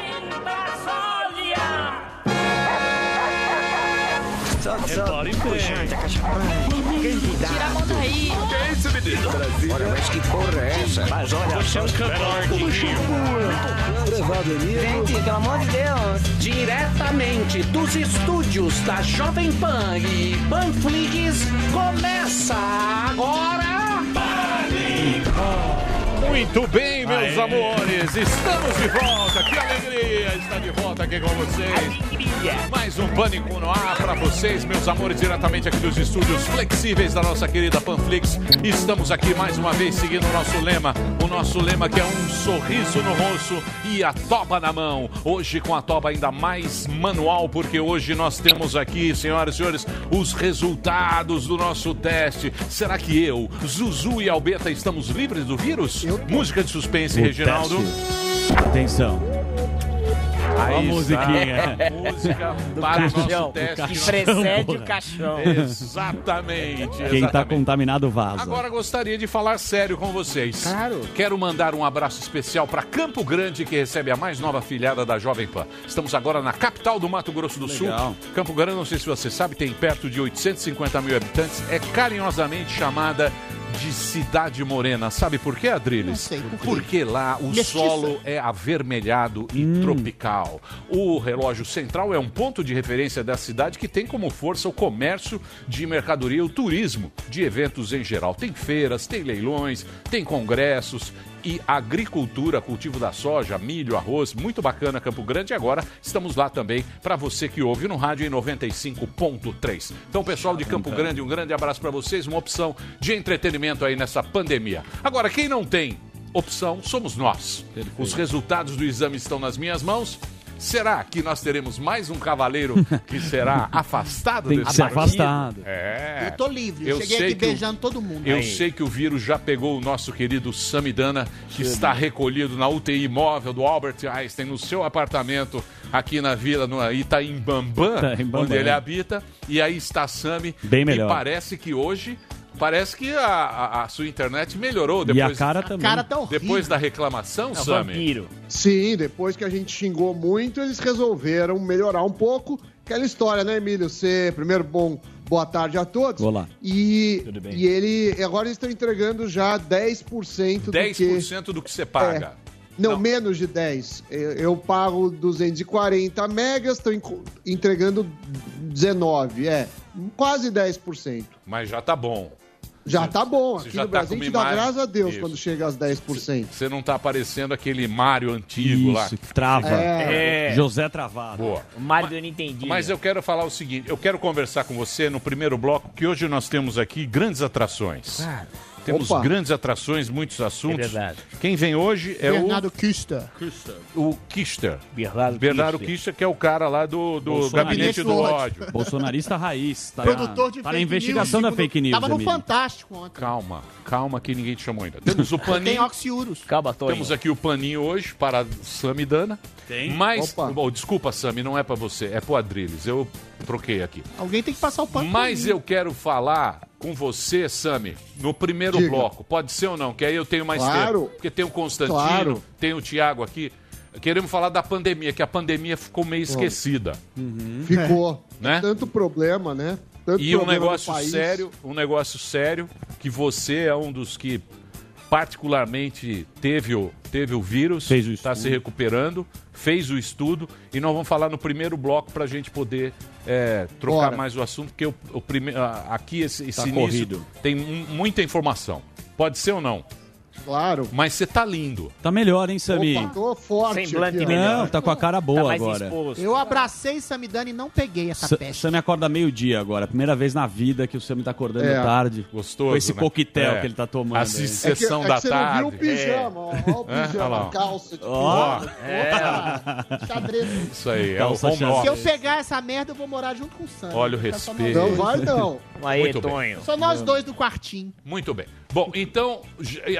em Brasília. Tira a mão daí. Que é isso, menino? Olha, mas que porra é essa? Mas olha Você é um cantor Gente, pelo amor de Deus. Diretamente dos estúdios da Jovem Pan e Panflix, começa agora... Muito bem, meus Aê. amores, estamos de volta. Que alegria estar de volta aqui com vocês. Mais um Pânico no ar para vocês, meus amores, diretamente aqui dos estúdios flexíveis da nossa querida Panflix. Estamos aqui mais uma vez seguindo o nosso lema, o nosso lema que é um sorriso no rosto e a toba na mão. Hoje com a toba ainda mais manual, porque hoje nós temos aqui, senhoras e senhores, os resultados do nosso teste. Será que eu, Zuzu e Albeta estamos livres do vírus? Música de suspense, O Reginaldo. Atenção. Aí Ó a está. musiquinha. Música para o nosso caixão, teste. Que precede o caixão. Exatamente. Quem tá exatamente. contaminado vaza. Agora gostaria de falar sério com vocês. Claro. Quero mandar um abraço especial para Campo Grande, que recebe a mais nova filhada da Jovem Pan. Estamos agora na capital do Mato Grosso do Legal. Sul. Campo Grande, não sei se você sabe, tem perto de 850 mil habitantes. É carinhosamente chamada de Cidade Morena. Sabe por quê, Adriles? Não sei por quê. Porque lá o Mestiça. solo é avermelhado e tropical. O relógio central é um ponto de referência da cidade que tem como força o comércio de mercadoria e o turismo de eventos em geral. Tem feiras, tem leilões, tem congressos e agricultura, cultivo da soja, milho, arroz, muito bacana Campo Grande. E agora estamos lá também para você que ouve no rádio em 95.3. Então, pessoal de Campo Grande, um grande abraço para vocês, uma opção de entretenimento aí nessa pandemia. Agora, quem não tem opção somos nós. Os resultados do exame estão nas minhas mãos. Será que nós teremos mais um cavaleiro que será afastado Tem que desse ser partido? afastado. É. Eu tô livre. Eu Cheguei sei aqui que o- beijando todo mundo. Eu sei que o vírus já pegou o nosso querido Samidana, que está recolhido na UTI móvel do Albert Einstein, no seu apartamento aqui na vila, no Itaim Bambam, Itaim Bambam. onde ele habita. E aí está Sami. Bem melhor. E parece que hoje. Parece que a, a- a sua internet melhorou E depois. a cara também. cara tá horrível. Depois da reclamação, Sami. Sim, depois que a gente xingou muito, eles resolveram melhorar um pouco. Aquela história, né, Emílio? Você, primeiro, bom, boa tarde a todos. Olá. E, Tudo bem. e ele, agora eles estão entregando já 10% do que... 10% do que você paga. Não, menos de 10. Eu, eu pago 240 megas, estão entregando 19, é. Quase 10%. Mas já tá bom. Já tá bom. Aqui já no tá Brasil, a gente dá imagem. graças a Deus Isso. quando chega às 10%. Você não tá parecendo aquele Mário antigo lá. Isso, que trava. É. José travado. Boa. O Mário do Nintendinho. Mas eu quero falar o seguinte, eu quero conversar com você no primeiro bloco, que hoje nós temos aqui grandes atrações. Temos Opa. grandes atrações, muitos assuntos. É verdade. Quem vem hoje é Bernardo Kister. o, o Kister. Bernardo Bernardo Kister. Kister, que é o cara lá do, do gabinete do Ódio. Bolsonarista raiz. Tá Produtor de tá na investigação news, da fake news, Tava no Emílio. Fantástico ontem. Calma, calma que ninguém te chamou ainda. Temos o Tem paninho. oxiurus. Calma. Temos aqui o paninho hoje para Sami Dana. Tem? Mas, Opa. bom, desculpa, Sami, não é para você, é pro Adriles. Eu troquei aqui. Alguém tem que passar o pano. Mas eu quero falar com você, Sami, no primeiro Diga. bloco. Pode ser ou não? Que aí eu tenho mais Claro. tempo. Porque tem o Constantino, Claro. tem o Tiago aqui. Queremos falar da pandemia, que a pandemia ficou meio esquecida. Ficou. Né? Tanto problema, né? Tanto E um negócio sério, um negócio sério, que você é um dos que particularmente teve o, teve o vírus, está se recuperando, fez o estudo, e nós vamos falar no primeiro bloco para a gente poder é, trocar Bora. mais o assunto, porque o, o prime- aqui esse, esse Tá início corrido. tem mu- muita informação. Pode ser ou não, Claro. mas você tá lindo. Tá melhor, hein, Sami? Opa, tô forte Semblante aqui, melhor. Não, tá com a cara Tá boa mais agora. exposto. Eu abracei Samidana e não peguei essa Sa- peste. Sami acorda meio-dia agora. Primeira vez na vida que o Sami tá acordando É. tarde. Gostoso, Com esse né? coquetel É. que ele tá tomando. É que, sessão é que da você tarde. não viu o pijama, ó. Ó o É, pijama, lá. calça. De Ó. Opa, Xadrez. Isso aí, é o Calça home. Se eu pegar essa merda, eu vou morar junto com o Sam. Olha o respeito. nós Não dois. vai, não. Aí, Muito bem. Tonho. Só nós dois do quartinho. Muito bem. Bom, então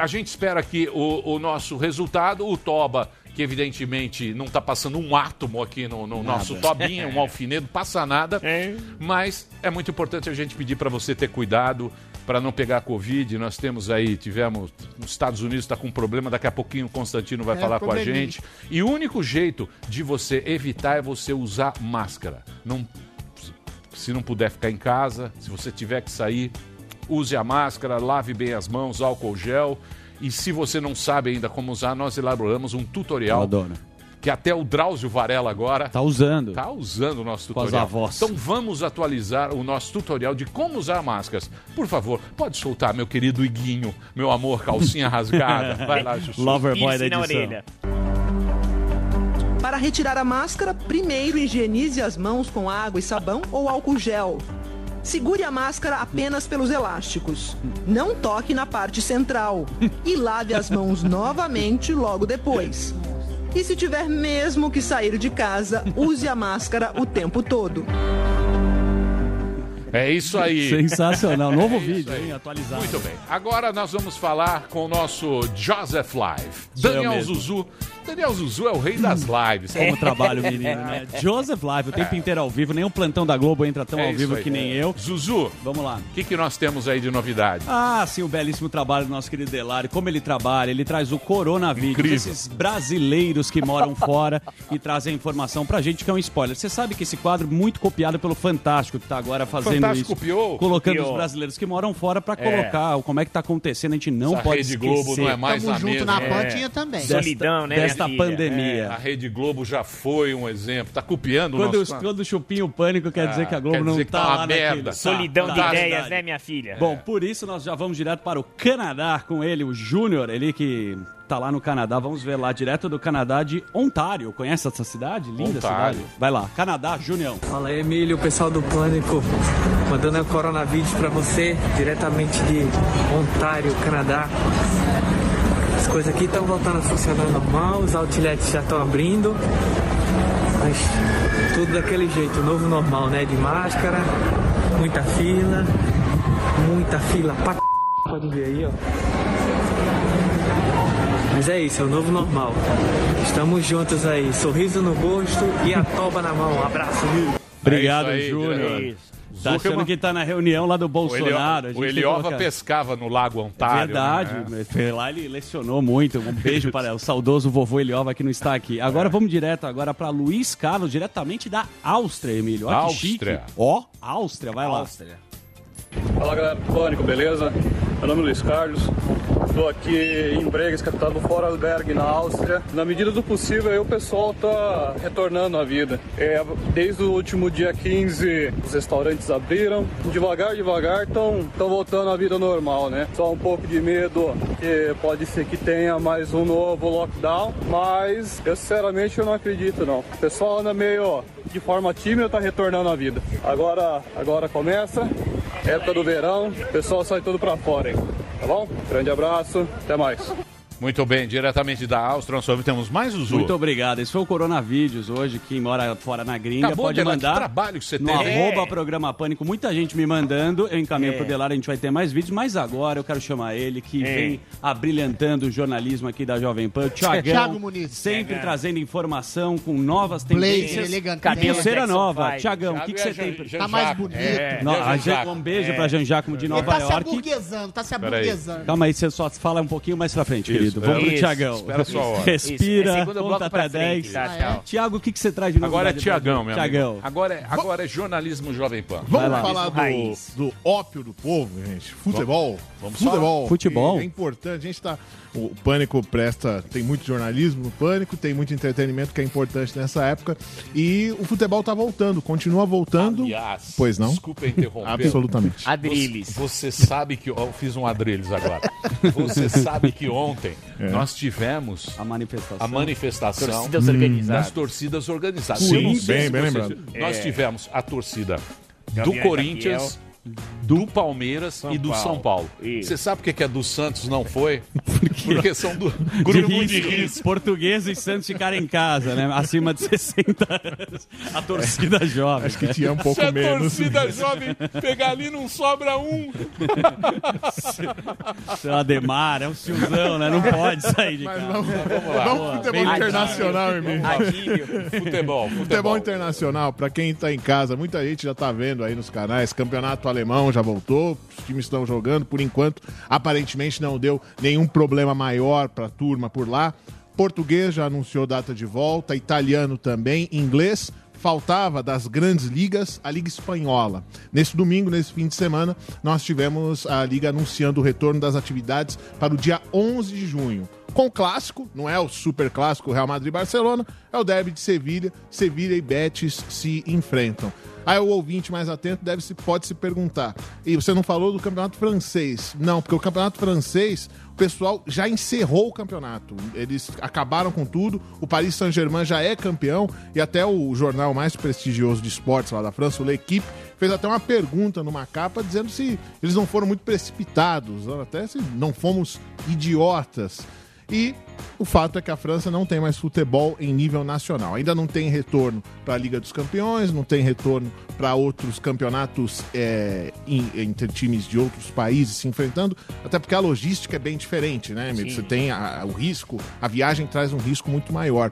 a gente espera aqui o, o nosso resultado. O Toba, que evidentemente não está passando um átomo aqui no, no nosso Tobinha, um alfinedo, passa nada. Mas é muito importante a gente pedir para você ter cuidado para não pegar Covid. Nós temos aí, tivemos, nos Estados Unidos está com um problema, daqui a pouquinho o Constantino vai É, falar com a gente. E o único jeito de você evitar é você usar máscara. Não, se não puder ficar em casa, se você tiver que sair, use a máscara, lave bem as mãos, álcool gel. E se você não sabe ainda como usar, nós elaboramos um Eu tutorial adoro. que até o Drauzio Varela agora Tá usando. Tá usando o nosso Com as tutorial. avós. Então vamos atualizar o nosso tutorial de como usar máscaras. Por favor, pode soltar, meu querido Iguinho, meu amor, calcinha rasgada. Vai lá, Jussu. Loverboy da na edição. orelha. Para retirar a máscara, primeiro higienize as mãos com água e sabão ou álcool gel. Segure a máscara apenas pelos elásticos. Não toque na parte central. E lave as mãos novamente logo depois. E se tiver mesmo que sair de casa, use a máscara o tempo todo. É isso aí. Sensacional. Novo É vídeo, hein? Atualizado. Muito bem. Agora nós vamos falar com o nosso Joseph Live. Daniel mesmo. Zuzu. Daniel Zuzu é o rei das lives. Como trabalho, menino, né? Joseph Live, o tempo inteiro ao vivo. Nem o plantão da Globo entra tão É ao isso vivo aí. que nem eu. Zuzu, Vamos lá. o que, que nós temos aí de novidade? Ah, sim, o belíssimo trabalho do nosso querido Delari. Como ele trabalha, ele traz o coronavírus. Incrível. Esses brasileiros que moram fora e trazem a informação pra gente, que é um spoiler. Você sabe que esse quadro é muito copiado pelo Fantástico, que tá agora fazendo Fantástico isso. copiou? Colocando Copiou. os brasileiros que moram fora pra colocar o- como é que tá acontecendo. A gente não Essa pode Rede esquecer Globo não é mais Tamo a junto mesma. na É. pan, tinha também. Solidão, né, desta pandemia. A Rede Globo já foi um exemplo. Tá copiando o Quando, nosso... quando o chupinho pânico quer dizer que a Globo não tá tá uma lá merda. naquele... Solidão de Tá, ideias, verdade. né, minha filha? Bom, por isso nós já vamos direto para o Canadá com ele, o Júnior, ele que tá lá no Canadá. Vamos ver lá, direto do Canadá de Ontário. Conhece essa cidade? Linda Ontário. cidade. Vai lá, Canadá, Junião. Fala aí, Emílio, pessoal do Pânico, mandando o coronavírus pra você, diretamente de Ontário, Canadá. As coisas aqui estão voltando a funcionar normal, os outlets já estão abrindo, mas tudo daquele jeito, novo normal, né? De máscara, muita fila, muita fila pra c... pode ver aí, ó. Mas é isso, é o novo normal. Estamos juntos aí, sorriso no rosto e a toba na mão. Um abraço. Obrigado, É isso aí, Júnior. Tá achando Zuckerman- que tá na reunião lá do O, Bolsonaro. a Elio... o Eliova colocar- pescava no Lago Ontário. Verdade, né? lá ele lecionou muito. Um beijo para o saudoso vovô Eliova que não está aqui. Agora vamos direto agora para Luiz Carlos, diretamente da Áustria, Emílio. Olha Áustria. Ó, Áustria, vai lá. Fala galera do Pânico, beleza? Meu nome é Luiz Carlos, estou aqui em Bregas, capital do Vorarlberg, na Áustria. Na medida do possível, o pessoal tá retornando à vida. É, desde o último dia 15, os restaurantes abriram. Devagar, devagar, estão voltando à vida normal, né? Só um pouco de medo que pode ser que tenha mais um novo lockdown, mas eu sinceramente eu não acredito não. O pessoal anda meio de forma tímida, tá retornando à vida. Agora, agora começa época do verão, o pessoal sai tudo pra fora, hein? Tá bom? Grande abraço, até mais. Muito bem, diretamente da Áustria, nós temos mais o Zu. Muito obrigado. Esse foi o Coronavírus hoje. Quem mora fora na gringa Acabou pode de olhar que mandar trabalho que você no tem. arroba É. programa Pânico. Muita gente me mandando. Eu encaminho É. pro Delar, a gente vai ter mais vídeos. Mas agora eu quero chamar ele, que É. vem abrilhantando o jornalismo aqui da Jovem Pan. Tiagão, Thiago Muniz. sempre É. trazendo informação com novas tendências. elegante. Cabelo Pulseira nova. Five. Tiagão, o que, Thiago que é você tem... Jean Tá mais bonito. É, Jean a Jacques. Jean- um beijo pra Jean Jacques de Ele Nova tá se York. aburguesando, tá se aburguesando. Calma aí, você só fala um pouquinho mais pra frente, querido. Vamos pro Isso. Tiagão. Espera a sua hora. Respira, é conta até frente, 10. tá, Ah, é? tchau. Tiago, o que, que você traz de novidade? Agora é Tiagão, meu Tiagão. amigo. Agora é, agora é jornalismo Jovem Pan. Vamos falar do, do ópio do povo, gente. Futebol. Vamos futebol. Futebol. É importante. A gente tá. O Pânico presta. Tem muito jornalismo no Pânico, tem muito entretenimento que é importante nessa época. E o futebol tá voltando, continua voltando. Aliás, Pois não? Desculpa interromper. Absolutamente. Adriles. Você, você sabe que. Eu fiz um Adriles agora. Você sabe que ontem É. nós tivemos A manifestação. a manifestação Torcidas das organizadas. torcidas organizadas. Sim, bem, bem lembrado. Nós É. tivemos a torcida do Gaviões Corinthians, do Palmeiras e do Paulo. São Paulo. Isso. Você sabe por que, que a do Santos não foi? Porque são do de grupo risco, de risco. Português e Santos ficarem em casa, né? Acima de 60 anos. A torcida jovem. Acho que tinha um pouco Se a menos. torcida jovem pegar ali, não sobra um. Seu Ademar, é um tiozão, né? Não pode sair de Mas casa. vamos, Vamos lá. vamos futebol bem internacional, irmão. Futebol, futebol. Futebol internacional, pra quem tá em casa, muita gente já tá vendo aí nos canais, campeonato alemão já voltou, os times estão jogando, por enquanto, aparentemente não deu nenhum problema maior para a turma por lá. Português já anunciou data de volta, italiano também, inglês faltava das grandes ligas a Liga Espanhola. Nesse domingo, nesse fim de semana, nós tivemos a Liga anunciando o retorno das atividades para o dia 11 de junho. Com clássico, não é o super clássico Real Madrid e Barcelona, é o derby de Sevilha. Sevilha e Betis se enfrentam. Aí o ouvinte mais atento deve se, pode se perguntar: e você não falou do campeonato francês? Não, porque o campeonato francês, o pessoal já encerrou o campeonato. Eles acabaram com tudo. O Paris Saint-Germain já é campeão e até o jornal mais prestigioso de esportes lá da França, o L'Equipe, fez até uma pergunta numa capa dizendo se eles não foram muito precipitados, até se não fomos idiotas. E o fato é que a França não tem mais futebol em nível nacional. Ainda não tem retorno para a Liga dos Campeões, não tem retorno para outros campeonatos é, em- entre times de outros países se enfrentando, até porque a logística é bem diferente, né? Sim. Você tem a- o risco, a viagem traz um risco muito maior.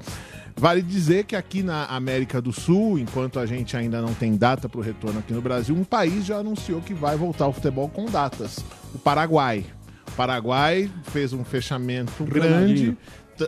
Vale dizer que aqui na América do Sul, enquanto a gente ainda não tem data para o retorno aqui no Brasil, um país já anunciou que vai voltar ao futebol com datas: o Paraguai. Paraguai fez um fechamento grande.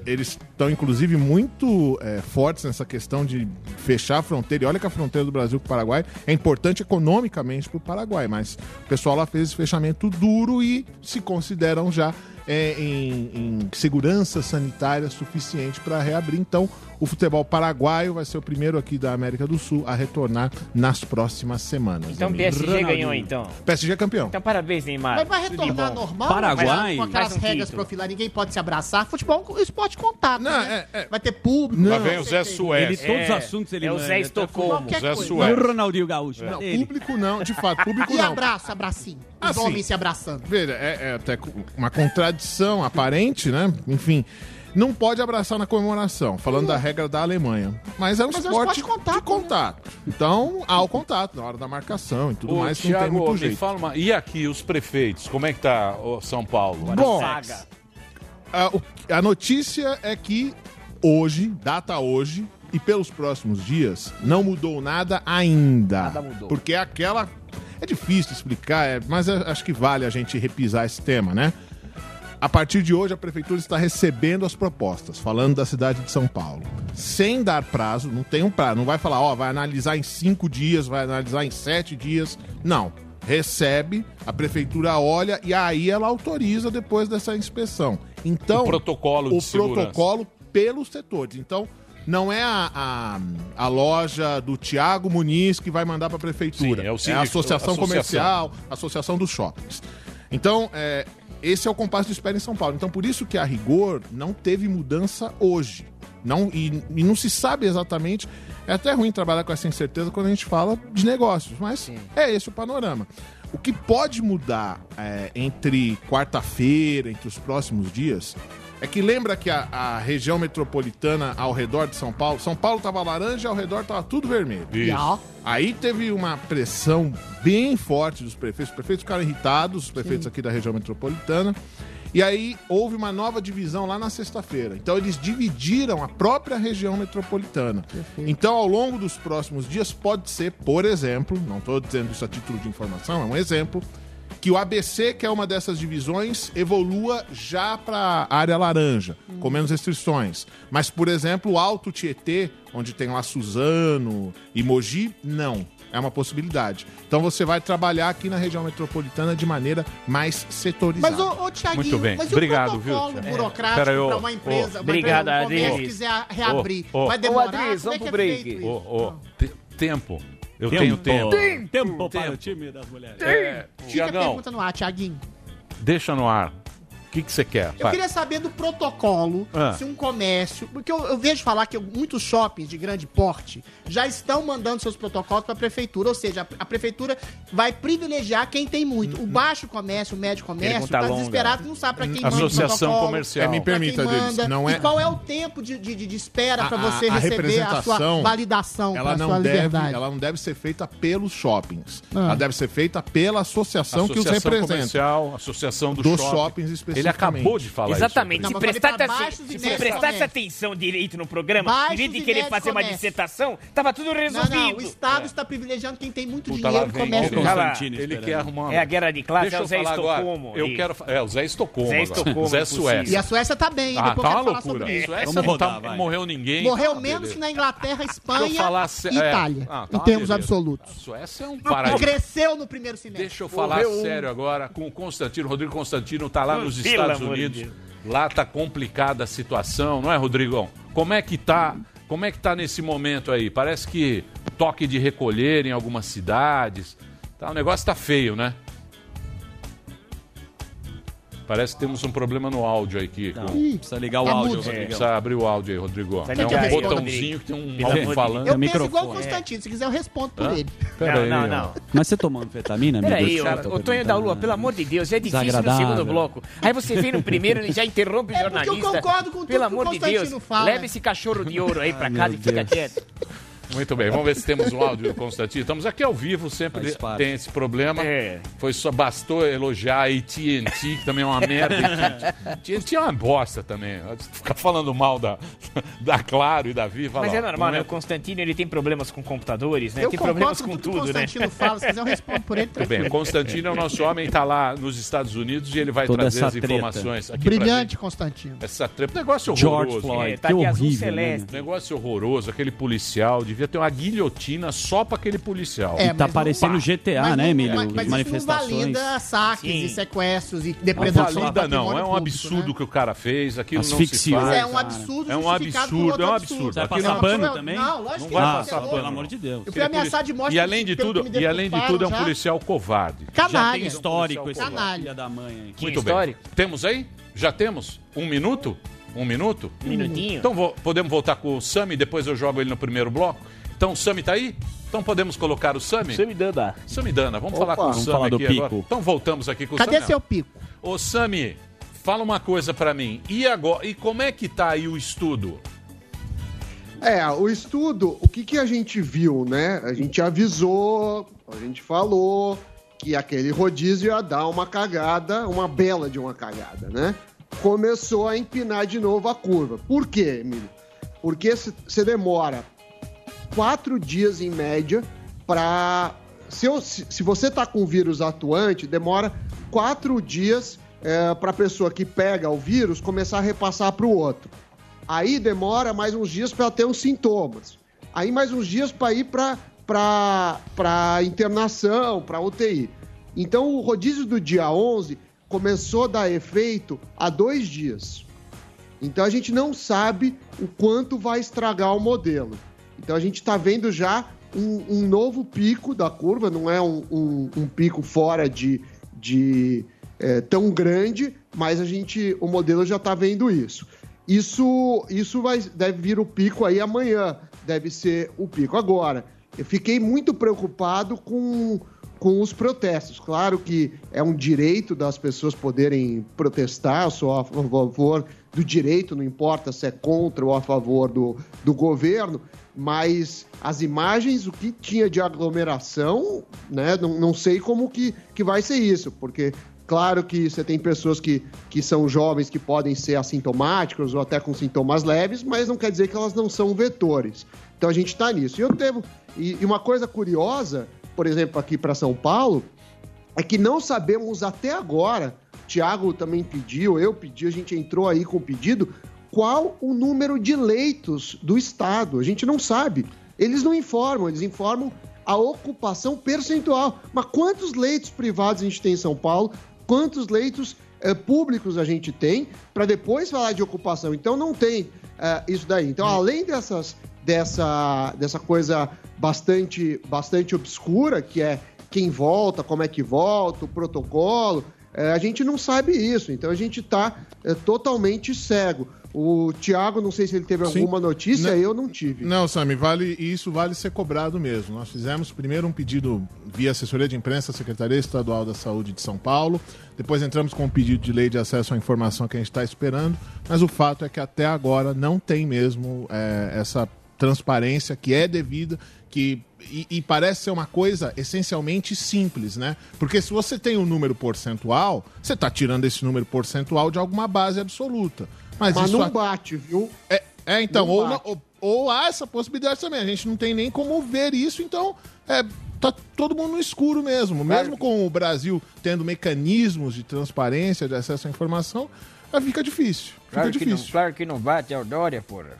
Eles estão, inclusive, muito é, fortes nessa questão de fechar a fronteira. E olha que a fronteira do Brasil com o Paraguai é importante economicamente para o Paraguai, mas o pessoal lá fez esse fechamento duro e se consideram já é, em, em segurança sanitária suficiente para reabrir. Então, o futebol paraguaio vai ser o primeiro aqui da América do Sul a retornar nas próximas semanas. Então o. PSG ganhou, então. PSG é campeão. Então parabéns, Neymar. Mas vai retornar normal? Paraguai? Com aquelas um regras profilar, ninguém pode se abraçar. Futebol é um esporte contato. né? Vai ter público. Lá vai vem o Zé Suécio. Ele, todos os É, assuntos ele é o Zé até Estocolmo. Zé. E o Ronaldinho Gaúcho. Não, público não, de fato, público E não. abraço, abracinho. Os Assim. homens se abraçando. Veja, é, é até uma contradição aparente, né? Enfim, não pode abraçar na comemoração, falando da regra da Alemanha. Mas é um Mas é um esporte, esporte de contato, de contato. Então, há o contato na hora da marcação e tudo Ô, mais, que não tem Thiago, muito me jeito. fala uma... E aqui, os prefeitos? Como é que tá o São Paulo? Bom, Saga. a, o- a notícia é que hoje, data hoje, e pelos próximos dias, não mudou nada ainda. Nada mudou. Porque é aquela. É difícil explicar, é- mas é- acho que vale a gente repisar esse tema, né? A partir de hoje, a prefeitura está recebendo as propostas, falando da cidade de São Paulo. Sem dar prazo, não tem um prazo, não vai falar, ó, vai analisar em cinco dias, vai analisar em sete dias. Não. Recebe, a prefeitura olha e aí ela autoriza depois dessa inspeção. Então, O protocolo de o segurança. protocolo pelos setores. Então, não é a, a, a loja do Tiago Muniz que vai mandar para a prefeitura. Sim, é o é a síndico- associação associação. comercial, associação dos shoppings. Então, é, esse é o compasso de espera em São Paulo. Então, por isso que a rigor não teve mudança hoje. Não, e, e não se sabe exatamente. É até ruim trabalhar com essa incerteza quando a gente fala de negócios, mas é esse o panorama. O que pode mudar é, entre quarta-feira, entre os próximos dias, é que lembra que a, a região metropolitana ao redor de São Paulo, São Paulo estava laranja, ao redor estava tudo vermelho. Isso. Aí teve uma pressão bem forte dos prefeitos. Os prefeitos ficaram irritados, os prefeitos aqui da região metropolitana. E aí houve uma nova divisão lá na sexta-feira. Então eles dividiram a própria região metropolitana. Então ao longo dos próximos dias pode ser, por exemplo, não estou dizendo isso a título de informação, é um exemplo, que o ABC, que é uma dessas divisões, evolua já para a área laranja, com menos restrições. Mas, por exemplo, o Alto Tietê, onde tem lá Suzano e Mogi, não. É uma possibilidade. Então você vai trabalhar aqui na região metropolitana de maneira mais setorizada. Mas, ô, ô Tiaguinho, Muito bem. mas Obrigado, e o viu, burocrático ô, para uma empresa, ô, uma obrigado, empresa, um comércio Adriles. quiser reabrir? Ô, ô. Vai Ô, demorar? Adriles, Como é vamos é pro break. Ô, ô, te- tempo. Eu Tempo. tenho tempo. Tempo. Tempo para o time das mulheres. É, Fica a pergunta no ar, Tiaguinho. deixa no ar. O que que você quer? Eu Vai. queria saber do protocolo, Ah. se um comércio. Porque eu, eu vejo falar que muitos shoppings de grande porte já estão mandando seus protocolos para a prefeitura. Ou seja, a, a prefeitura vai privilegiar quem tem muito. O baixo comércio, o médio comércio, está longa. desesperado, não sabe para quem manda o Associação protocolo, comercial. É, me permita, manda, não é- E qual é o tempo de, de, de espera para você a- a receber a sua validação ela não sua deve, liberdade? ela não deve ser feita pelos shoppings. Ah. Ela deve ser feita pela associação, que os Associação representa. comercial, associação dos, Dos shopping. shoppings especificamente. Ele acabou de falar Exatamente. Não, Se mas falei prestasse, pra assim- baixos e se médios prestasse atenção direito no programa, em Baixos vez de querer fazer uma dissertação, tava tudo Não, resolvido. não, o Estado está privilegiando quem tem muito Puta, dinheiro e vem comércio. ele. Ele quer arrumar uma- É a guerra de classe, Deixa é o eu Zé agora. Estocolmo. Eu quero. É, o Zé Estocolmo. Zé. Estocolmo, Zé impossível. Suécia. E a Suécia tá bem, Ah, tá uma loucura. isso. Suécia não, tá, morreu ninguém. Morreu Ah, menos que na Inglaterra, eu Espanha e é. Itália, Ah, em tá, termos beleza. absolutos. A Suécia é um paraíso. cresceu no primeiro semestre. Deixa eu falar sério agora com o Constantino. Rodrigo Constantino tá lá nos Estados de Unidos. Deus. Lá tá complicada a situação, não é, Rodrigão? Como é que tá? Como é que tá nesse momento aí? Parece que toque de recolher em algumas cidades. Tá, o negócio tá feio, né? Parece que temos um problema no áudio aí aqui. com- precisa ligar o Tá áudio, mudo. Rodrigão. Precisa abrir o áudio aí, Rodrigo. Precisa É ligar um aí, botãozinho que tem um de alto-falante. Eu penso igual o Constantino, se quiser eu respondo por ele. Pera aí, não, não. Mas você tomou anfetamina, amigo? Peraí, ô, Tonho da Lua, pelo amor de Deus, é difícil no segundo bloco. Aí você vem no primeiro e já interrompe o É porque eu jornalista. concordo com tudo Pelo que o amor de Constantino Deus, fala. leve esse cachorro de ouro aí pra casa meu e fica quieto. Muito bem, vamos ver se temos um áudio do Constantino. Estamos aqui ao vivo, sempre tem esse problema. É. Foi só bastou elogiar a AT&T, que também é uma merda. AT&T é uma bosta também. Ficar falando mal da, da Claro e da Viva Mas lá. é normal, né? O Constantino, ele tem problemas com computadores, né? Eu tem problemas com com tudo tudo, né? Constantino fala, se quiser eu respondo por ele. Muito bem, o Constantino é o nosso homem, está lá nos Estados Unidos e ele vai Toda trazer as informações aqui Brilhante, Constantino. Essa treta, negócio George horroroso. Floyd, É, tá que de azul horrível, né? celeste. Negócio horroroso, aquele policial devia ter uma guilhotina só pra aquele policial. É, E tá parecendo não- GTA, mas né, não- Emílio? Mas, mas isso não Manifestações. valida saques Sim. e sequestros e Não depredação do valida, não. É um público, absurdo né? que o cara fez. Aquilo Asfixiou. não se faz. É um absurdo É um absurdo, é um absurdo. Vai passar não- pano Não, também? Não, lógico Não que vai não, passar louco. pano. Pelo amor de Deus. Eu fui ameaçado de morte E além de tudo, e além de tudo é um já. policial covarde. Já Canalha. tem histórico esse Canalha. da mãe Muito bem. Temos aí? Já temos? Um minuto? Um minuto? Um minutinho. Então vo- podemos voltar com o Sami, depois eu jogo ele no primeiro bloco. Então o Sami tá aí? Então podemos colocar o Sami? Samidana. Samidana, vamos Opa. falar com o Sami falar do aqui pico. agora. Então voltamos aqui com o Cadê Sami. seu pico? Ô Sami, fala uma coisa pra mim. E agora? E como é que tá aí o estudo? É, o estudo, o que, que a gente viu, né? A gente avisou, a gente falou que aquele rodízio ia dar uma cagada, uma bela de uma cagada, né? Começou a empinar de novo a curva. Por quê, Emílio? Porque você demora quatro dias em média para. Se, se- você tá com o vírus atuante, demora quatro dias para a pessoa que pega o vírus começar a repassar para o outro. Aí demora mais uns dias para ter os sintomas. Aí mais uns dias para ir para internação, para UTI. Então o rodízio do dia 11 começou a dar efeito há dois dias. Então a gente não sabe o quanto vai estragar o modelo. Então a gente está vendo já um, um novo pico da curva, não é um, um- um pico fora de, de é, tão grande, mas a gente, o modelo já está vendo isso. Isso, isso vai, deve vir o pico aí amanhã, deve ser o pico. Agora, eu fiquei muito preocupado com, com os protestos. Claro que é um direito das pessoas poderem protestar, eu sou a favor do direito, não importa se é contra ou a favor do, do governo, mas as imagens, o que tinha de aglomeração, né, não, não sei como que, que vai ser isso, porque claro que você tem pessoas que, que são jovens que podem ser assintomáticas ou até com sintomas leves, mas não quer dizer que elas não são vetores. Então a gente está nisso. E eu devo. E, e uma coisa curiosa, por exemplo, aqui para São Paulo, é que não sabemos até agora, Tiago também pediu, eu pedi, a gente entrou aí com o pedido, qual o número de leitos do Estado. A gente não sabe. Eles não informam, eles informam a ocupação percentual. Mas quantos leitos privados a gente tem em São Paulo? Quantos leitos eh, públicos a gente tem? Para depois falar de ocupação. Então não tem eh, isso daí. Então, além dessas, dessa, dessa coisa bastante, bastante obscura, que é quem volta, como é que volta, o protocolo, eh, a gente não sabe isso. Então a gente está totalmente cego. O Tiago, não sei se ele teve Sim. alguma notícia, Não. eu não tive. Não, Sami, vale, e isso vale ser cobrado mesmo. Nós fizemos primeiro um pedido via assessoria de imprensa Secretaria Estadual da Saúde de São Paulo, depois entramos com um pedido de lei de acesso à informação que a gente está esperando, mas o fato é que até agora não tem mesmo é, essa transparência que é devida, que e, e parece ser uma coisa essencialmente simples, né? Porque se você tem um número percentual, você está tirando esse número percentual de alguma base absoluta. Mas, Mas isso não bate, viu? É, é, então, ou, não- ou, ou há essa possibilidade também. A gente não tem nem como ver isso, então é, tá todo mundo no escuro mesmo. Mesmo com o Brasil tendo mecanismos de transparência, de acesso à informação, é, fica difícil. Fica Claro que, não, difícil. claro que não bate, é o Dória, porra.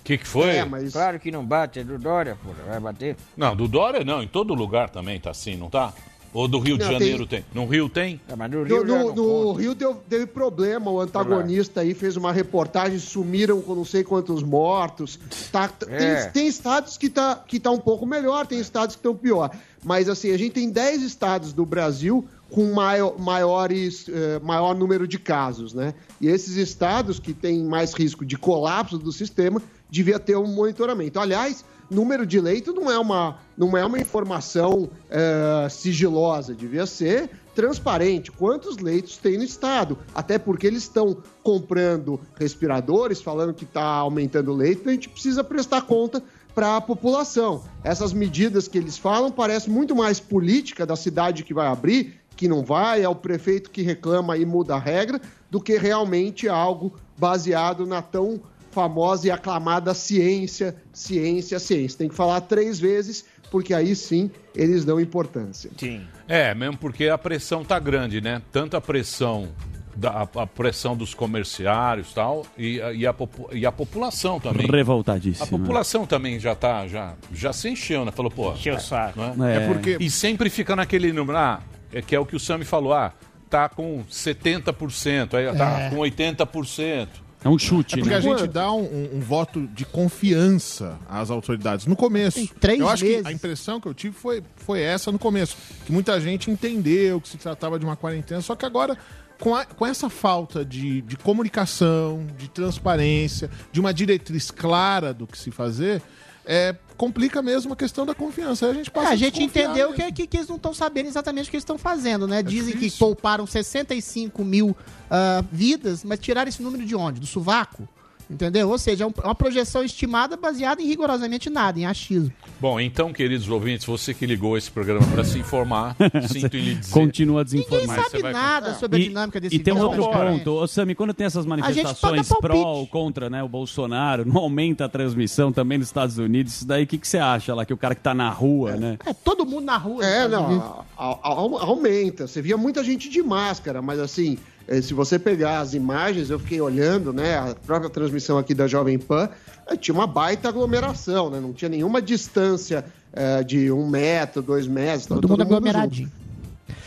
O que, que foi? É, mas- Claro que não bate, é do Dória, porra. Vai bater. Não, do Dória não, em todo lugar também tá assim, não tá? Ou do Rio de Não, Janeiro tem. No Rio tem? É, mas no No, no- no Rio deu, teve problema, o antagonista aí fez uma reportagem, sumiram com não sei quantos mortos. Tá, É. tem, tem estados que tá, que tá um pouco melhor, tem estados que estão pior. Mas assim, a gente tem 10 estados do Brasil com maior, maiores, eh, maior número de casos, né? E esses estados que têm mais risco de colapso do sistema devia ter um monitoramento. Aliás, número de leito não é uma, não é uma informação eh, sigilosa, devia ser transparente. Quantos leitos tem no estado? Até porque eles estão comprando respiradores, falando que está aumentando o leito, então a gente precisa prestar conta para a população. Essas medidas que eles falam parecem muito mais política da cidade que vai abrir, que não vai, é o prefeito que reclama e muda a regra, do que realmente algo baseado na tão famosa e aclamada ciência, ciência, ciência. Tem que falar três vezes, porque aí sim eles dão importância. Sim. É, mesmo porque a pressão tá grande, né? Tanto a pressão da a, a pressão dos comerciários tal, e, a- e, a, e a população também. A Revoltadíssimo. população também já tá, já, já se encheu, né? Falou, pô. Encheu o saco. não É. É porque E sempre fica naquele número, ah, é que é o que o Sami falou, ah, tá com 70%, aí tá É. com 80%. É um chute, É porque né? a gente dá um, um- um voto de confiança às autoridades no começo. Tem três eu acho meses. que a impressão que eu tive foi, foi essa no começo. Que muita gente entendeu que se tratava de uma quarentena, só que agora, com, a- com essa falta de, de comunicação, de transparência, de uma diretriz clara do que se fazer, é, complica mesmo a questão da confiança. Aí a gente É, passa a gente entendeu que, que, que eles não estão sabendo exatamente o que eles estão fazendo, né? Dizem que pouparam 65 mil ah, vidas, mas tiraram esse número de onde? Do sovaco? Entendeu? Ou seja, é um- é uma projeção estimada baseada em rigorosamente nada, em achismo. Bom, então, queridos ouvintes, você que ligou esse programa para se informar, sinto em lhe dizer. Continua Ninguém desinformado. sabe nada sobre a dinâmica desse E tem um outro ponto, ô Sami, quando tem essas manifestações pró ou contra né, o Bolsonaro, não aumenta a transmissão também nos Estados Unidos, isso daí o que, que você acha lá? Que o cara que tá na rua, né? É, todo mundo na rua. É, não, a- a- aumenta. Você via muita gente de máscara, mas assim, se você pegar as imagens, eu fiquei olhando, né, a própria transmissão aqui da Jovem Pan, eh, tinha uma baita aglomeração, né, não tinha nenhuma distância eh, de um metro, dois metros. tava Todo mundo junto. aglomeradinho.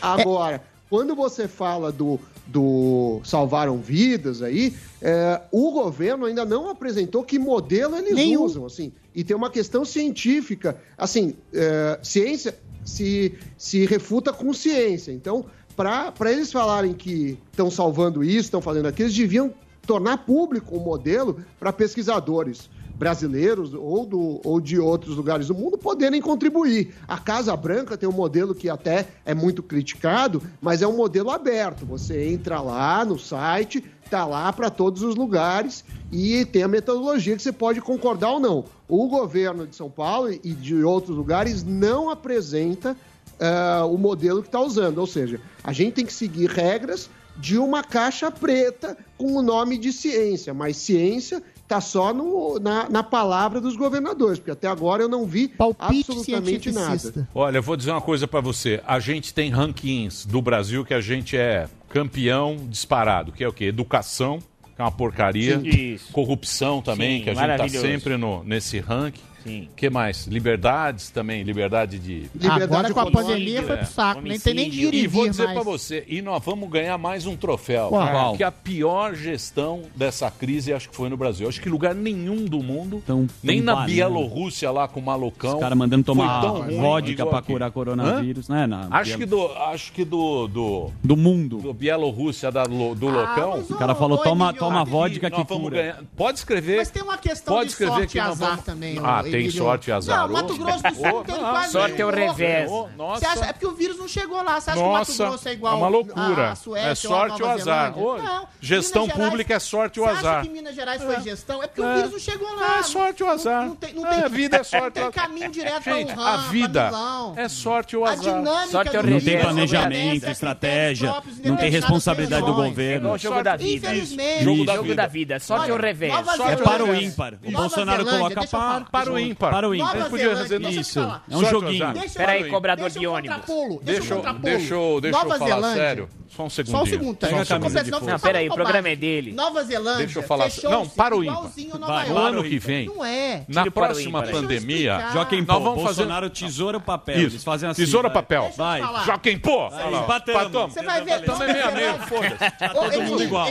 Agora, quando você fala do, do salvaram vidas aí, é, o governo ainda não apresentou que modelo eles Nenhum. usam, assim. E tem uma questão científica, assim, é, ciência se, se refuta com ciência. Então, para eles falarem que estão salvando isso, estão fazendo aquilo, eles deviam tornar público o modelo para pesquisadores brasileiros ou, do, ou de outros lugares do mundo poderem contribuir. A Casa Branca tem um modelo que até é muito criticado, mas é um modelo aberto. Você entra lá no site, tá lá para todos os lugares e tem a metodologia que você pode concordar ou não. O governo de São Paulo e de outros lugares não apresenta ah, o modelo que está usando. Ou seja, a gente tem que seguir regras de uma caixa preta com o nome de ciência, mas ciência está só no- na, na palavra dos governadores, porque até agora eu não vi absolutamente nada. Olha, eu vou dizer uma coisa para você. A gente tem rankings do Brasil que a gente é campeão disparado, que é o quê? Educação, que é uma porcaria. Sim. Isso. Corrupção também, Sim, que a gente tá maravilhoso. sempre no, nesse ranking. Sim. que mais? Liberdades também, liberdade de... Agora com a pandemia foi pro saco, nem tem nem dinheiro E vou dizer mais. pra você, e nós vamos ganhar mais um troféu. Qual? Que a pior gestão dessa crise acho que foi no Brasil. Acho que lugar nenhum do mundo, nem tão na banana. Bielorrússia lá com o malucão. Os caras mandando tomar tão ruim vodka pra aqui. curar coronavírus, né? Na Acho que do, acho que do, do, do mundo. do Bielorrússia da, do loucão. O cara falou, toma, toma vodka que cura. ganhar. Pode escrever. Mas tem uma questão Pode de escrever sorte que e azar também, Ah, tem sorte e azar. Não, Mato Grosso do Sul teve quase Sorte é o revés. Você acha, é porque o vírus não chegou lá. Você acha Nossa, que o Mato Grosso é igual é uma loucura. A, Suécia, é sorte ou, ou azar. Não, gestão Gerais, pública é sorte ou azar. Você acha que Minas Gerais foi é. gestão? É porque o é. vírus não chegou lá. É sorte ou azar. Não, tem, não tem, é, a vida é sorte. ou azar. tem caminho direto Gente, a vida é sorte ou azar. A dinâmica não tem planejamento, estratégia, não tem responsabilidade do governo. É o jogo da vida. Infelizmente. Jogo da vida. Sorte ou revés. É para o ímpar. O Bolsonaro coloca par, para o ímpar ímpar. Para o ímpar. Nova podia fazer isso. É um joguinho. Peraí, cobrador de ônibus. Deixa eu, deixa eu, deixa eu falar sério. Só um segundo. Só um segundo, tá? Só um camisa de não, pera peraí, o programa é dele. Nova Zelândia. Deixa eu falar. Não, para o ímpar. Vai, no ano que vem. Não é. Na próxima pandemia. Assim, Joaquim Pô, Bolsonaro, tesoura ou papel. isso fazem assim. tesoura papel Vai. Joaquim Pô. Batamos. Você vai ver. Tamo é tá meio a meio, foda-se. Tá todo mundo igual.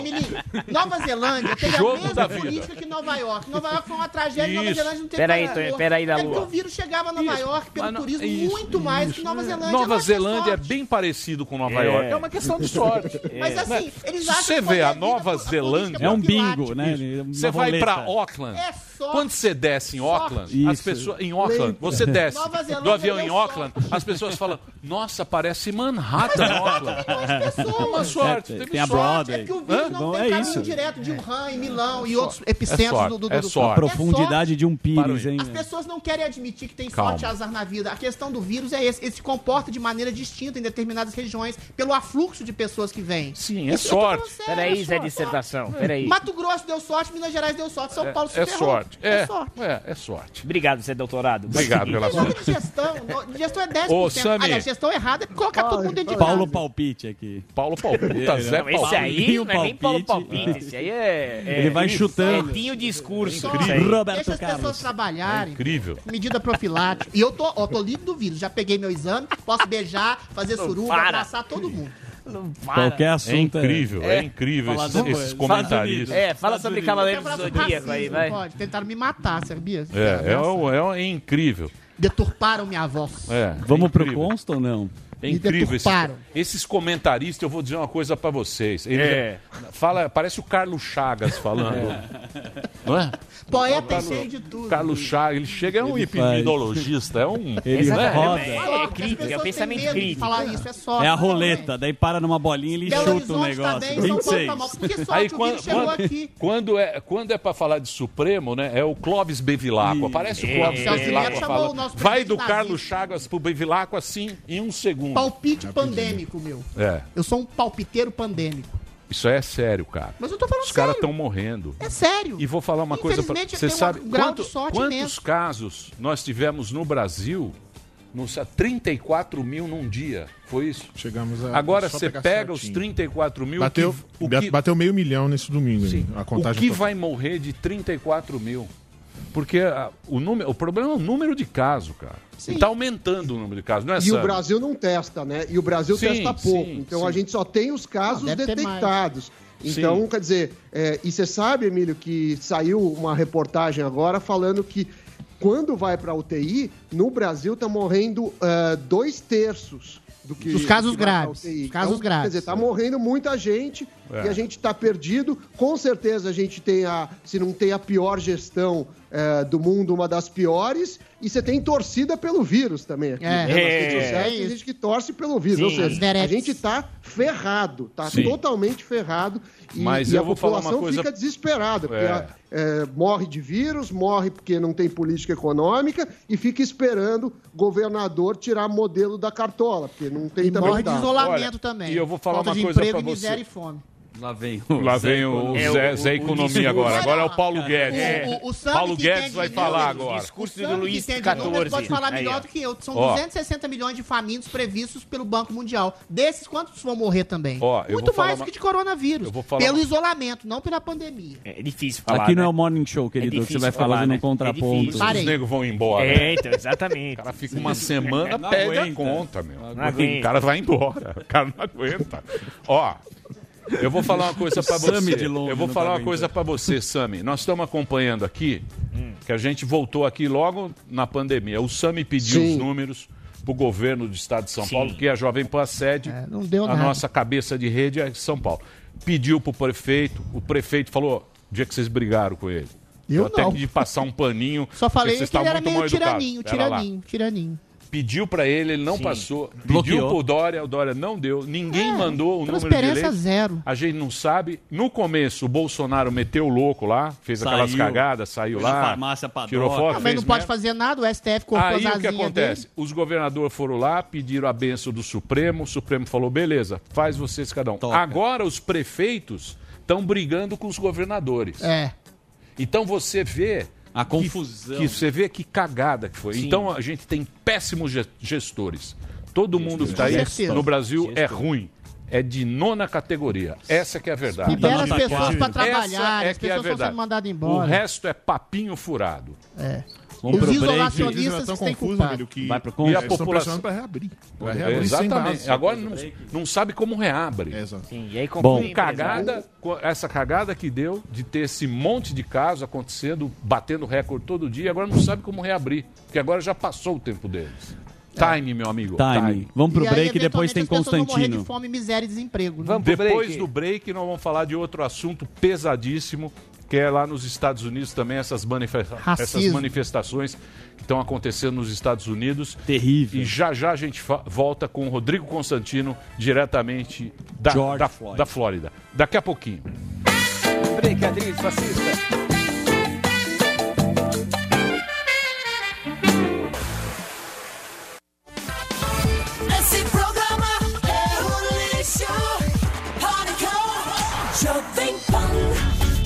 Nova Zelândia tem a mesma política que Nova York. Nova York foi uma tragédia, Nova Zelândia não teve Peraí, peraí da é Lua. o vírus chegava a Nova isso. York pelo não, turismo isso, muito isso, mais que Nova é. Zelândia. Nova Zelândia é bem parecido com Nova York. É, é uma questão de sorte. Mas assim, eles acham Você vê a Nova Zelândia. É um bingo, né? Você vai para Auckland. É quando você desce em Auckland, as pessoas. Em Auckland, você desce do avião em Auckland, as pessoas falam: Nossa, parece Manhattan, Auckland. Pessoas, é uma é, sorte, é, tem sorte. a É que o Hã? não Bom, tem é caminho isso. direto de é. Wuhan, em Milão e outros epicentros do, do, do, é sorte. A profundidade de um pires, hein? As pessoas não querem admitir que tem Calma. sorte e azar na vida. A questão do vírus é esse. Ele se comporta de maneira distinta em determinadas regiões, pelo afluxo de pessoas que vêm. Sim, é sorte. Peraí, Zé Dissertação. Peraí. Mato Grosso deu sorte, Minas Gerais deu sorte, São Paulo se é sorte sorte. É, é sorte. É, é sorte. Obrigado, você doutorado. Obrigado pela sua. Digestão, digestão é 10%. Ô, Sammy. Aliás, gestão errada é colocar todo mundo dentro de Paulo Palpite aqui. Paulo Palpite, é, tá né? Zé Palpite. Esse aí não é nem Paulo Palpite, esse aí é... é Ele vai chutando. É discurso. Incrível. Deixa as pessoas trabalharem. É incrível. Medida profilática. E eu tô, ó, tô livre do vírus. Já peguei meu exame, posso beijar, fazer suruba, abraçar todo mundo. Qualquer é assunto. É incrível, é, é incrível esses, esses comentaristas. É, fala sobre Unidos. Cavaleiros do Zodíaco aí, vai. Pode, tentaram me matar, sabia? É, é, é, é incrível. Deturparam minha voz. É, Vamos é pro consta ou não? É incrível. Esse, esses comentaristas, eu vou dizer uma coisa para vocês. Ele é. fala, parece o Carlos Chagas falando. É. Não é? Poeta é cheio de tudo. Carlos Chagas, ele chega, é um epidemiologista, é um. Ele é, roda. É, crítica, é o pensamento crítico. Falar isso, é, é a roleta, daí para numa bolinha e ele chuta o negócio. 26. Mal, sorte, Aí quando, quando, quando, é, quando é para falar de Supremo, né? É o Clóvis Bevilacqua. Parece o Clóvis Bevilacqua falando. Vai do Carlos Chagas pro Bevilacqua assim em um segundo. Palpite pandêmico, meu. É. Eu sou um palpiteiro pandêmico. Isso é sério, cara. Mas eu tô falando Os caras estão morrendo. É sério. E vou falar uma coisa pra você. sabe um quanto, quantos casos nós tivemos no Brasil? Nos 34 mil num dia. Foi isso? Chegamos a. Agora você pega certinho. os 34 mil. Bateu, que, bateu meio milhão nesse domingo. Sim. A contagem o que total. vai morrer de 34 mil? Porque a, o, número, o problema é o número de casos, cara. Sim. E tá aumentando o número de casos, não é E sabe? o Brasil não testa, né? E o Brasil sim, testa pouco. Sim, então a gente só tem os casos ah, detectados. Então, quer dizer, é, e você sabe, Emílio, que saiu uma reportagem agora falando que quando vai para UTI, no Brasil tá morrendo uh, dois terços do que os casos que graves. Os casos então, graves. Quer dizer, tá morrendo muita gente é. e a gente tá perdido. Com certeza a gente tem a, se não tem a pior gestão é, do mundo uma das piores, e você tem torcida pelo vírus também aqui. É, né? É. sociais, tem é gente que torce pelo vírus. Sim. Ou seja, a gente tá ferrado, tá Sim. totalmente ferrado. E, Mas e a população coisa... fica desesperada, porque. É. é, morre de vírus, morre porque não tem política econômica e fica esperando governador tirar modelo da cartola, porque não tem e também. Morre de isolamento Olha, também. E eu vou falar Falta uma coisa para você. E fome. Lá vem o, Lá vem o Zé, é Zé, Zé Economia agora. Agora é o Paulo Guedes. É, o, é. o, o Paulo Guedes vai falar agora. O discurso do Luiz XIV. entende pode falar melhor do que eu. São Ó. 260 milhões de famintos previstos pelo Banco Mundial. Desses, quantos vão morrer também? Ó, eu Muito vou mais falar do que de coronavírus. Eu vou falar pelo uma- isolamento, não pela pandemia. É difícil falar. Aqui não é né? o Morning Show, querido, que você vai falar, fazendo né? um contraponto. Os negros vão embora. Né? É, então, exatamente. O cara fica uma semana, pega a conta, meu. O cara vai embora. O cara não aguenta. Ó, eu vou falar uma coisa para você. eu vou falar tá uma coisa para você, Sami. Nós estamos acompanhando aqui, hum. que a gente voltou aqui logo na pandemia. O Sami pediu Sim. os números para o governo do estado de São Sim. Paulo, que é a Jovem Pan sede, é, a nada. nossa cabeça de rede é São Paulo. Pediu para o prefeito, o prefeito falou, dia que vocês brigaram com ele. Eu, eu até não. de passar um paninho. Só falei que ele era meio tiraninho, tiraninho, tiraninho, tiraninho. Pediu pra ele, ele não Sim. passou. Pediu Bloqueou. pro Dória, o Dória não deu. Ninguém É, mandou o número de transparência eleitos. zero. A gente não sabe. No começo, o Bolsonaro meteu o louco lá, fez aquelas Saiu. cagadas, saiu lá. farmácia pra tirou foto, Ah, mas fez não pode merda. fazer nada, o STF cortou Aí as o que acontece? dele. Os governadores foram lá, pediram a benção do Supremo, o Supremo falou, beleza, faz vocês cada um. Agora os prefeitos estão brigando com os governadores. É. Então você vê A que- confusão. Que, você vê que cagada que foi. Sim. Então a gente tem péssimos ge- gestores. Todo mundo que está aí Certeza. no Brasil é ruim. É de nona categoria. Essa que é a verdade. Libera as pessoas Essa trabalhar, é as que é a pessoas estão verdade. sendo mandadas O embora. resto é papinho furado. É. Vamos Os isolacionistas tão que têm confuso, culpado. Emílio, que Vai pro E a estão população- para reabrir. Vai reabrir Exatamente. Agora não, não sabe como reabre. É, exato. Sim, e aí Bom. cagada, essa cagada que deu de ter esse monte de casos acontecendo, batendo recorde todo dia, agora não sabe como reabrir, porque agora já passou o tempo deles. Time, meu amigo. Time. Vamos pro E aí, break e depois tem as pessoas vão morrer Constantino. de fome, miséria e desemprego. Né? Vamos Depois break. do break, nós vamos falar de outro assunto pesadíssimo, que é lá nos Estados Unidos também, essas, manifesta- Racismo. essas manifestações que estão acontecendo nos Estados Unidos. Terrível. E já já a gente volta com o Rodrigo Constantino, diretamente da, da, da Flórida. Daqui a pouquinho. Fascista.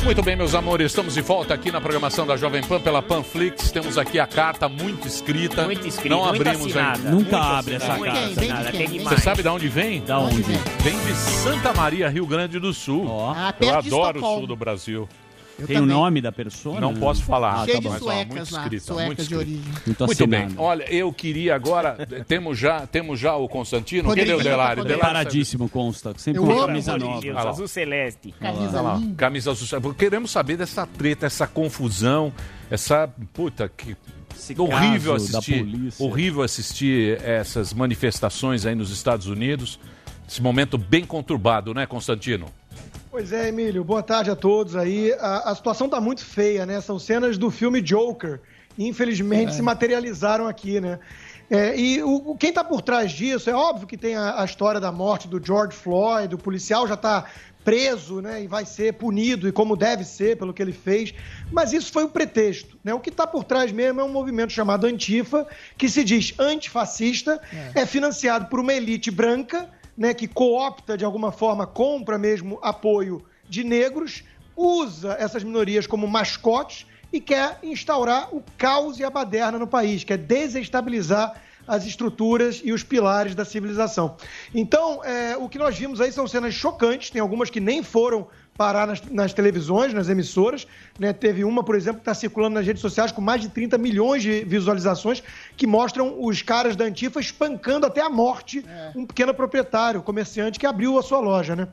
Muito bem, meus amores, estamos de volta aqui na programação da Jovem Pan pela Panflix. Temos aqui a carta muito escrita. Muito escrita, Não muito abrimos ainda. Nunca Muito abre essa carta. Vem quem? tem Vem Você sabe de onde vem? Da onde? Vem de Santa Maria, Rio Grande do Sul. Ó. Ah, Eu adoro o sul do Brasil. Eu Tem o também. nome da pessoa? Não posso falar. Ah, Cheio tá de bom. Mas, ó, suecas muito lá, escrita, suecas muito de origem. Muito, Muito bem. Olha, eu queria agora. temos já, temos já o Constantino. Cadê Rodriguinho o Delari? tá Preparadíssimo, consta. Sempre Eu camisa de nova. Deus, Ah azul celeste. Camisa linda. camisa azul. Queremos saber dessa treta, essa confusão, essa puta que Esse horrível assistir, polícia. horrível assistir essas manifestações aí nos Estados Unidos. Esse momento bem conturbado, né, Constantino? Pois é, Emílio, boa tarde a todos aí. A, a situação tá muito feia, né? São cenas do filme Joker. Infelizmente se materializaram aqui, né? É, e o, quem tá por trás disso, é óbvio que tem a, a história da morte do George Floyd, o policial já tá preso, né, e vai ser punido, e como deve ser pelo que ele fez, mas isso foi o pretexto, né? O que está por trás mesmo é um movimento chamado Antifa, que se diz antifascista, é financiado por uma elite branca, né, que coopta de alguma forma, compra mesmo apoio de negros, usa essas minorias como mascotes e quer instaurar o caos e a baderna no país, quer desestabilizar as estruturas e os pilares da civilização. Então, é, o que nós vimos aí são cenas chocantes, tem algumas que nem foram parar nas, nas televisões, nas emissoras. né? Teve uma, por exemplo, que está circulando nas redes sociais com mais de 30 milhões de visualizações, que mostram os caras da Antifa espancando até a morte um pequeno proprietário, comerciante que abriu a sua loja. Né?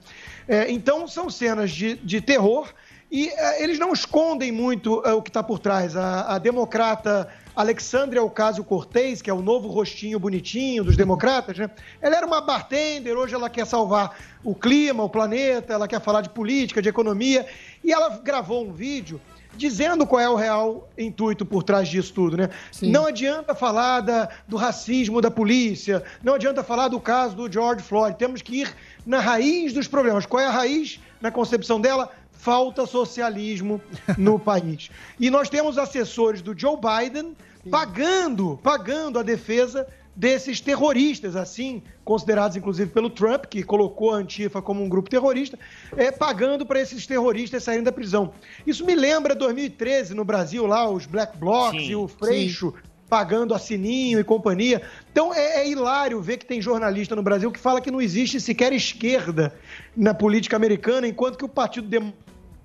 É, então, são cenas de, de terror e eh, eles não escondem muito eh, o que está por trás. A, a democrata Alexandria Ocasio-Cortez, que é o novo rostinho bonitinho dos democratas, né? ela era uma bartender, hoje ela quer salvar o clima, o planeta, ela quer falar de política, de economia, e ela gravou um vídeo dizendo qual é o real intuito por trás disso tudo, né? Não adianta falar da- do racismo da polícia, não adianta falar do caso do George Floyd, temos que ir na raiz dos problemas. Qual é a raiz, na concepção dela? Falta socialismo no país. E nós temos assessores do Joe Biden pagando, pagando a defesa desses terroristas, assim, considerados inclusive pelo Trump, que colocou a Antifa como um grupo terrorista, é, pagando para esses terroristas saírem da prisão. Isso me lembra 2013 no Brasil, lá, os Black Blocs Sim, e o Freixo pagando a Sininho e companhia. Então é, é hilário ver que tem jornalista no Brasil que fala que não existe sequer esquerda na política americana, enquanto que o Partido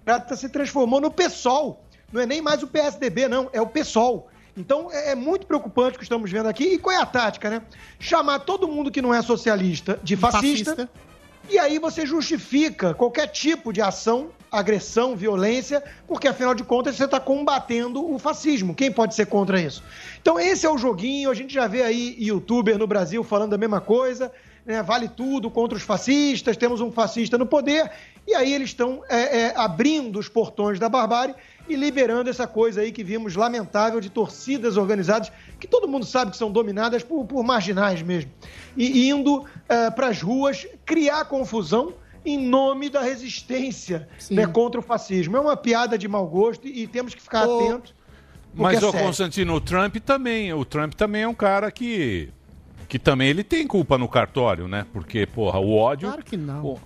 Democrata se transformou no PSOL. Não é nem mais o PSDB, não, é o PSOL. Então é, é muito preocupante o que estamos vendo aqui. E qual é a tática, né? Chamar todo mundo que não é socialista de fascista. Fascista. E aí você justifica qualquer tipo de ação, agressão, violência, porque afinal de contas você está combatendo o fascismo. Quem pode ser contra isso? Então esse é o joguinho, a gente já vê aí youtuber no Brasil falando a mesma coisa, né? vale tudo contra os fascistas, temos um fascista no poder, e aí eles estão é, é, abrindo os portões da barbárie e liberando essa coisa aí que vimos lamentável de torcidas organizadas, que todo mundo sabe que são dominadas por, por marginais mesmo, e indo para as ruas criar confusão em nome da resistência né, contra o fascismo. É uma piada de mau gosto e, e temos que ficar atentos. porque Mas é o sério. Constantino, o Trump também, o Trump também é um cara que que também ele tem culpa no cartório, né? Porque, porra, o ódio. Claro que não.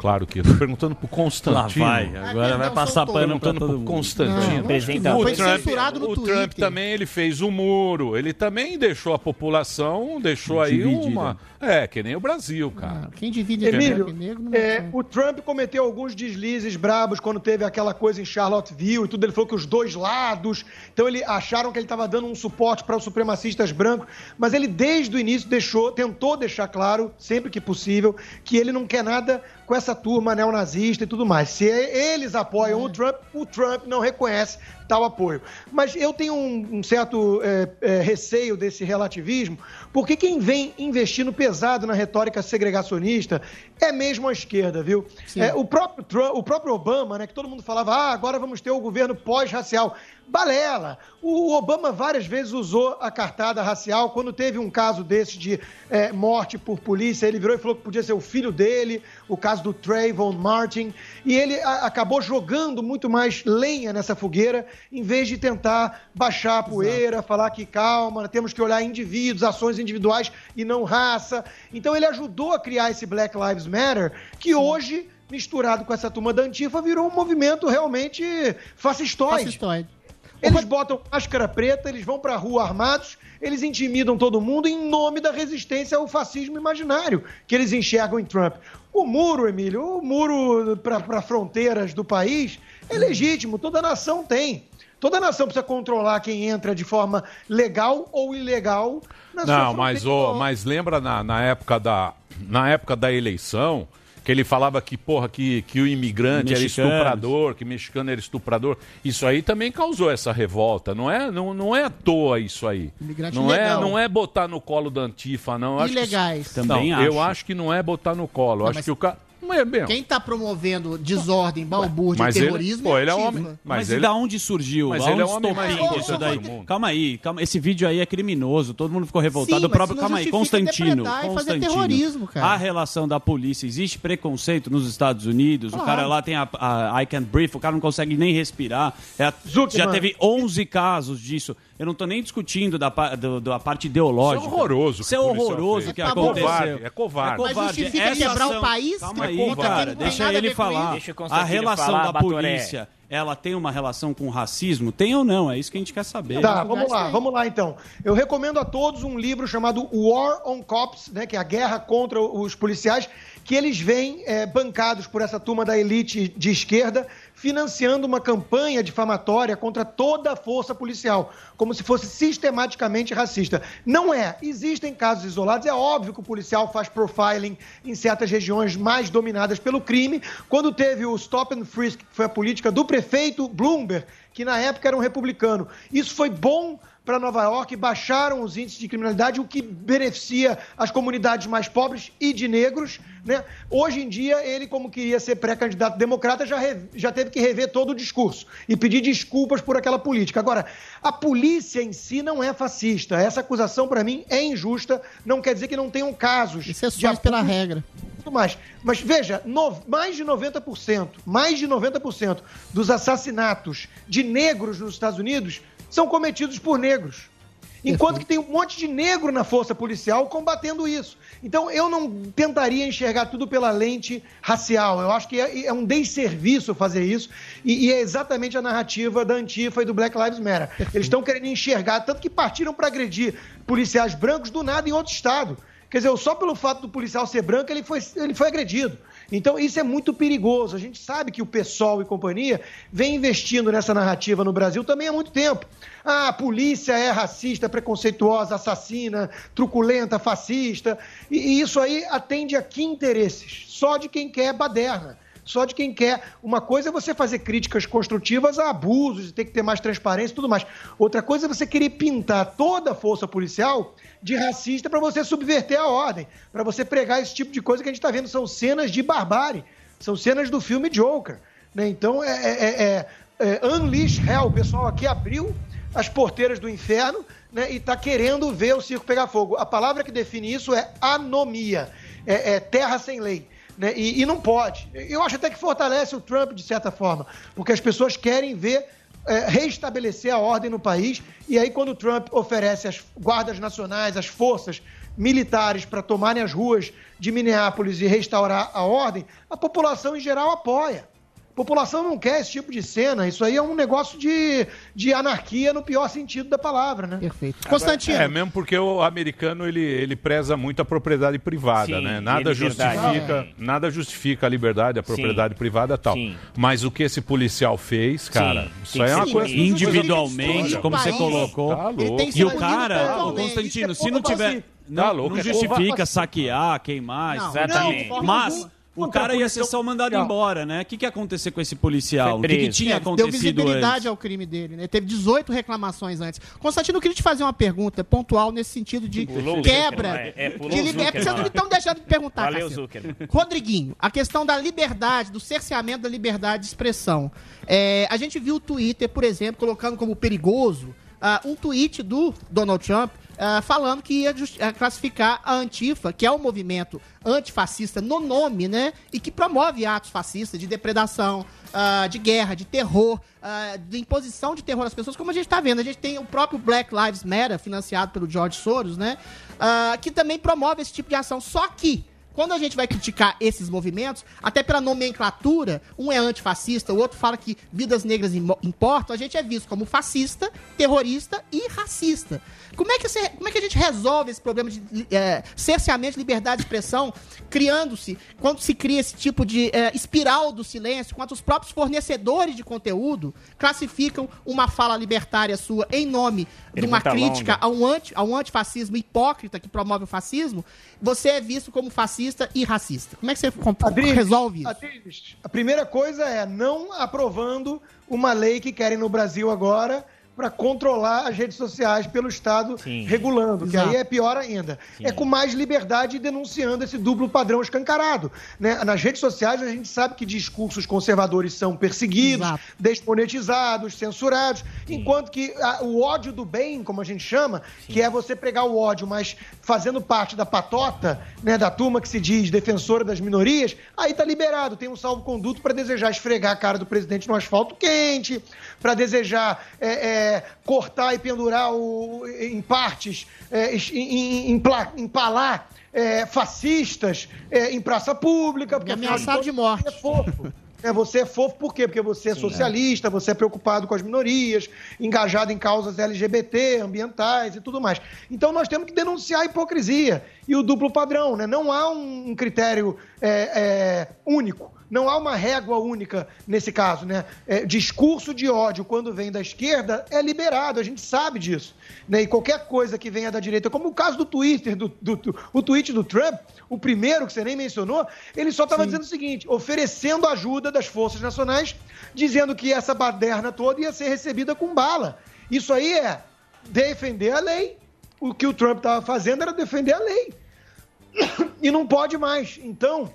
Claro que eu tô perguntando pro Constantino. Lá vai, agora vai passar pano todo pro mundo. Constantino. Não, Apresenta- o Foi Trump, censurado no o Trump também ele fez o muro, ele também deixou a população, deixou aí uma, é, que nem o Brasil, cara. Quem divide Emílio, e negro não é, o Trump cometeu alguns deslizes brabos quando teve aquela coisa em Charlottesville e tudo. Ele falou que os dois lados. Então, ele acharam que ele estava dando um suporte para os supremacistas brancos. Mas ele, desde o início, deixou, tentou deixar claro, sempre que possível, que ele não quer nada com essa turma neonazista e tudo mais. Se eles apoiam o Trump, o Trump não reconhece tal apoio. Mas eu tenho um, um certo é, é, receio desse relativismo, porque quem vem investindo pesado na retórica segregacionista é mesmo a esquerda, viu? É, o, próprio Trump, o próprio Obama, né, que todo mundo falava, ah, agora vamos ter o governo pós-racial. Balela! O Obama várias vezes usou a cartada racial. Quando teve um caso desse de é, morte por polícia, ele virou e falou que podia ser o filho dele, o caso do Trayvon Martin. E ele a- acabou jogando muito mais lenha nessa fogueira, em vez de tentar baixar a poeira, falar que calma, temos que olhar indivíduos, ações individuais e não raça. Então ele ajudou a criar esse Black Lives Matter, que hoje, misturado com essa turma da Antifa, virou um movimento realmente. Fascistoide. Eles botam máscara preta, eles vão pra rua armados, eles intimidam todo mundo em nome da resistência ao fascismo imaginário que eles enxergam em Trump. O muro, Emílio, o muro para fronteiras do país é legítimo, toda nação tem. Toda nação precisa controlar quem entra de forma legal ou ilegal na sua Não, mas, ô, mas lembra na, na época da, na época da eleição que ele falava que, porra, que, que o imigrante era estuprador, que mexicano era estuprador. Isso aí também causou essa revolta. Não é, não, não é à toa isso aí. Imigrante Não é, não é botar no colo da Antifa, não. Eu acho que- Ilegais. Também não, Eu acho. acho que não é botar no colo. Eu Não, acho mas que o cara. Não é bem. Quem tá promovendo desordem, balbúrdia e mas ele- terrorismo pô, ele é um Antifa. homem- Mas, Mas e ele- da onde surgiu? Mas ele é o homem mais estopim importante isso daí? do mundo. Calma aí, calma. Esse vídeo aí é criminoso. Todo mundo ficou revoltado. Sim, o mas próprio, calma aí, Constantino. Constantino. terrorismo, cara. A relação da polícia. Existe preconceito nos Estados Unidos. O Claro. cara lá tem a, a I can't breathe, o cara não consegue nem respirar. É a- já teve 11 casos disso. Eu não tô nem discutindo da, do- da parte ideológica. Isso é horroroso Isso é horroroso que É aconteceu. covarde, é covarde. Mas justifica quebrar o país? Calma aí, quem cara. Deixa ele falar. Deixa a relação falar, da Batoré. polícia, ela tem uma relação com racismo? Tem ou não? É isso que a gente quer saber. Tá, vamos lá, vamos lá então. Eu recomendo a todos um livro chamado War on Cops, né, que é a guerra contra os policiais, que eles vêm é, bancados por essa turma da elite de esquerda, financiando uma campanha difamatória contra toda a força policial, como se fosse sistematicamente racista. Não é. Existem casos isolados. É óbvio que o policial faz profiling em certas regiões mais dominadas pelo crime. Quando teve o Stop and Frisk, que foi a política do prefeito Bloomberg, que na época era um republicano, isso foi bom para Nova York, baixaram os índices de criminalidade, o que beneficia as comunidades mais pobres e de negros. Né? Hoje em dia, ele, como queria ser pré-candidato democrata, já, re- já teve que rever todo o discurso e pedir desculpas por aquela política. Agora, a polícia em si não é fascista. Essa acusação, para mim, é injusta. Não quer dizer que não tenham casos. Exceções pela regra. Mais. Mas veja, no- mais de 90%, mais de 90% dos assassinatos de negros nos Estados Unidos são cometidos por negros. Enquanto que tem um monte de negro na força policial combatendo isso. Então eu não tentaria enxergar tudo pela lente racial. Eu acho que é, é um desserviço fazer isso. E, e é exatamente a narrativa da Antifa e do Black Lives Matter. Eles estão querendo enxergar, tanto que partiram para agredir policiais brancos do nada em outro estado. Quer dizer, só pelo fato do policial ser branco, ele foi, ele foi agredido. Então, isso é muito perigoso. A gente sabe que o PSOL e companhia vem investindo nessa narrativa no Brasil também há muito tempo. Ah, a polícia é racista, preconceituosa, assassina, truculenta, fascista. E, e isso aí atende a que interesses? Só de quem quer baderna. Só de quem quer. Uma coisa é você fazer críticas construtivas a abusos, ter que ter mais transparência e tudo mais. Outra coisa é você querer pintar toda a força policial de racista para você subverter a ordem, para você pregar esse tipo de coisa que a gente está vendo. São cenas de barbárie, são cenas do filme Joker. né? Então, é, é- é- é, Unleash Hell. O pessoal aqui abriu as porteiras do inferno né, e está querendo ver o circo pegar fogo. A palavra que define isso é anomia, é, é terra sem lei. Né, e, e não pode. Eu acho até que fortalece o Trump, de certa forma, porque as pessoas querem ver é, reestabelecer a ordem no país. E aí, quando o Trump oferece às guardas nacionais, às forças militares para tomarem as ruas de Minneapolis e restaurar a ordem, a população em geral apoia. A população não quer esse tipo de cena. Isso aí é um negócio de, de anarquia no pior sentido da palavra, né? Perfeito. É, mesmo porque o americano ele, ele preza muito a propriedade privada, Sim, né? Nada liberdade. justifica, nada justifica a liberdade, a propriedade privada e tal. Sim. Mas o que esse policial fez, cara, Sim, isso aí é uma coisa individualmente, como você colocou. Tá louco. E o cara, o Constantino, se não tiver. Não, Tá louco, não é justifica saquear, queimar, Não, exatamente. não, Mas o cara ia ser só mandado não. embora, né? O que, que ia acontecer com esse policial? O que, que tinha É, acontecido Deu visibilidade antes? ao crime dele, né? Teve 18 reclamações antes. Constantino, eu queria te fazer uma pergunta pontual nesse sentido de Pulou quebra. É, é, pulou de o liber- É porque vocês não estão deixando de perguntar, Valeu. Zuckerman. Rodriguinho, a questão da liberdade, do cerceamento da liberdade de expressão. É, a gente viu o Twitter, por exemplo, colocando como perigoso ah, um tweet do Donald Trump ah, falando que ia ah, classificar a Antifa, que é um movimento antifascista no nome, né? E que promove atos fascistas de depredação, ah, de guerra, de terror, de imposição de terror às pessoas, como a gente está vendo. A gente tem o próprio Black Lives Matter, financiado pelo George Soros, né? Que também promove esse tipo de ação. Só que quando a gente vai criticar esses movimentos, até pela nomenclatura, um é antifascista, o outro fala que vidas negras importam, a gente é visto como fascista, terrorista e racista. Como é que, você- como é que a gente resolve esse problema de é, cerceamento de liberdade de expressão, criando-se, quando se cria esse tipo de é, espiral do silêncio, quando os próprios fornecedores de conteúdo classificam uma fala libertária sua em nome de uma crítica longa. a um, anti, a um antifascismo hipócrita que promove o fascismo, você é visto como fascista e racista. Como é que você Adriles, resolve isso? Adriles, a primeira coisa é não aprovando uma lei que querem no Brasil agora para controlar as redes sociais pelo Estado regulando, que Exato. aí é pior ainda. É com mais liberdade e denunciando esse duplo padrão escancarado. né? Nas redes sociais a gente sabe que discursos conservadores são perseguidos, desmonetizados, censurados, enquanto que a- o ódio do bem, como a gente chama, que é você pregar o ódio, mas fazendo parte da patota, né, da turma que se diz defensora das minorias, aí tá liberado, tem um salvo-conduto para desejar esfregar a cara do presidente no asfalto quente, para desejar é, é, cortar e pendurar o- em partes, é, em- em- empalar é, fascistas é, em praça pública, porque ameaçado de morte. É fofo. É, você é fofo por quê? Porque você é socialista, você é preocupado com as minorias, engajado em causas LGBT, ambientais e tudo mais. Então nós temos que denunciar a hipocrisia e o duplo padrão, né? Não há um critério é, é, único. Não há uma régua única nesse caso, né? É, discurso de ódio, quando vem da esquerda, é liberado, a gente sabe disso. Né? E qualquer coisa que venha da direita, como o caso do Twitter, do, do- do- o tweet do Trump, o primeiro que você nem mencionou, ele só estava dizendo o seguinte: oferecendo ajuda das forças nacionais, dizendo que essa baderna toda ia ser recebida com bala. Isso aí é defender a lei. O que o Trump estava fazendo era defender a lei. E não pode mais. Então,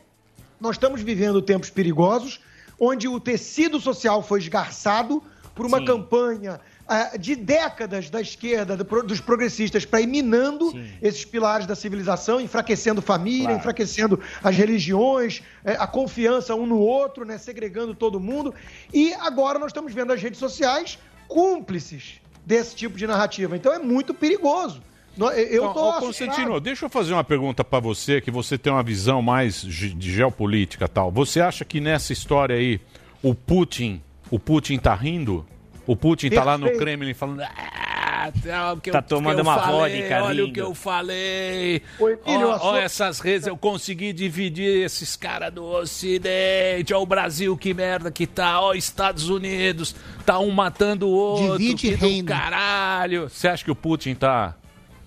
nós estamos vivendo tempos perigosos, onde o tecido social foi esgarçado por uma campanha ah, de décadas da esquerda, do dos progressistas, para ir minando esses pilares da civilização, enfraquecendo família, Claro. enfraquecendo as religiões, eh, a confiança um no outro, né, segregando todo mundo. E agora nós estamos vendo as redes sociais cúmplices desse tipo de narrativa. Então é muito perigoso. Eu Então, tô. Constantino, deixa eu fazer uma pergunta pra você, que você tem uma visão mais de geopolítica e tal. Você acha que nessa história aí o Putin, o Putin tá rindo? O Putin tá lá no Perfeito. Kremlin falando. "Ah, tá, o que Tá eu- tomando que eu uma falei, vodka, Olha o lindo." que eu falei. Oi, filho, Ó, a sua- ó essas redes, eu consegui dividir esses caras do Ocidente. Ó, o Brasil, que merda que tá. Ó, Estados Unidos, tá um matando o outro. Divide que do reino. caralho. Você acha que o Putin tá.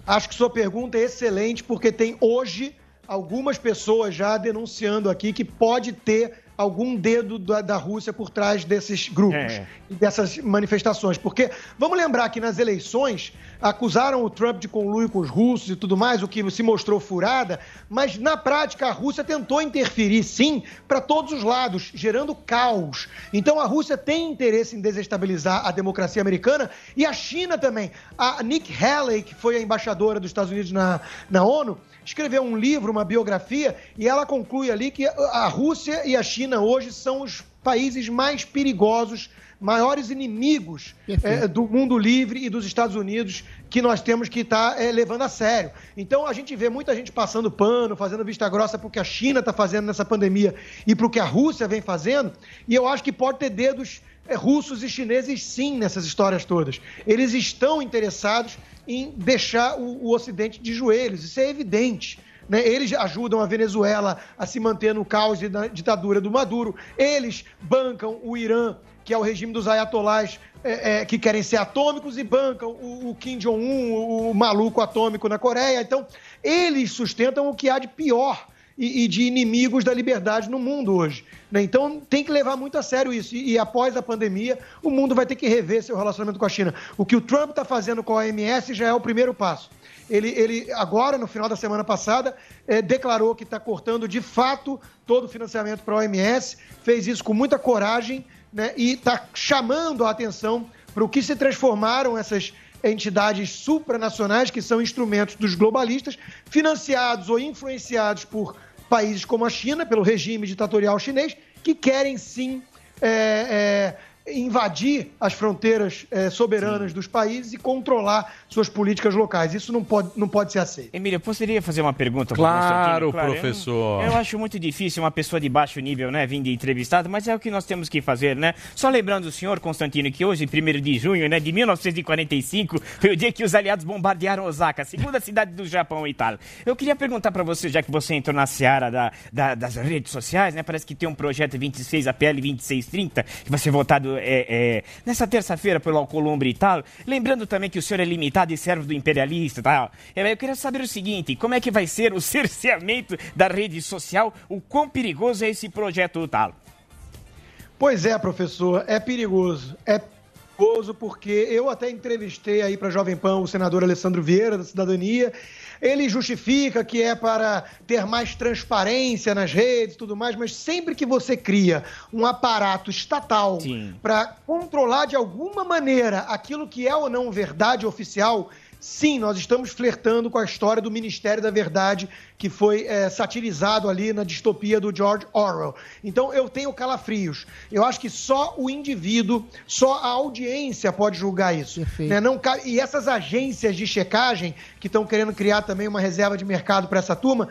Acho que sua pergunta é excelente, porque tem hoje algumas pessoas já denunciando aqui que pode ter algum dedo da, da Rússia por trás desses grupos É. e dessas manifestações. Porque vamos lembrar que nas eleições acusaram o Trump de conluio com os russos e tudo mais, o que se mostrou furada, mas na prática a Rússia tentou interferir, sim, para todos os lados, gerando caos. Então a Rússia tem interesse em desestabilizar a democracia americana e a China também. A Nick Haley, que foi a embaixadora dos Estados Unidos na, na ONU, escreveu um livro, uma biografia, e ela conclui ali que a Rússia e a China hoje são os países mais perigosos, maiores inimigos eh, do mundo livre e dos Estados Unidos que nós temos que estar levando a sério. Então a gente vê muita gente passando pano, fazendo vista grossa pro que a China está fazendo nessa pandemia e pro que a Rússia vem fazendo, e eu acho que pode ter dedos eh, russos e chineses sim nessas histórias todas. Eles estão interessados em deixar o, o Ocidente de joelhos, isso é evidente. né? Eles ajudam a Venezuela a se manter no caos e na ditadura do Maduro. Eles bancam o Irã, que é o regime dos ayatolás é, é, que querem ser atômicos, e bancam o, o Kim Jong-un, o, o maluco atômico na Coreia. Então, eles sustentam o que há de pior e, e de inimigos da liberdade no mundo hoje. né? Então tem que levar muito a sério isso. E, e após a pandemia, o mundo vai ter que rever seu relacionamento com a China. O que o Trump está fazendo com a OMS já é o primeiro passo. Ele, ele agora, no final da semana passada, eh, declarou que está cortando de fato todo o financiamento para a OMS, fez isso com muita coragem né, e está chamando a atenção para o que se transformaram essas entidades supranacionais, que são instrumentos dos globalistas, financiados ou influenciados por países como a China, pelo regime ditatorial chinês, que querem sim é, é, invadir as fronteiras é, soberanas dos países e controlar suas políticas locais. Isso não pode, não pode ser aceito. Emílio, eu poderia fazer uma pergunta pro Claro, Constantino? eu- professor. Eu, acho muito difícil uma pessoa de baixo nível, né, vir de entrevistado, mas é o que nós temos que fazer, né? Só lembrando o senhor, Constantino, que hoje, 1 de junho, né, de 1945, foi o dia que os aliados bombardearam Osaka, a segunda cidade do Japão e tal. Eu queria perguntar pra você, já que você entrou na seara da, da- das redes sociais, né, parece que tem um projeto 26, a PL 2630, que vai ser votado é, é, nessa terça-feira pelo Alcolumbre e tal. Lembrando também que o senhor é limitado e servo do imperialista e tal. É, Eu queria saber o seguinte, como é que vai ser o cerceamento da rede social? O quão perigoso é esse projeto tal? Pois é, professor, é perigoso. É perigoso porque eu até entrevistei aí para Jovem Pan o senador Alessandro Vieira, da Cidadania. Ele justifica que é para ter mais transparência nas redes e tudo mais, mas sempre que você cria um aparato estatal para controlar de alguma maneira aquilo que é ou não verdade oficial, Sim, nós estamos flertando com a história do Ministério da Verdade, que foi eh, satirizado ali na distopia do George Orwell. Então eu tenho calafrios. Eu acho que só o indivíduo, só a audiência pode julgar isso. né? Não E essas agências de checagem, que estão querendo criar também uma reserva de mercado para essa turma,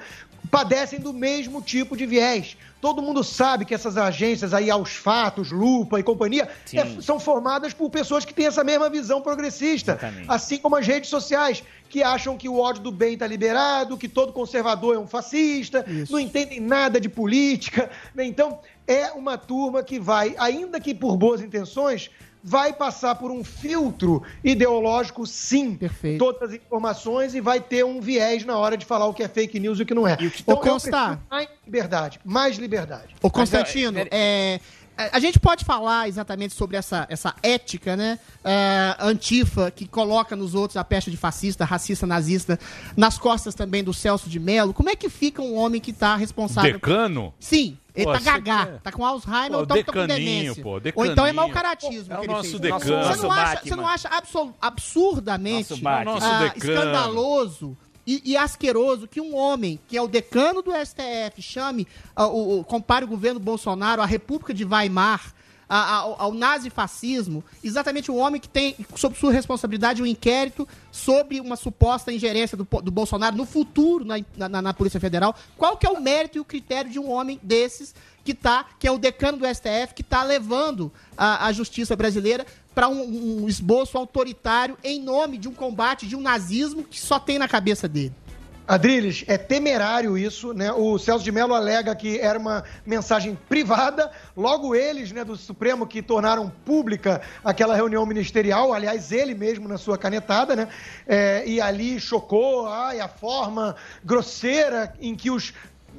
padecem do mesmo tipo de viés. Todo mundo sabe que essas agências aí, aos fatos, Lupa e companhia, é- são formadas por pessoas que têm essa mesma visão progressista. Exatamente. Assim como as redes sociais, que acham que o ódio do bem está liberado, que todo conservador é um fascista, não entendem nada de política. né? Então, é uma turma que vai, ainda que por boas intenções, vai passar por um filtro ideológico, sim, todas as informações e vai ter um viés na hora de falar o que é fake news e o que não é. Então, Ô, eu Consta. prefiro mais liberdade, mais liberdade. Ô, Constantino, é, a a gente pode falar exatamente sobre essa, essa ética, né? é, antifa, que coloca nos outros a peste de fascista, racista, nazista, nas costas também do Celso de Mello. Como é que fica um homem que tá responsável... Decano? Sim, ele Pô, tá gagá, quer- tá com Alzheimer Pô, ou então tá com demência. pô, ou então é mau caratismo. É o nosso decano. Você não Nosso acha, Batman. você não acha absurdamente Nosso ah, escandaloso e, e asqueroso que um homem que é o decano do STF chame, ah, o, compare o governo Bolsonaro à República de Weimar, ao, ao nazifascismo, exatamente um homem que tem sob sua responsabilidade um inquérito sobre uma suposta ingerência do, do Bolsonaro no futuro na, na- na Polícia Federal. Qual que é o mérito e o critério de um homem desses que tá, que é o decano do STF, que está levando a, a justiça brasileira para um, um esboço autoritário em nome de um combate de um nazismo que só tem na cabeça dele. Adriles, é temerário isso, né? O Celso de Mello alega que era uma mensagem privada, logo eles, né, do Supremo, que tornaram pública aquela reunião ministerial, aliás, ele mesmo na sua canetada, né? É, e ali chocou ai, a forma grosseira em que os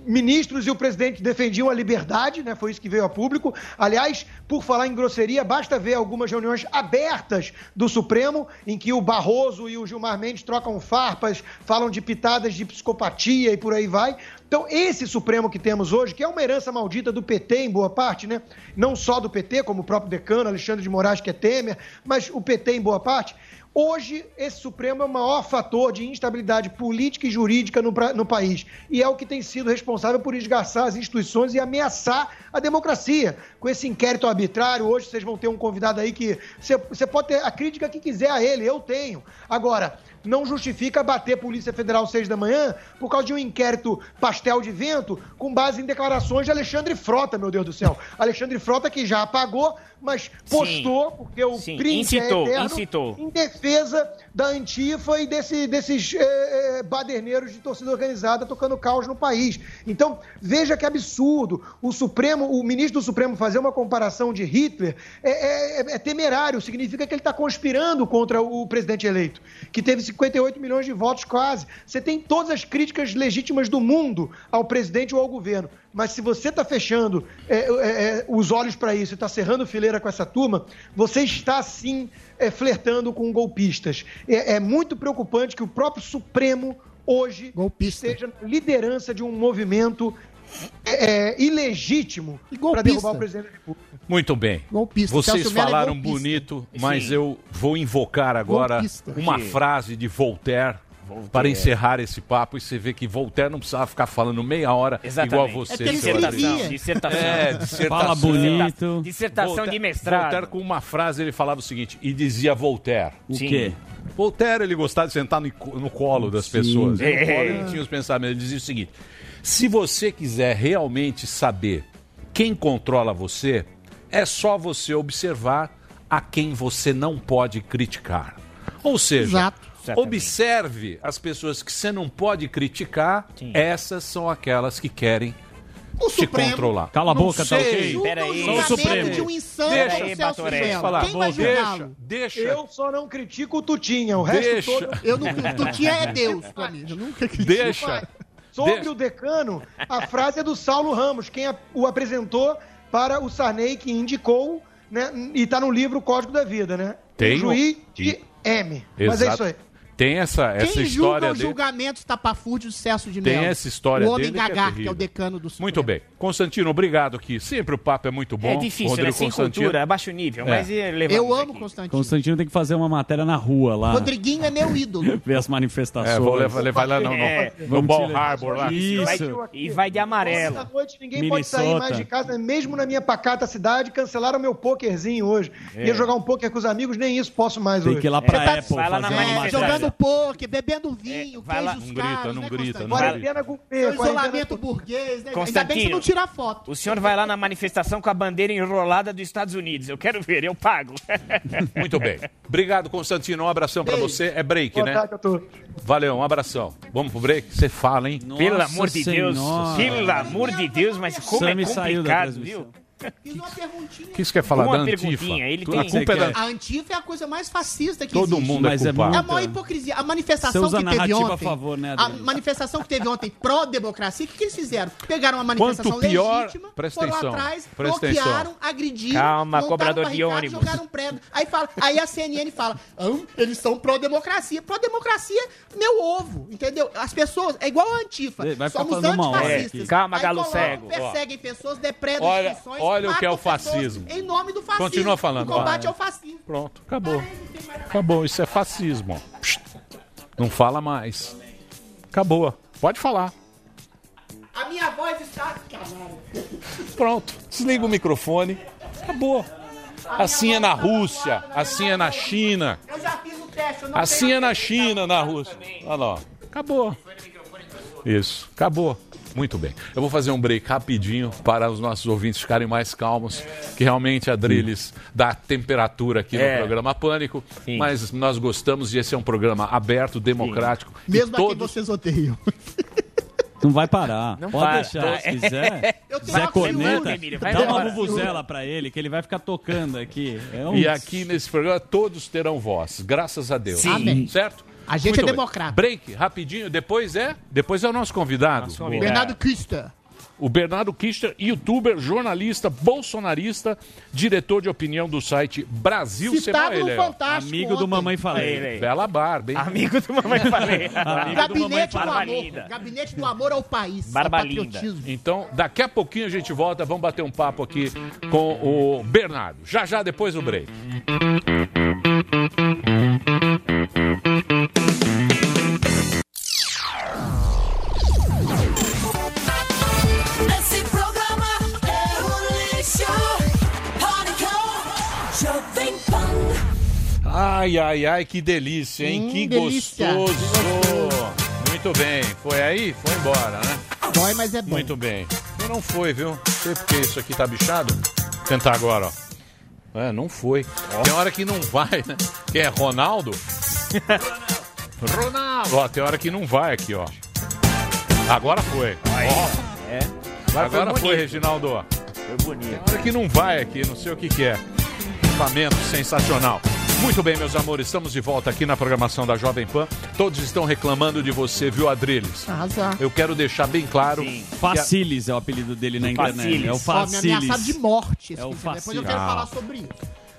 ministros e o presidente defendiam a liberdade, né? Foi isso que veio a público. Aliás, por falar em grosseria, basta ver algumas reuniões abertas do Supremo, em que o Barroso e o Gilmar Mendes trocam farpas, falam de pitadas de psicopatia e por aí vai. Então, esse Supremo que temos hoje, que é uma herança maldita do PT, em boa parte, né? Não só do PT, como o próprio decano Alexandre de Moraes, que é Temer, mas o PT em boa parte. Hoje, esse Supremo é o maior fator de instabilidade política e jurídica no, no país. E é o que tem sido responsável por esgarçar as instituições e ameaçar a democracia. Com esse inquérito arbitrário, hoje vocês vão ter um convidado aí que você pode ter a crítica que quiser a ele, eu tenho. Agora, não justifica bater Polícia Federal às seis da manhã por causa de um inquérito pastel de vento com base em declarações de Alexandre Frota, meu Deus do céu. Alexandre Frota que já apagou, mas postou, porque o Sim, print incitou, é eterno, incitou. em defesa da Antifa e desse- desses eh, baderneiros de torcida organizada tocando caos no país. Então, veja que absurdo. O Supremo, o ministro do Supremo fazer uma comparação de Hitler é, é- é temerário, significa que ele está conspirando contra o presidente eleito, que teve 58 milhões de votos quase. Você tem todas as críticas legítimas do mundo ao presidente ou ao governo. Mas se você está fechando é, é, é, os olhos para isso e está cerrando fileira com essa turma, você está sim é, flertando com golpistas. É, é muito preocupante que o próprio Supremo hoje esteja na liderança de um movimento é, é, ilegítimo para derrubar o presidente da República. Muito bem. Golpista. Vocês é falaram golpista. bonito, mas Sim. eu vou invocar agora Golpista. uma frase de Voltaire. Para encerrar esse papo, e você vê que Voltaire não precisava ficar falando meia hora Exatamente. igual você. É. Adriano. Dissertação. É, dissertação. Fala bonito. Dissertação de mestrado. Voltaire, com uma frase, ele falava o seguinte, e dizia Voltaire. O Sim. quê? Voltaire, ele gostava de sentar no, no colo das Sim. pessoas. E no É. colo ele tinha os pensamentos. Ele dizia o seguinte, se você quiser realmente saber quem controla você, é só você observar a quem você não pode criticar. Ou seja, Exato. observe as pessoas que você não pode criticar, essas são aquelas que querem O te Supremo. controlar. Cala a boca, tá ok? Julga Pera o aí. Supremo. de um insano Deixa, Celso Batoré, falar. Quem vai Deixa, julgá-lo? deixa. Eu só não critico o Tutinha, o resto Deixa. todo... Eu não, o Tutinha é Deus pra mim. Eu nunca critico. Deixa. Sobre Deixa. o decano, a frase é do Saulo Ramos, quem a- o apresentou para o Sarney, que indicou, né? E está no livro Código da Vida, né? Tem Um juiz o- de M. Mas é Exato. isso aí. Tem essa, essa Quem julga história os julgamentos tapafúrdios de Celso de Tem Mello? essa história O homem dele que é gagar, que é, o decano do Supremo. Muito bem. Constantino, obrigado aqui. Sempre o papo é muito bom. É difícil, Rodrigo né? Sem Constantino. cultura, é baixo nível, É. mas é, Eu amo aqui. Constantino. Constantino tem que fazer uma matéria na rua lá. Rodriguinho é meu ídolo. Ver as manifestações. É, vou levar, levar lá no, no, É. no Ball Harbor lá. Isso. E vai de amarelo. Essa noite ninguém pode sair Minnesota. mais de casa, mesmo na minha pacata cidade. Cancelaram meu pokerzinho hoje. É. Ia jogar um poker com os amigos, nem isso posso mais Tem hoje. que ir lá pra tá- Apple vai lá na manifestação. Jogando pôquer, bebendo vinho, vai lá- Não grita, caros, não né, grita, não com P, Seu isolamento burguês, né? Ainda bem que você não tira foto. O senhor vai lá na manifestação com a bandeira enrolada dos Estados Unidos. Eu quero ver, eu pago. Muito bem. Obrigado, Constantino. Um abração pra Beijo. você. É break, Boa né? tarde a todos. Valeu, um abração. Vamos pro break? Você fala, hein? Pelo amor de Deus. Senhora. Pelo amor de Deus, mas como Sammy é saiu da complicado, viu? Fiz uma perguntinha. O que você quer falar Uma da Antifa? ele Tu- tem- a culpa é da... A Antifa é a coisa mais fascista que Todo existe. mundo é Mas é culpado. É a maior hipocrisia. A manifestação Você usa que teve narrativa a ontem. favor, né, a manifestação que teve ontem pró-democracia, o que, que eles fizeram? Pegaram uma manifestação Quanto pior- legítima, Presta foram atenção, atrás, presta bloquearam, atenção. agrediram, Calma, cobrador de ônibus. jogaram um prédio. Aí, fala, aí a CNN fala, "Ah, eles são pró-democracia. Pró-democracia, meu ovo, entendeu? As pessoas, é igual a Antifa, Vai somos antifascistas. Calma, Aí galo cego. Perseguem pessoas, depredam Olha- instituições, olha o que é o fascismo. Em nome do fascismo. Continua falando, O combate vai. ao fascismo. Pronto, acabou. Acabou, isso é fascismo. Psst. Não fala mais. Acabou. Pode falar. A minha voz está... Pronto. Desliga o microfone. Acabou. Assim é na Rússia, assim é na China, Eu já fiz o teste, assim é na China, na Rússia. Olha lá. Acabou. Isso, acabou. Muito bem. Eu vou fazer um break rapidinho para os nossos ouvintes ficarem mais calmos, que realmente a Drilis dá temperatura aqui É. no programa Pânico, Sim. mas nós gostamos de esse é um programa aberto, democrático. e Mesmo todos vocês odeiam. Não vai parar. Não Pode para. deixar. Se quiser, Zé uma Corneta, Emílio, dá uma embora. vuvuzela pra ele, que ele vai ficar tocando aqui. É um- E aqui nesse programa todos terão voz, graças a Deus. Sim. Amém. Certo? A gente Muito é bem. democrata. Break, rapidinho, depois é, depois é o nosso convidado. Nosso convidado. Bernardo Custer. O Bernardo Kister, youtuber, jornalista, bolsonarista, diretor de opinião do site Brasil Citado Semana. no Ele é, ó. Fantástico Amigo do ontem. Mamãe Falei. Bela barba, hein? Amigo do Mamãe Falei. Gabinete do, Barba amor. linda. Gabinete do amor ao país. Barba ao linda. patriotismo. Então, daqui a pouquinho a gente volta, vamos bater um papo aqui com o Bernardo. Já já depois do break. Ai, ai, ai, que delícia, hein? Hum, que delícia. gostoso. Muito bem. Foi aí? Foi embora, né? Dói, mas é bom. Muito bem. E não foi, viu? Não sei porque isso aqui tá bichado. Vou tentar agora, ó. É, não foi. Tem hora que não vai, né? Quem é Ronaldo? Ronaldo. Ó, tem hora que não vai aqui, ó. Agora foi. Ó. É. Agora, foi, bonito. Reginaldo. Foi bonito. Tem hora que não vai aqui, não sei o que que é. Equipamento sensacional. Muito bem, meus amores, estamos de volta aqui na programação da Jovem Pan. Todos estão reclamando de você, viu, Adriles? Arrasar. Eu quero deixar bem claro. a- Facilis é o apelido dele na internet. Facilis. É o Ó, me ameaçaram de Facilis. morte. É o semana. Depois eu Facilis. quero Ah. falar sobre isso.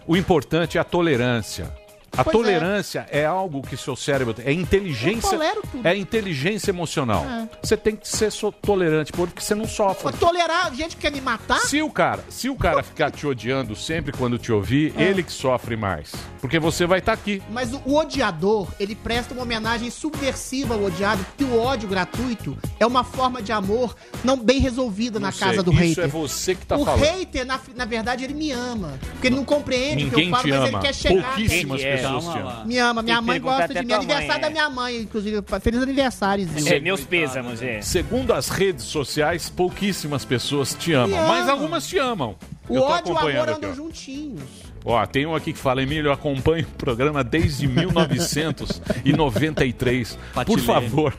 O importante é a tolerância. A Pois é. tolerância é. algo que seu cérebro tem. É inteligência. Eu tolero tudo. É inteligência emocional. É. Você tem que ser so- tolerante, porque você não sofre. Tolerar gente que quer me matar? Se o cara, se o cara ficar te odiando sempre quando te ouvir, É. ele que sofre mais. Porque você vai estar aqui. Mas o, o odiador, ele presta uma homenagem subversiva ao odiado, porque o ódio gratuito é uma forma de amor não bem resolvida na Não sei, casa do isso hater. é você que tá o falando. hater, na, na verdade, ele me ama. Porque ele não compreende o que Ninguém eu falo, mas ama. ele quer chegar. Pouquíssimas é? pessoas Calma minha que mãe gosta de mim. mãe, Aniversário é. da minha mãe, inclusive. Feliz aniversário, Zil. É, meus pêsames, é. Segundo as redes sociais, pouquíssimas pessoas te amam, mas algumas te amam. O Eu tô ódio e o acompanhando amor aqui, andam ó. juntinhos. Ó, tem um aqui que fala, Emílio, eu acompanho o programa desde 1993. Por favor,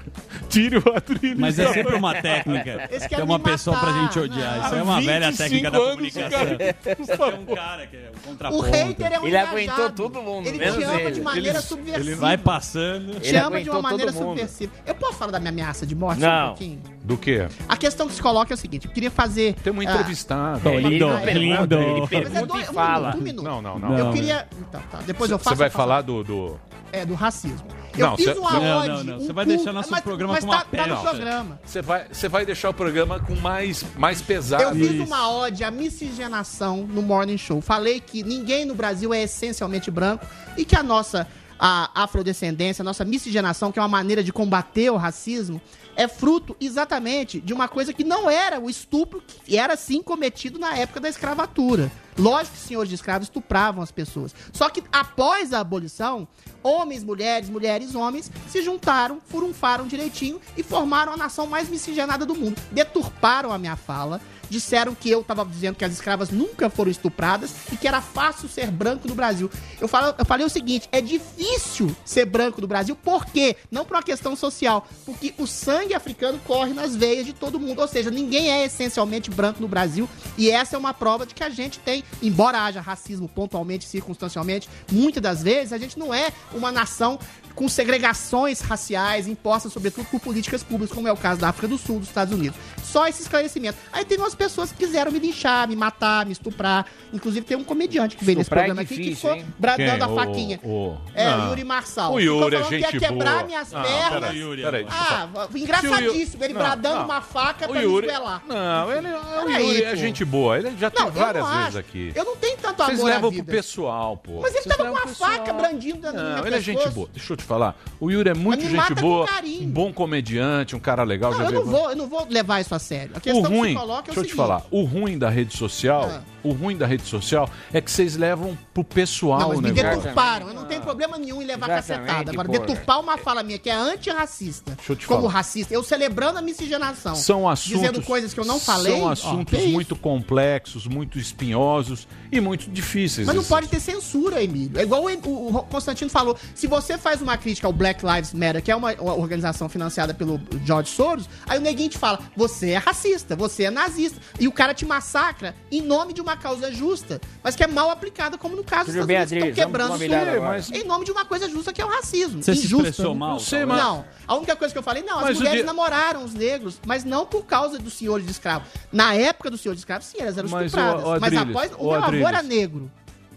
tire o Adriles. Mas é sempre uma técnica. Esse quer Tem uma pessoa pra matar, gente odiar. não. Isso é uma velha 25 técnica da anos, comunicação. cara. Tem um cara que é um O contraponto. hater é um Ele engajado. aguentou todo mundo, Ele te ama ele. de maneira Ele- subversiva. Ele vai passando. Te Ele ama de uma maneira subversiva. Eu posso falar da minha ameaça de morte Não. um pouquinho? Do quê? A questão que se coloca é o seguinte: eu queria fazer. Tem uma ah, entrevistada. É, ele lindo, pergunta, lindo. Ele é pergunta dois, e um fala. minuto, um minuto. Não, não, não. Eu queria. Então, tá. Depois eu faço. Você vai falar do. do... É, do racismo. Eu Não, fiz cê- uma Não, ode. não, não. um Você vai cu- deixar nosso mas, programa mas com uma tá, tá no programa. Você vai, você vai deixar o programa com mais, mais pesado. Eu fiz uma ode à miscigenação no Morning Show. Falei que ninguém no Brasil é essencialmente branco e que a nossa a afrodescendência, a nossa miscigenação, que é uma maneira de combater o racismo, é fruto exatamente de uma coisa que não era o estupro que era sim cometido na época da escravatura. Lógico que senhores de escravos estupravam as pessoas. Só que após a abolição, homens, mulheres, mulheres, homens se juntaram, furunfaram direitinho e formaram a nação mais miscigenada do mundo. Deturparam a minha fala, disseram que eu estava dizendo que as escravas nunca foram estupradas e que era fácil ser branco no Brasil. Eu, falo, eu falei o seguinte: é difícil ser branco no Brasil, por quê? Não por uma questão social, porque o sangue africano corre nas veias de todo mundo, ou seja, ninguém é essencialmente branco no Brasil e essa é uma prova de que a gente tem, embora haja racismo pontualmente, circunstancialmente, muitas das vezes a gente não é uma nação com segregações raciais impostas, sobretudo por políticas públicas, como é o caso da África do Sul, dos Estados Unidos. Só esse esclarecimento. Aí tem umas pessoas que quiseram me linchar, me matar, me estuprar. Inclusive tem um comediante que veio nesse é programa aqui que difícil, ficou hein? bradando Quem? a O- faquinha. o- É, Não. o Yuri Marçal. O Yuri é falando que gente ia quebrar boa. minhas Não, pernas. peraí, Yuri, peraí, Ah, engraçadíssimo. Ele Não, bradando não. uma faca O pra Yuri, me esguelar. não, ele, o Peraí, Yuri é gente boa. Ele já eu várias vezes aqui. Eu não tenho tanto Vocês amor à levam pro pessoal, pô. Mas ele Vocês tava com uma faca brandindo dentro do Não, meu ele é gente boa. Deixa eu te falar. O Yuri é muito gente boa, carinho. um bom comediante, um cara legal. Não, já eu não viu- vou, eu não vou levar isso a sério. A O questão ruim, que se coloca é o deixa eu te seguinte. falar, o ruim da rede social, Ah. O ruim da rede social é que vocês levam pro pessoal Não, mas o me negócio. deturparam. Eu não tenho problema nenhum em levar Exatamente, cacetada. Agora, porra. deturpar uma fala minha que é antirracista, como falar. racista, eu celebrando a miscigenação, São assuntos, dizendo coisas que eu não falei, São ó, assuntos que isso? muito complexos, muito espinhosos e muito difíceis. Mas não pode ter censura, Emílio. É igual o, o- o Constantino falou. Se você faz uma uma crítica ao Black Lives Matter, que é uma, uma organização financiada pelo George Soros, aí o neguinho te fala, você é racista, você é nazista. E o cara te massacra em nome de uma causa justa, mas que é mal aplicada, como no caso dos Estados Unidos, que estão quebrando agora. em nome de uma coisa justa que é o racismo. Você se Injusta, expressou né? mal, Não, sei, mas- Não, a única coisa que eu falei, não, as Mas o mulheres dia- namoraram os negros, mas não por causa do senhor de escravo. Na época do senhor de escravo, sim, elas eram Mas, estupradas. ô, mas Adriles, após, o ô, meu avô era negro.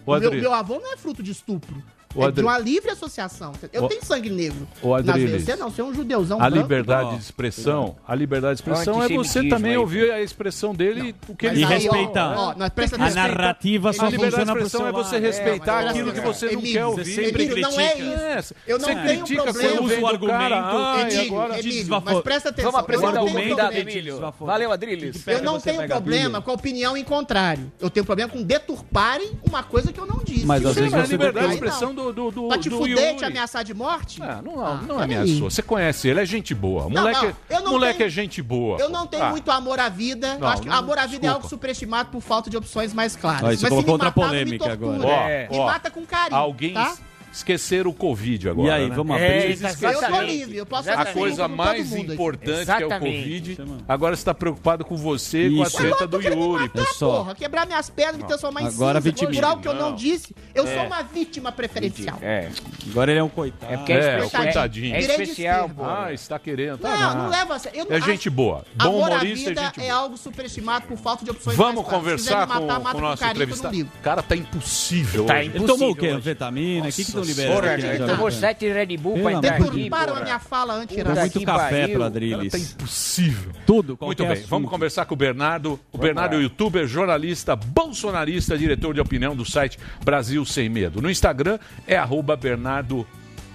Ô, O meu, meu avô não é fruto de estupro. Ô, é de Adriles. uma livre associação. Eu Ô, tenho sangue negro. veias. Adriles. Você não, você é um judeuzão A branco. liberdade de expressão, a liberdade de expressão é você também aí. ouvir a expressão dele, o que Mas ele ó, respeitar. Ó, presta A narrativa só A liberdade de expressão seu é você lado. respeitar aquilo que você não Emílio, quer você ouvir. sempre Emílio, não é critica. isso. Eu não Você tenho critica problema. quando vem Usa o do argumento. ai, Emílio, mas presta atenção. Vamos apresentar não o problema. Emílio. Valeu, Adriles. Eu não você tenho problema com a opinião em contrário. Eu tenho problema com deturparem uma coisa que eu não disse. Mas às Sim, vezes mas a você liberdade de expressão não. Do, do, do, Pra te do fuder, Yuri. te ameaçar de morte? Ah, não, Ah, não ameaçou. Você conhece ele, é gente boa. Não, Moleque, não, eu não moleque tenho- é gente boa. Eu não tenho Ah, muito amor à vida. Não, eu acho que não, amor à vida é desculpa. algo superestimado por falta de opções mais claras. E você Mas se colocou me outra matar, não me polêmica tortura. agora. É. Me mata com carinho. Alguém tá? Esqueceram o Covid agora. E aí, né? vamos É, abrir? eles Eu tô livre, eu posso A coisa mais importante que é o. Covid, agora você está preocupado com você e com a treta do Yuri. É só. Porra, quebrar minhas pernas, me transformar em Agora cinza, vitimiza. por algo que eu não Não. disse. Eu É. sou uma vítima preferencial. É. Agora ele é um coitado. É porque é, É, o coitadinho. É especial, pô. Ah, está querendo. Tá Não, nada. não leva a sério. Eu não É gente boa. Bom humorista é vida gente é boa. algo superestimado por falta de opções Vamos conversar matar, com, o nosso não entrevistado. Cara, tá impossível. Tá hoje. Ele tomou o Impossível quê? Anfetamina? O que que estão Nossa liberando Porra, aqui? ele na tomou sete Red Bull Pelo pra entrar aqui. Deturparam a minha fala Tá antirracista. muito café Adriles. tá impossível. Tudo, Muito bem, assunto. vamos conversar com o Bernardo. O Bernardo é youtuber, jornalista, bolsonarista, diretor de opinião do site Brasil Sem Medo. No Instagram é arroba Bernardo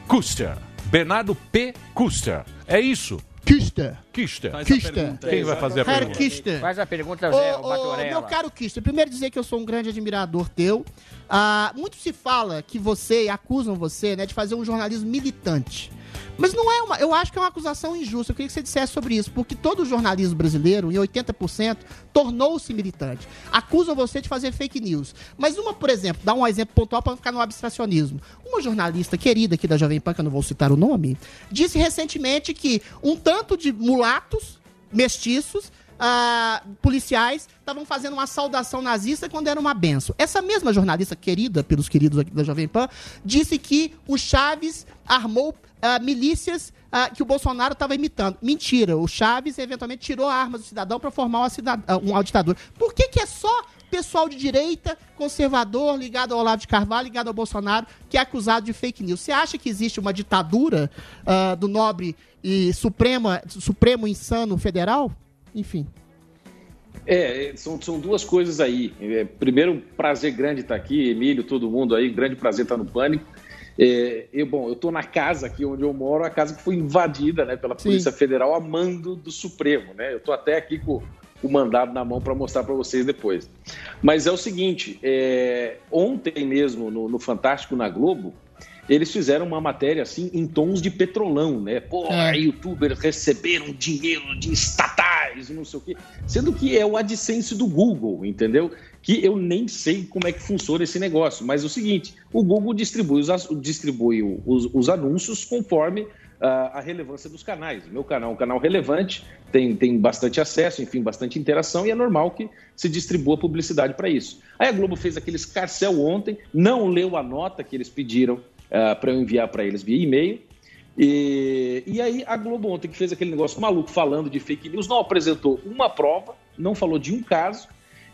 Kuster. Bernardo P. Kuster. É isso. Kister. Kister. Faz a Kister. pergunta. Quem vai fazer a Herr pergunta? Kister. Faz a pergunta, Zé, o ô, meu caro Kister, primeiro dizer que eu sou um grande admirador teu. Ah, muito se fala que você, acusam você, né, de fazer um jornalismo militante. Mas não é uma. Eu acho que é uma acusação injusta. Eu queria que você dissesse sobre isso, porque todo jornalismo brasileiro, em 80%, tornou-se militante. Acusam você de fazer fake news. Mas uma, por exemplo, dá um exemplo pontual para ficar no abstracionismo. Uma jornalista querida aqui da Jovem Pan, que eu não vou citar o nome, disse recentemente que um tanto de mulatos, mestiços, ah, policiais estavam fazendo uma saudação nazista quando era uma benção. Essa mesma jornalista querida pelos queridos aqui da Jovem Pan disse que o Chaves armou ah, milícias ah, que o Bolsonaro estava imitando. Mentira, o Chaves eventualmente tirou a arma do cidadão para formar uma, cidad- ah, uma ditadura. Por que, que é só pessoal de direita, conservador, ligado ao Olavo de Carvalho, ligado ao Bolsonaro, que é acusado de fake news? Você acha que existe uma ditadura ah, do nobre e suprema, supremo insano federal? Enfim. É, são, são duas coisas aí. É, primeiro, prazer grande estar aqui, Emílio, todo mundo aí, grande prazer estar no Pânico. É, eu, bom, eu estou na casa aqui onde eu moro, a casa que foi invadida né, pela Polícia Federal a mando do Supremo. Né? Eu estou até aqui com o mandado na mão para mostrar para vocês depois. Mas é o seguinte, é, ontem mesmo, no, no Fantástico na Globo, eles fizeram uma matéria assim em tons de petrolão, né? Pô, É. youtubers receberam dinheiro de estatais não sei o quê. Sendo que é o AdSense do Google, entendeu? Que eu nem sei como é que funciona esse negócio. Mas é o seguinte, o Google distribui os, distribui os, os anúncios conforme ah, a relevância dos canais. Meu canal é um canal relevante, tem, tem bastante acesso, enfim, bastante interação, e é normal que se distribua publicidade para isso. Aí a Globo fez aquele escarcel ontem, não leu a nota que eles pediram para eu enviar para eles via e-mail. E, e aí a Globo ontem que fez aquele negócio maluco falando de fake news, não apresentou uma prova, não falou de um caso,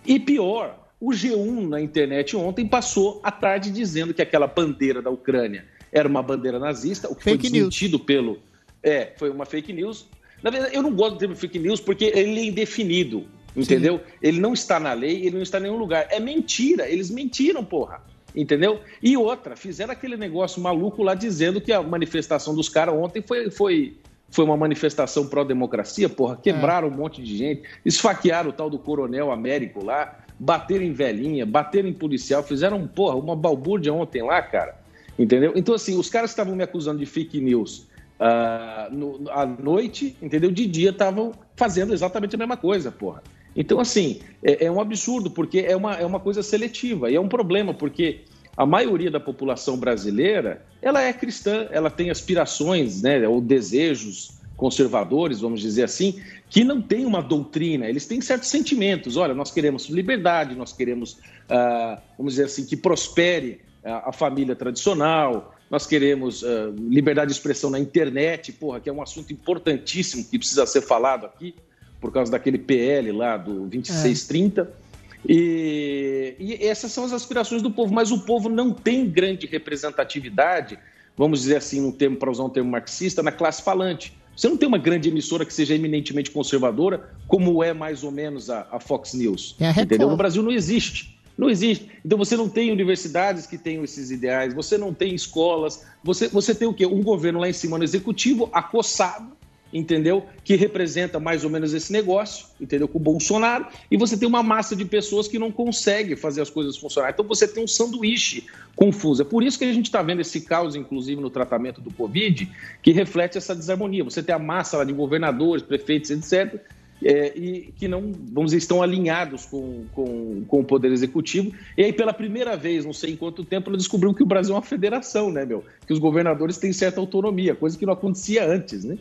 e pior, o G1 na internet ontem passou a tarde dizendo que aquela bandeira da Ucrânia era uma bandeira nazista, o que Fake foi news. desmentido pelo. É, foi uma fake news. Na verdade, eu não gosto do termo fake news porque ele é indefinido, entendeu? Ele não está na lei, ele não está em nenhum lugar. É mentira, eles mentiram, porra. Entendeu? E outra, fizeram aquele negócio maluco lá dizendo que a manifestação dos caras ontem foi, foi, foi uma manifestação pró-democracia, porra. Quebraram um monte de gente, esfaquearam o tal do coronel Américo lá, bateram em velhinha, bateram em policial, fizeram, porra, uma balbúrdia ontem lá, cara. Entendeu? Então, assim, os caras estavam me acusando de fake news ah, no- à noite, entendeu? De dia estavam fazendo exatamente a mesma coisa, porra. Então, assim, é, é um absurdo, porque é uma, é uma coisa seletiva e é um problema, porque a maioria da população brasileira, ela é cristã, ela tem aspirações, né, ou desejos conservadores, vamos dizer assim, que não tem uma doutrina, eles têm certos sentimentos. Olha, nós queremos liberdade, nós queremos, ah, vamos dizer assim, que prospere a, a família tradicional, nós queremos ah, liberdade de expressão na internet, porra, que é um assunto importantíssimo que precisa ser falado aqui, por causa daquele PL lá do 2630. E, e essas são as aspirações do povo, mas o povo não tem grande representatividade, vamos dizer assim, um termo para usar um termo marxista, na classe falante. Você não tem uma grande emissora que seja eminentemente conservadora, como é mais ou menos a, a Fox News. É a entendeu? No Brasil não existe. Não existe. Então você não tem universidades que tenham esses ideais, você não tem escolas, você, você tem o quê? Um governo lá em cima no executivo, acossado, entendeu? Que representa mais ou menos esse negócio, entendeu? Com o Bolsonaro, e você tem uma massa de pessoas que não consegue fazer as coisas funcionar. Então você tem um sanduíche confuso. É por isso que a gente está vendo esse caos, inclusive, no tratamento do Covid, que reflete essa desarmonia. Você tem a massa lá de governadores, prefeitos, etc., é, e que não, vamos dizer, estão alinhados com, com, com o Poder Executivo. E aí, pela primeira vez, não sei em quanto tempo, ela descobriu que o Brasil é uma federação, né, meu? Que os governadores têm certa autonomia, coisa que não acontecia antes, né?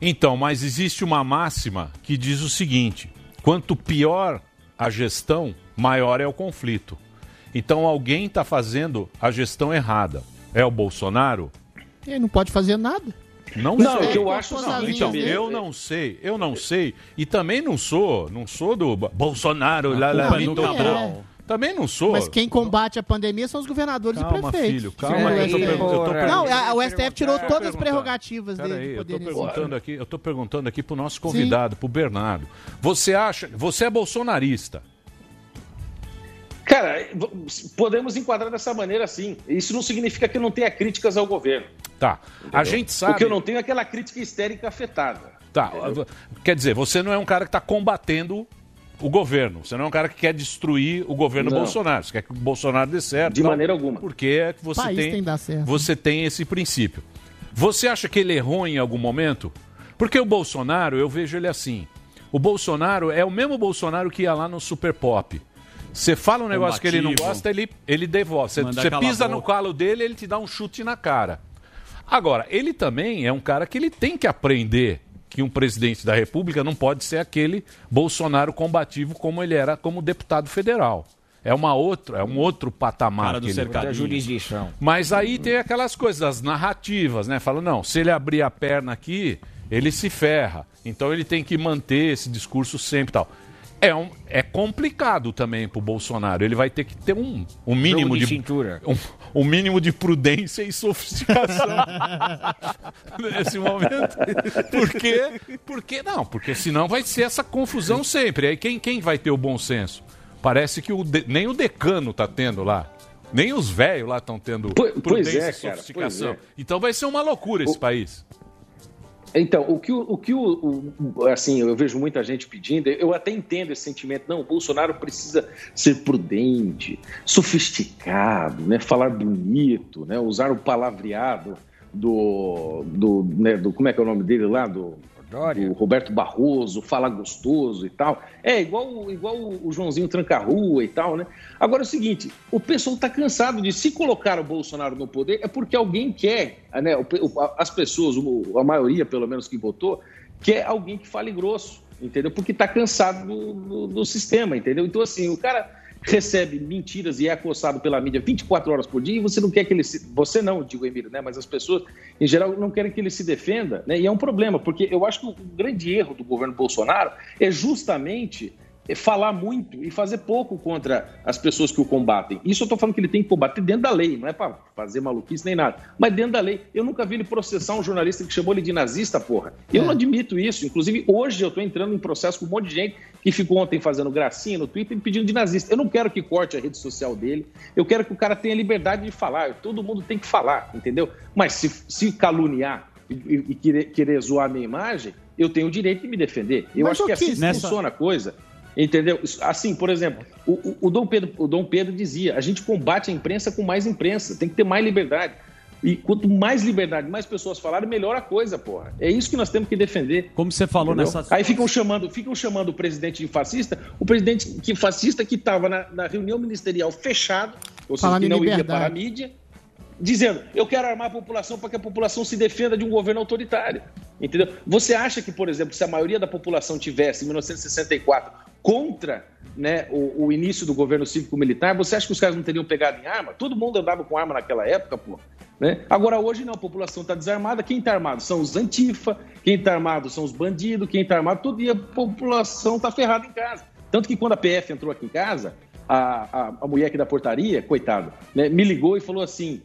Então, mas existe uma máxima que diz o seguinte: quanto pior a gestão, maior é o conflito. Então, alguém está fazendo a gestão errada. É o Bolsonaro? Ele não pode fazer nada. Não, Não, sei. que eu acho é não, então, eu não sei, eu não sei. E também não sou, não sou do Bo- Bolsonaro, lá, lá, nunca é. Também não sou. Mas quem combate a pandemia são os governadores Calma, e prefeitos. filho, calma aí, eu tô eu tô Não, a- o STF tirou todas as prerrogativas dele. de eu tô poder perguntando aqui, eu tô perguntando aqui pro nosso convidado, pro Bernardo. Você acha, você é bolsonarista? Cara, podemos enquadrar dessa maneira sim. Isso não significa que eu não tenha críticas ao governo. Tá. A gente sabe. O que eu não tenho é aquela crítica histérica afetada. Tá. Quer dizer, você não é um cara que está combatendo o governo. Você não é um cara que quer destruir o governo Não. Bolsonaro. Você quer que o Bolsonaro dê certo. De tal, maneira alguma. Porque é que você tem, tem você tem esse princípio. Você acha que ele errou em algum momento? Porque o Bolsonaro, eu vejo ele assim. O Bolsonaro é o mesmo Bolsonaro que ia lá no Super Pop. Você fala um negócio que ele não Combativo. gosta, ele, ele devolve. Você, pisa no calo dele, ele te dá um chute na cara. Agora, ele também é um cara que ele tem que aprender que um presidente da República não pode ser aquele Bolsonaro combativo como ele era como deputado federal. É uma outra, é um outro patamar Cara do que ele jurisdição. mas aí tem aquelas coisas, as narrativas, né? Fala, não, se ele abrir a perna aqui, ele se ferra. Então ele tem que manter esse discurso sempre e tal. É, um, é complicado também pro Bolsonaro. Ele vai ter que ter um, um mínimo Jogo de de, cintura. um, um mínimo de prudência e sofisticação nesse momento. Por quê? Porque não, porque senão vai ser essa confusão sempre. Aí quem, quem vai ter o bom senso? Parece que o de- nem o decano tá tendo lá. Nem os velhos lá estão tendo Pois- pois prudência é, e sofisticação. pois é. Então vai ser uma loucura esse país. Então, o que, o, que o, o- assim, eu vejo muita gente pedindo, eu até entendo esse sentimento, não, o Bolsonaro precisa ser prudente, sofisticado, né, falar bonito, né, usar o palavreado do, do, né, do, como é que é o nome dele lá, do, do Roberto Barroso, fala gostoso e tal. É, igual, igual o o Joãozinho Tranca-Rua e tal, né? Agora é o seguinte, o pessoal está cansado de se colocar o Bolsonaro no poder é porque alguém quer, né? o o- As pessoas, o- a maioria pelo menos que votou, quer alguém que fale grosso, entendeu? Porque está cansado do, do- do sistema, entendeu? Então assim, o cara recebe mentiras e é acossado pela mídia 24 horas por dia e você não quer que ele se... Você não, digo Emílio, né? Mas as pessoas, em geral, não querem que ele se defenda, né? E é um problema, porque eu acho que o grande erro do governo Bolsonaro é justamente falar muito e fazer pouco contra as pessoas que o combatem. Isso eu estou falando que ele tem que combater dentro da lei, não é para fazer maluquice nem nada, mas dentro da lei. Eu nunca vi ele processar um jornalista que chamou ele de nazista, porra. Eu não admito isso. Inclusive, hoje eu estou entrando em processo com um monte de gente que ficou ontem fazendo gracinha no Twitter me pedindo de nazista. Eu não quero que corte a rede social dele, eu quero que o cara tenha liberdade de falar. Todo mundo tem que falar, entendeu? Mas se, se caluniar e, e- e querer, querer zoar a minha imagem, eu tenho o direito de me defender. Eu Mas acho que assim nessa- funciona a coisa. Entendeu? Isso- Assim, por exemplo, o, o- o Dom Pedro, o Dom Pedro dizia: a gente combate a imprensa com mais imprensa, tem que ter mais liberdade. E quanto mais liberdade, mais pessoas falarem, melhor a coisa, porra. É isso que nós temos que defender. Como você falou Entendeu? nessa. Aí ficam chamando, ficam chamando o presidente de fascista, o presidente que fascista que estava na, na reunião ministerial fechado, ou seja, que não liberdade. para a mídia, dizendo: eu quero armar a população para que a população se defenda de um governo autoritário. Entendeu? Você acha que, por exemplo, se a maioria da população tivesse, em 1964, contra né, o, o início do governo cívico-militar, você acha que os caras não teriam pegado em arma? Todo mundo andava com arma naquela época, pô. Né? Agora, hoje não, a população está desarmada. Quem está armado são os antifa, quem está armado são os bandidos, quem está armado, tudo, e a população está ferrada em casa. Tanto que quando a PF entrou aqui em casa, a, a, a mulher aqui da portaria, coitada, né, me ligou e falou assim,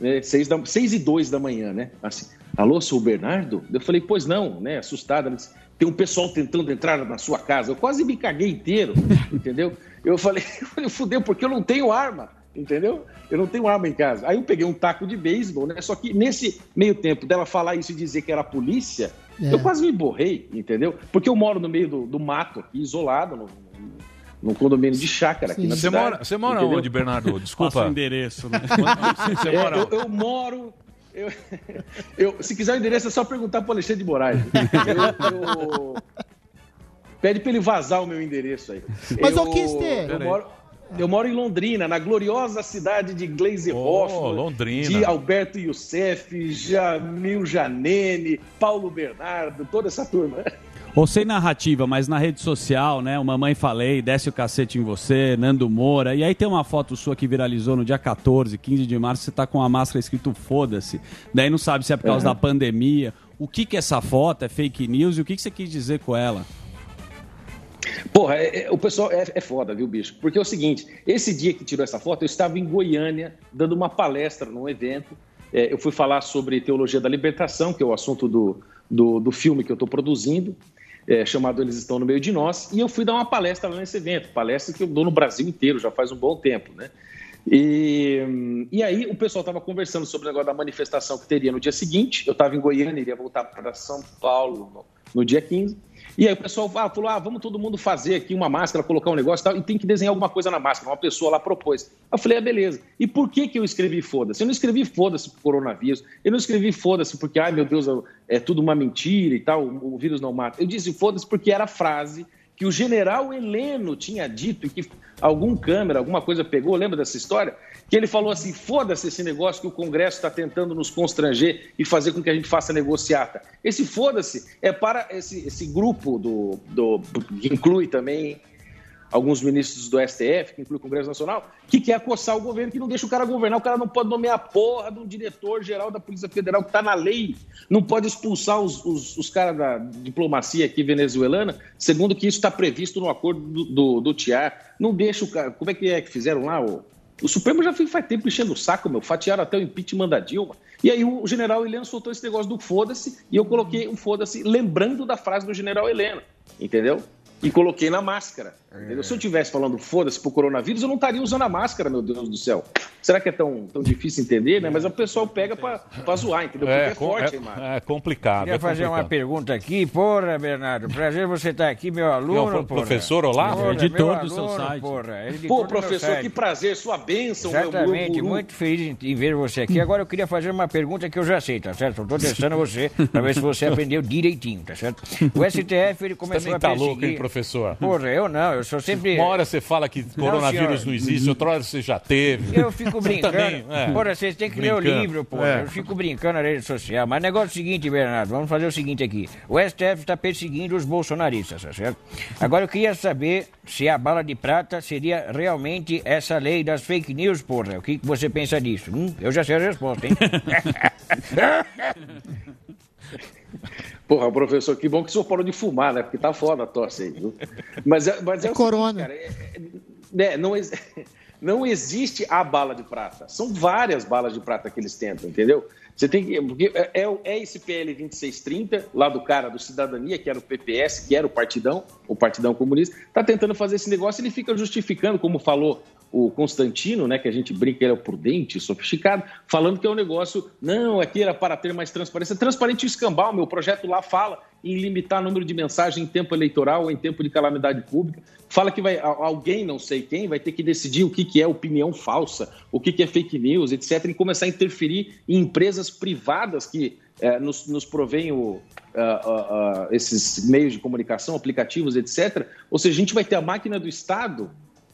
né, seis, da, seis e dois da manhã, né? Assim, alô, sou o Bernardo? Eu falei, pois não, né? Assustada. Tem um pessoal tentando entrar na sua casa. Eu quase me caguei inteiro, entendeu? Eu falei, eu falei, fudeu, porque eu não tenho arma, entendeu? Eu não tenho arma em casa. Aí eu peguei um taco de beisebol, né? Só que nesse meio tempo dela falar isso e dizer que era a polícia, É. eu quase me borrei, entendeu? Porque eu moro no meio do, do mato aqui, isolado, no, num condomínio de chácara aqui na Você cidade. mora, você mora entendeu? onde, Bernardo? Desculpa. Passa o endereço, né? Você É, mora eu, eu moro. eu- eu- se quiser o endereço, é só perguntar para Alexandre de Moraes. Eu- eu- Pede para ele vazar o meu endereço aí. Mas, eu, ô, Kister- eu moro, eu moro em Londrina, na gloriosa cidade de Glaze Londrina. de Alberto Youssef, Jamil Janene, Paulo Bernardo, toda essa turma. Ou sem narrativa, mas na rede social, né? O Mamãe Falei, Desce o Cacete em Você, Nando Moura. E aí tem uma foto sua que viralizou no dia 14, 15 de março, você tá com a máscara escrito Foda-se. Daí não sabe se é por causa Uhum. da pandemia. O que que é essa foto? É fake news? E o que que você quis dizer com ela? Porra, é- é- o pessoal é, é foda, viu, bicho? Porque é o seguinte: esse dia que tirou essa foto, eu estava em Goiânia, dando uma palestra num evento. É, eu fui falar sobre teologia da libertação, que é o assunto do, do, do filme que eu estou produzindo, é, chamado Eles Estão no Meio de Nós. E eu fui dar uma palestra lá nesse evento, palestra que eu dou no Brasil inteiro, já faz um bom tempo, né? E, e aí o pessoal estava conversando sobre o negócio da manifestação que teria no dia seguinte. Eu estava em Goiânia, iria voltar para São Paulo no, no dia 15. E aí o pessoal ah, falou: ah, vamos todo mundo fazer aqui uma máscara, colocar um negócio e tal, e tem que desenhar alguma coisa na máscara. Uma pessoa lá propôs. Eu falei: é beleza. E por que, que eu escrevi foda-se? Eu não escrevi foda-se pro coronavírus. Eu não escrevi foda-se porque, ai meu Deus, é tudo uma mentira e tal, o vírus não mata. Eu disse foda-se porque era a frase que o general Heleno tinha dito e que algum câmera, alguma coisa pegou, lembra dessa história? Que ele falou assim: foda-se esse negócio que o Congresso está tentando nos constranger e fazer com que a gente faça negociata. Esse foda-se é para esse, esse grupo do, do, que inclui também alguns ministros do STF, que inclui o Congresso Nacional, que quer acossar o governo, que não deixa o cara governar. O cara não pode nomear a porra de um diretor-geral da Polícia Federal que está na lei. Não pode expulsar os, os, os caras da diplomacia aqui venezuelana, segundo que isso está previsto no acordo do, do, do TIAR. Não deixa o cara. Como é que é que fizeram lá? O, o Supremo já faz tempo enchendo o saco, meu. Fatiaram até o impeachment da Dilma. E aí o general Heleno soltou esse negócio do foda-se, e eu coloquei um foda-se lembrando da frase do general Heleno. Entendeu? E coloquei na máscara. entendeu? Se eu estivesse falando foda-se pro coronavírus, eu não estaria usando a máscara, meu Deus do céu. Será que é tão, tão difícil entender, né? Mas o pessoal pega pra, pra zoar, entendeu? Porque é, com- forte é- imagem. é complicado. Queria é fazer uma complicado. pergunta aqui. Porra, Bernardo, prazer você estar aqui, meu aluno. É porra. professor Olavo? Porra, Editor meu do seu aluno, site. Porra, Pô, meu professor, site. que prazer, sua bênção, meu, meu Exatamente, guru. muito feliz em, em ver você aqui. Agora eu queria fazer uma pergunta que eu já sei, tá certo? Eu tô testando você pra ver se você aprendeu direitinho, tá certo? O STF ele começou Também a tá perseguir... louco, hein, professor? Porra, eu não, eu sou sempre... Uma hora você fala que coronavírus senhor. não, existe, outra hora você já teve. Eu fico Você brincando. também, é. Porra, vocês têm que ler o Brincando. livro, porra. É. Eu fico brincando na rede social. Mas negócio é o seguinte, Bernardo, vamos fazer o seguinte aqui. O STF está perseguindo os bolsonaristas, tá certo? Agora eu queria saber se a bala de prata seria realmente essa lei das fake news, porra. O que, que você pensa disso? Hum, eu já sei a resposta, hein? Porra, professor, que bom que o senhor parou de fumar, né? Porque tá foda a tosse aí, viu? Mas é, mas é, o corona. Seguinte, cara, é- é- né, não, não existe a bala de prata. São várias balas de prata que eles tentam, entendeu? Você tem que. Porque é, é, é esse PL 2630, lá do cara do Cidadania, que era o PPS, que era o Partidão, o Partidão Comunista, tá tentando fazer esse negócio e ele fica justificando, como falou o Constantino, né, que a gente brinca, ele é o prudente, sofisticado, falando que é um negócio, não, aqui era para ter mais transparência. Transparente escambau, meu projeto lá fala em limitar o número de mensagem em tempo eleitoral em tempo de calamidade pública. Fala que vai alguém, não sei quem, vai ter que decidir o que, que é opinião falsa, o que, que é fake news, etc., e começar a interferir em empresas privadas que eh, nos, nos o, ah, ah, ah, esses meios de comunicação, aplicativos, etc. Ou seja, a gente vai ter a máquina do Estado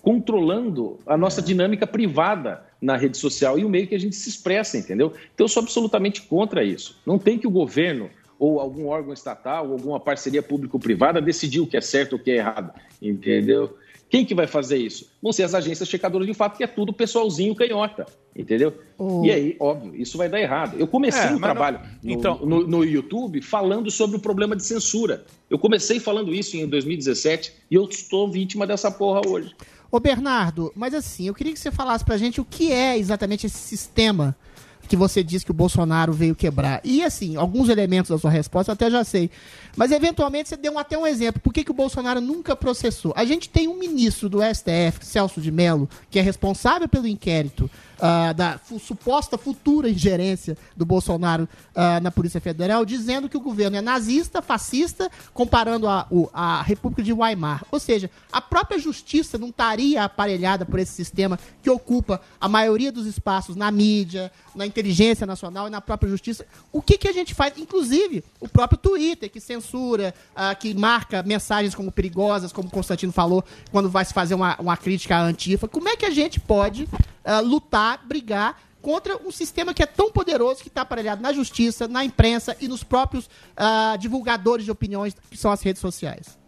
controlando a nossa dinâmica privada, na rede social e o meio que a gente se expressa, entendeu? Então eu sou absolutamente contra isso. Não tem que o governo ou algum órgão estatal ou alguma parceria público-privada decidir o que é certo ou o que é errado, entendeu? Quem que vai fazer isso? Vão ser as agências checadoras de fato, que é tudo pessoalzinho canhota, entendeu? Oh. E aí, óbvio, isso vai dar errado. Eu comecei É, um mas não- trabalho no, então- no, no YouTube falando sobre o problema de censura. Eu comecei falando isso em 2017 e eu estou vítima dessa porra hoje. Ô Bernardo, mas assim, eu queria que você falasse pra gente o que é exatamente esse sistema que você disse que o Bolsonaro veio quebrar. E assim, alguns elementos da sua resposta eu até já sei. Mas eventualmente você deu até um exemplo. Por que, que o Bolsonaro nunca processou? A gente tem um ministro do STF, Celso de Mello, que é responsável pelo inquérito ah, da suposta futura ingerência do Bolsonaro ah, na Polícia Federal, dizendo que o governo é nazista, fascista, comparando a, o- a República de Weimar. Ou seja, a própria justiça não estaria aparelhada por esse sistema que ocupa a maioria dos espaços na mídia, na inteligência nacional e na própria justiça. O que, que a gente faz? Inclusive, o próprio Twitter, que censura, ah, que marca mensagens como perigosas, como o Constantino falou, quando vai se fazer uma, uma crítica à Antifa. Como é que a gente pode ah, lutar, brigar contra um sistema que é tão poderoso que está aparelhado na justiça, na imprensa e nos próprios ah, divulgadores de opiniões que são as redes sociais?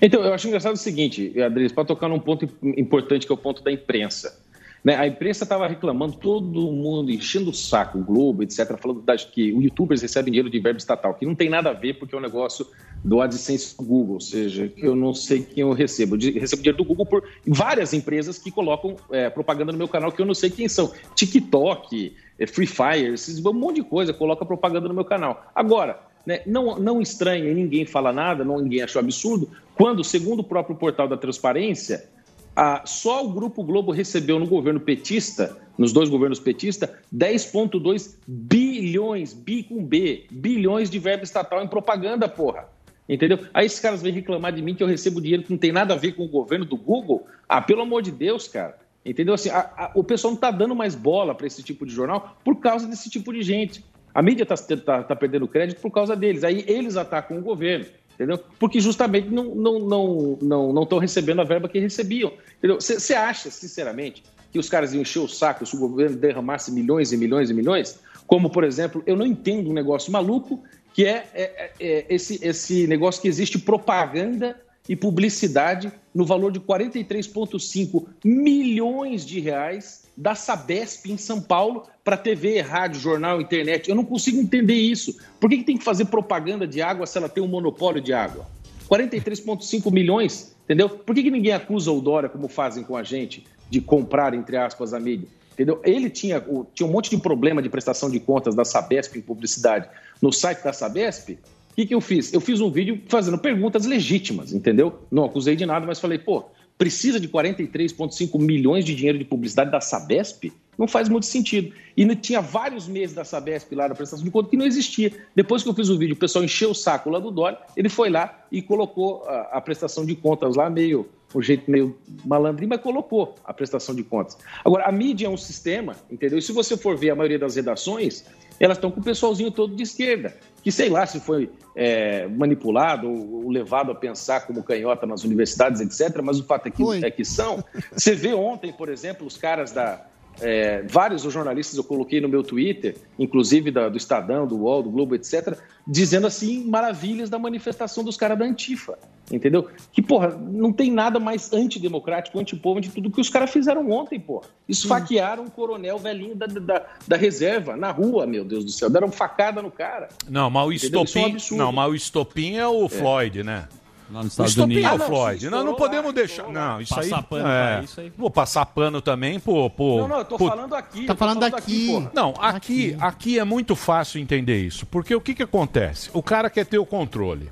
Então, eu acho engraçado o seguinte, Adriles, para tocar num ponto importante que é o ponto da imprensa. Né? A imprensa estava reclamando, todo mundo enchendo o saco, o Globo, etc., falando das, que os youtubers recebem dinheiro de verbo estatal, que não tem nada a ver porque é um negócio do AdSense do Google, ou seja, eu não sei quem eu recebo. Eu recebo dinheiro do Google por várias empresas que colocam é, propaganda no meu canal que eu não sei quem são. TikTok, é, Free Fire, esses, um monte de coisa coloca propaganda no meu canal. Agora, né, não, não estranha e ninguém fala nada, não, ninguém achou absurdo, quando, segundo o próprio portal da transparência, a- só o Grupo Globo recebeu no governo petista, nos dois governos petistas, 10,2 bilhões, bi com B, bilhões de verba estatal em propaganda, porra. Entendeu? Aí esses caras vêm reclamar de mim que eu recebo dinheiro que não tem nada a ver com o governo do Google. Ah, pelo amor de Deus, cara. Entendeu? Assim, a- a- o pessoal não está dando mais bola para esse tipo de jornal por causa desse tipo de gente. A mídia está perdendo crédito por causa deles. Aí eles atacam o governo, entendeu? Porque justamente não estão não, não, não, estão recebendo a verba que recebiam. Você acha, sinceramente, que os caras iam encher o saco se o governo derramasse milhões e milhões e milhões? Como, por exemplo, eu não entendo um negócio maluco que é, é- é- é esse, esse negócio que existe propaganda e publicidade no valor de 43,5 milhões de reais da Sabesp em São Paulo para TV, rádio, jornal, internet. Eu não consigo entender isso. Por que, que tem que fazer propaganda de água se ela tem um monopólio de água? 43,5 milhões, entendeu? Por que, que ninguém acusa o Dória, como fazem com a gente, de comprar, entre aspas, a mídia? Entendeu? Ele tinha, tinha um monte de problema de prestação de contas da Sabesp em publicidade no site da Sabesp. O que, que eu fiz? Eu fiz um vídeo fazendo perguntas legítimas, entendeu? Não acusei de nada, mas falei, pô, precisa de 43,5 milhões de dinheiro de publicidade da Sabesp? Não faz muito sentido. E tinha vários meses da Sabesp lá na prestação de conta que não existia. Depois que eu fiz o vídeo, o pessoal encheu o saco lá do Dória, ele foi lá e colocou a, a prestação de contas lá, meio, um jeito meio malandrinho, mas colocou a prestação de contas. Agora, a mídia é um sistema, entendeu? E se você for ver a maioria das redações, elas estão com o pessoalzinho todo de esquerda, que sei lá se foi é, manipulado ou, ou levado a pensar como canhota nas universidades, etc. Mas o fato é que, é que são. Você vê ontem, por exemplo, os caras da. É, vários jornalistas eu coloquei no meu Twitter, inclusive da- do Estadão, do UOL, do Globo, etc., dizendo assim maravilhas da manifestação dos caras da Antifa. Entendeu? Que, porra, não tem nada mais antidemocrático, antipovo de tudo que os caras fizeram ontem, porra. Esfaquearam um coronel velhinho da, da, da reserva, na rua, meu Deus do céu. Deram facada no cara. Não, mas o Entendeu? Isso é um estopim, não, mas o estopim é o Floyd, né? Lá nos Estados Unidos. o Ah, não, Floyd. sim, não, podemos deixar. Não, isso Passar aí. pano é. isso aí. Vou passar pano também por. por Não, não, eu tô por- falando aqui. Tá falando aqui. porra. Não, aqui, aqui é muito fácil entender isso. Porque o que, que acontece? O cara quer ter o controle.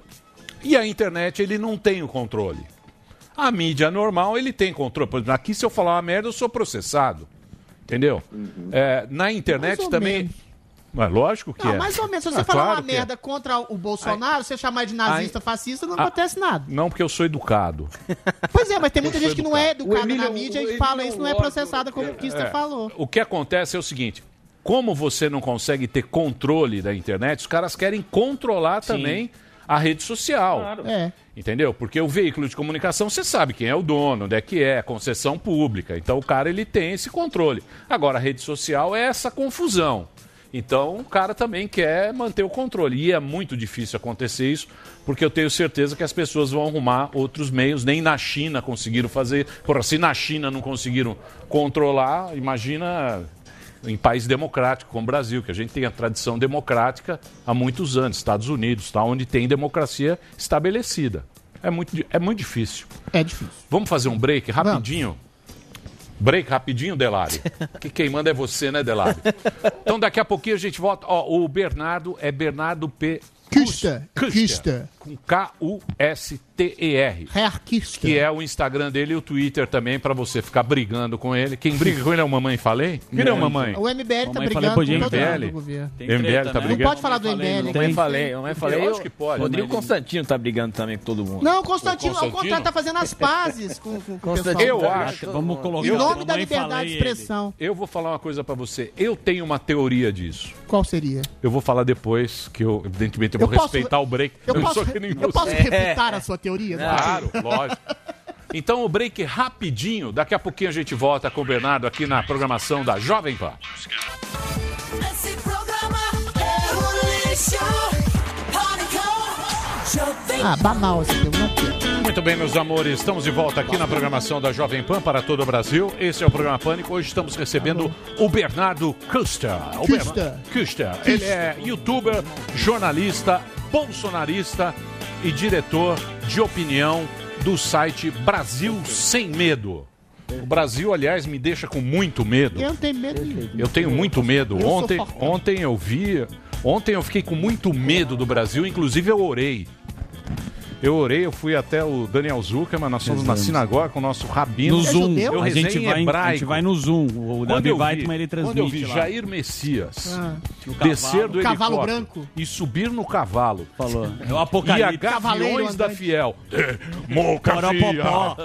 E a internet, ele não tem o controle. A mídia normal, ele tem controle. Por exemplo, aqui, se eu falar uma merda, eu sou processado. Entendeu? É, na internet também. menos. Mas lógico que Não, é. mais ou menos. Se você Ah, falar claro uma é. merda contra o Bolsonaro, você chamar de nazista, fascista, não Ah. acontece nada. Não, porque eu sou educado. Pois é, mas tem muita Eu gente que não é educada Emílio- na mídia o e fala é isso, não é processada como o Kister É. falou. O que acontece é o seguinte: como você não consegue ter controle da internet, os caras querem controlar também a rede social. É. Entendeu? Porque o veículo de comunicação, você sabe quem é o dono, onde é que é, concessão pública. Então o cara ele tem esse controle. Agora a rede social é essa confusão. Então o cara também quer manter o controle. E é muito difícil acontecer isso, porque eu tenho certeza que as pessoas vão arrumar outros meios. Nem na China conseguiram fazer. Porra, se na China não conseguiram controlar, imagina em país democrático como o Brasil, que a gente tem a tradição democrática há muitos anos, Estados Unidos, tá, onde tem democracia estabelecida. É muito, é muito difícil. É difícil. Vamos fazer um break rapidinho? Break rapidinho, Delari. que quem manda é você, né, Delari? Então daqui a pouquinho a gente volta. Ó, o Bernardo é Bernardo P. Custa. Custa. Custa. Com K-U-S-T-E-R. Que é o Instagram dele e o Twitter também, pra você ficar brigando com ele. Quem briga com ele é o Mamãe Falei? Quem é o Mamãe? O MBL tá Mamãe brigando com todo MBL? governo. MBL tá brigando? Não pode falar do MBL. Mamãe falei, mamãe falei. Eu acho que pode. Rodrigo Mas- Constantino tá brigando também com todo mundo. Não, o Constantino, ao Constantino? contrário, tá fazendo as pazes com, com, com o pessoal. Constantino, Eu acho. Vamos colocar. Em Eu- nome da liberdade de expressão. Eu vou falar uma coisa pra você. Eu tenho uma teoria disso. Qual seria? Eu vou falar depois, que eu, evidentemente, eu Eu vou posso- respeitar o break. Eu não posso, sou que nem eu posso você. refutar a sua teoria? Claro, lógico. Então o break rapidinho. Daqui a pouquinho a gente volta com o Bernardo aqui na programação da Jovem Pan. Esse programa é um lixo. Ah, banal esse programa. Muito bem, meus amores, estamos de volta aqui na programação da Jovem Pan para todo o Brasil. Esse é o programa Pânico. Hoje estamos recebendo o Bernardo Custer. O. Bernardo Custer. Ele é youtuber, jornalista, bolsonarista e diretor de opinião do site Brasil Sem Medo. O Brasil, aliás, me deixa com muito medo. Eu não tenho medo nenhum. Eu tenho muito medo. Ontem, ontem eu vi. Ontem eu fiquei com muito medo do Brasil, inclusive eu orei. Eu orei, eu fui até o Daniel Zuckerman, nós fomos na sinagoga com o nosso rabino. No Zoom. Eu A gente, vai, hebraico. a gente vai no Zoom. O Quando Davi Weitman ele transmite Quando eu vi lá. Jair Messias Ah. Descer do Cavalo branco. e subir no cavalo. Falou. É o E a apocalipse. Cavaleiro Gaviões da. Fiel. Poró-popó.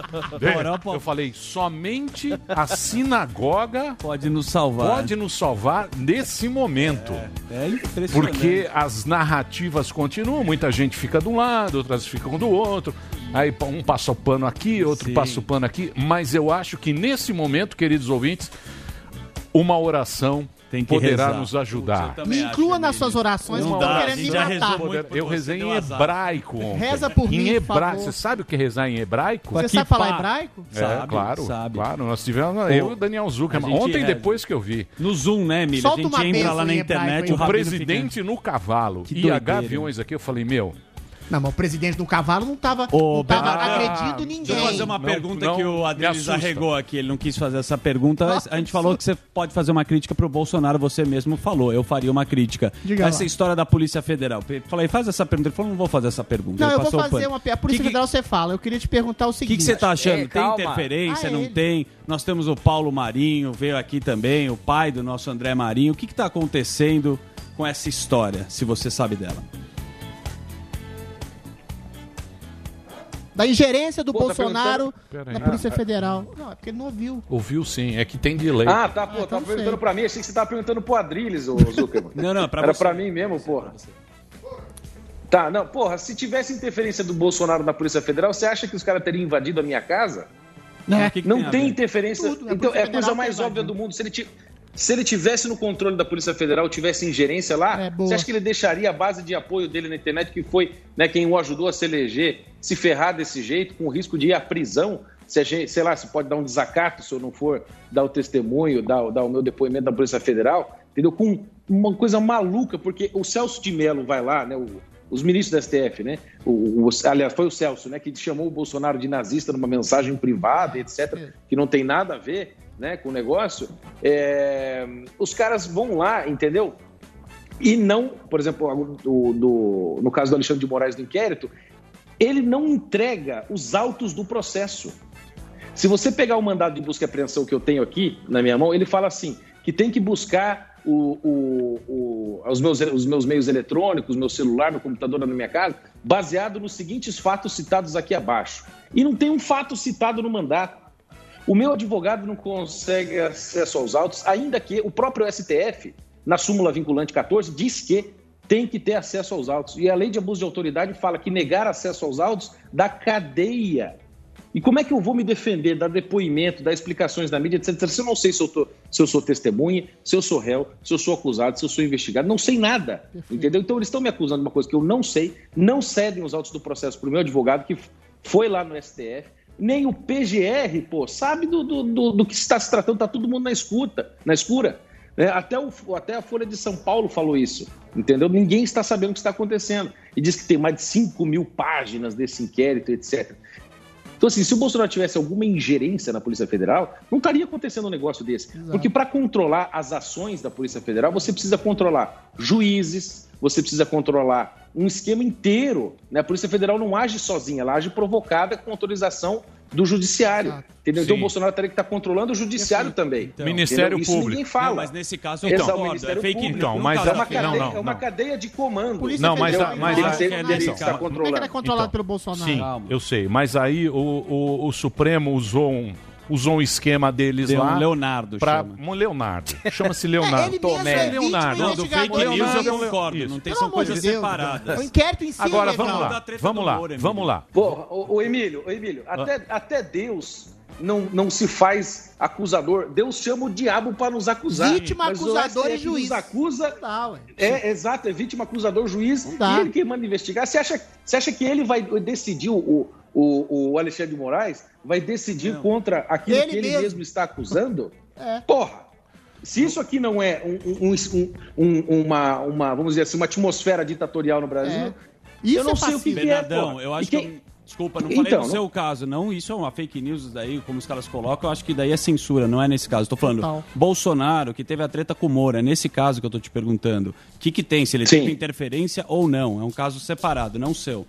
Eu falei, somente a sinagoga Pode nos salvar. pode nos salvar nesse momento. É impressionante. Porque as narrativas continuam, muita gente fica de um lado, outras ficam do outro. Aí um passa o pano aqui, outro Sim. passa o pano aqui. Mas eu acho que nesse momento, queridos ouvintes, uma oração Tem que poderá rezar. nos ajudar. Me inclua nas suas orações, Não dá, querendo a me matar. Poder- muito por Eu rezei em hebraico ontem. Reza por em mim, por hebraico. favor. Você sabe o que é rezar em hebraico? Você Aqui, sabe falar hebraico? É, Sabe, claro, sabe. claro. Nós tivemos, eu e o Daniel a gente Ontem, reza. depois que eu vi, No Zoom, né, Emílio? Solta a gente uma entra lá na hebraico internet, o o presidente no cavalo Que e a doideira. gaviões aqui, eu falei, meu, Não, mas o presidente do cavalo não tava, Ô, não tava Bernardo, agredindo Deixa ninguém. eu fazer uma Não, pergunta não que o Adriles arregou aqui. Ele não quis fazer essa pergunta. Nossa, a gente que falou que você pode fazer uma crítica pro Bolsonaro, você mesmo falou. Eu faria uma crítica. Diga essa lá. história da Polícia Federal. Eu Falei, faz essa pergunta. Ele falou, não vou fazer essa pergunta. Não, Ele eu vou o fazer uma. A Polícia Que que- Federal você fala. Eu queria te perguntar o O seguinte. que, que você tá achando? Ei, tem interferência? Ah, não ele. tem? Nós temos o Paulo Marinho, veio aqui também, o pai do nosso André Marinho. O que está acontecendo com essa história, se você sabe dela? Da ingerência do Pô, tá Bolsonaro perguntando- na Polícia Federal. Não, é porque ele não ouviu. ouviu sim, é que tem delay. Ah, tá, pô, então tava não sei. perguntando pra mim, achei que você tava perguntando pro Adriles, ô Zuckerman. Não, não, pra Era você. pra mim mesmo, porra. Tá, não, porra, se tivesse interferência do Bolsonaro na Polícia Federal, você acha que os caras teriam invadido a minha casa? Né? O que que Não tem ver? interferência. Tudo, a então, é a coisa mais tá óbvia do mundo. Se ele, se ele tivesse no controle da Polícia Federal, tivesse ingerência lá, É, você acha que ele deixaria a base de apoio dele na internet, que foi né, quem o ajudou a se eleger, se ferrar desse jeito, com o risco de ir à prisão? Se a gente, sei lá, se pode dar um desacato se eu não for dar o testemunho, dar, dar o meu depoimento da Polícia Federal, entendeu? Com uma coisa maluca, porque o Celso de Mello vai lá, né? o- os ministros da STF, né? O, o- aliás, foi o Celso, né? Que chamou o Bolsonaro de nazista numa mensagem privada, etc., que não tem nada a ver né, com o negócio. É, os caras vão lá, entendeu? E não, por exemplo, do- do- no caso do Alexandre de Moraes do inquérito, ele não entrega os autos do processo. Se você pegar o mandado de busca e apreensão que eu tenho aqui na minha mão, ele fala assim: que tem que buscar o- o- o- os, meus, os meus meios eletrônicos, meu celular, meu computador na minha casa, baseado nos seguintes fatos citados aqui abaixo. E não tem um fato citado no mandato. O meu advogado não consegue acesso aos autos, ainda que o próprio STF, na súmula vinculante 14, diz que tem que ter acesso aos autos. E a lei de abuso de autoridade fala que negar acesso aos autos dá cadeia. E como é que eu vou me defender, dar depoimento, dar explicações na mídia, etc. Se eu não sei se eu, tô- se eu sou testemunha, se eu sou réu, se eu sou acusado, se eu sou investigado, não sei nada. Entendeu? Então eles estão me acusando de uma coisa que eu não sei, não cedem os autos do processo para o meu advogado, que foi lá no STF, nem o PGR, pô, sabe do, do, do, do que está se tratando, tá todo mundo na escuta, na escura. né? até, o, até a Folha de São Paulo falou isso, entendeu? Ninguém está sabendo o que está acontecendo. E diz que tem mais de 5 mil páginas desse inquérito, etc. Então, assim, se o Bolsonaro tivesse alguma ingerência na Polícia Federal, não estaria acontecendo um negócio desse. Porque para controlar as ações da Polícia Federal, você precisa controlar juízes, você precisa controlar um esquema inteiro. Né? A Polícia Federal não age sozinha, ela age provocada com autorização do Judiciário. Entendeu? Então o. Bolsonaro teria que estar controlando o Judiciário também. Ministério Entendeu? Isso Público. ninguém fala. Não, mas nesse caso eu Exato, concordo, o Ministério é fake Público. Então, mas é uma a- cadeia, não, não, é uma cadeia de comando. Polícia Não, mas a- mas Ele a- é teria nessa- que estar Como é que é controlando. ele é controlado Então, pelo Bolsonaro? Sim, eu sei. Mas aí o, o, o Supremo usou um, usou um esquema deles Deu um lá. Leonardo pra, chama. Um Leonardo. Chama-se Leonardo. ele mesmo é Leonardo. Não, do fake news eu concordo. Isso. Não tem, Pelo são coisas Deus. separadas. O inquérito em si Agora, é vamos lá. Vamos lá. Vamos lá. Porra, ô, ô, Emílio, ô, Emílio, até, até Deus não, não se faz acusador. Deus chama o diabo para nos acusar. Vítima, Mas o acusador e juiz. Nos acusa. Dá. É, exato, é vítima, acusador, juiz. E ele que manda investigar. Você acha, você acha que ele vai decidir, o, o, o Alexandre de Moraes vai decidir contra aquilo Ele que ele mesmo. mesmo, está acusando? É. Porra! Se isso aqui não é um- um- um- um- uma, uma, vamos dizer assim, uma atmosfera ditatorial no Brasil, É. Isso eu não é sei o que, que é. Bernardão, porra. eu acho E quem- que. Desculpa, não falei Então, no não- seu caso, não. Isso é uma fake news daí, como os caras colocam. Eu acho que daí é censura, não é nesse caso. Estou falando, Total. Bolsonaro, que teve a treta com o Moura, é nesse caso que eu tô te perguntando. O que, que tem? Se ele Sim. teve interferência ou não? É um caso separado, não seu.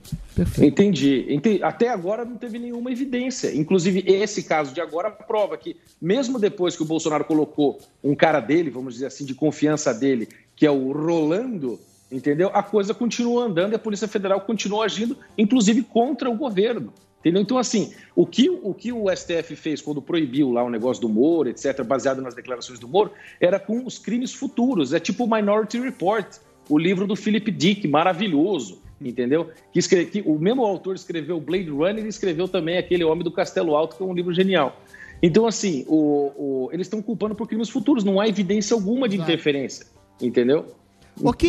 Entendi. Ente- Até agora não teve nenhuma evidência. Inclusive, esse caso de agora prova que, mesmo depois que o Bolsonaro colocou um cara dele, vamos dizer assim, de confiança dele, que é o Rolando, entendeu? A coisa continua andando e a Polícia Federal continua agindo, inclusive contra o governo. Entendeu? Então, assim, o que, o que o STF fez quando proibiu lá o negócio do Moro, etc., baseado nas declarações do Moro, era com os crimes futuros. É tipo o Minority Report, o livro do Philip Dick, maravilhoso, entendeu? Que, escre- que o mesmo autor escreveu Blade Runner e escreveu também aquele Homem do Castelo Alto, que é um livro genial. Então, assim, o- o- eles estão culpando por crimes futuros, não há evidência alguma de interferência, entendeu?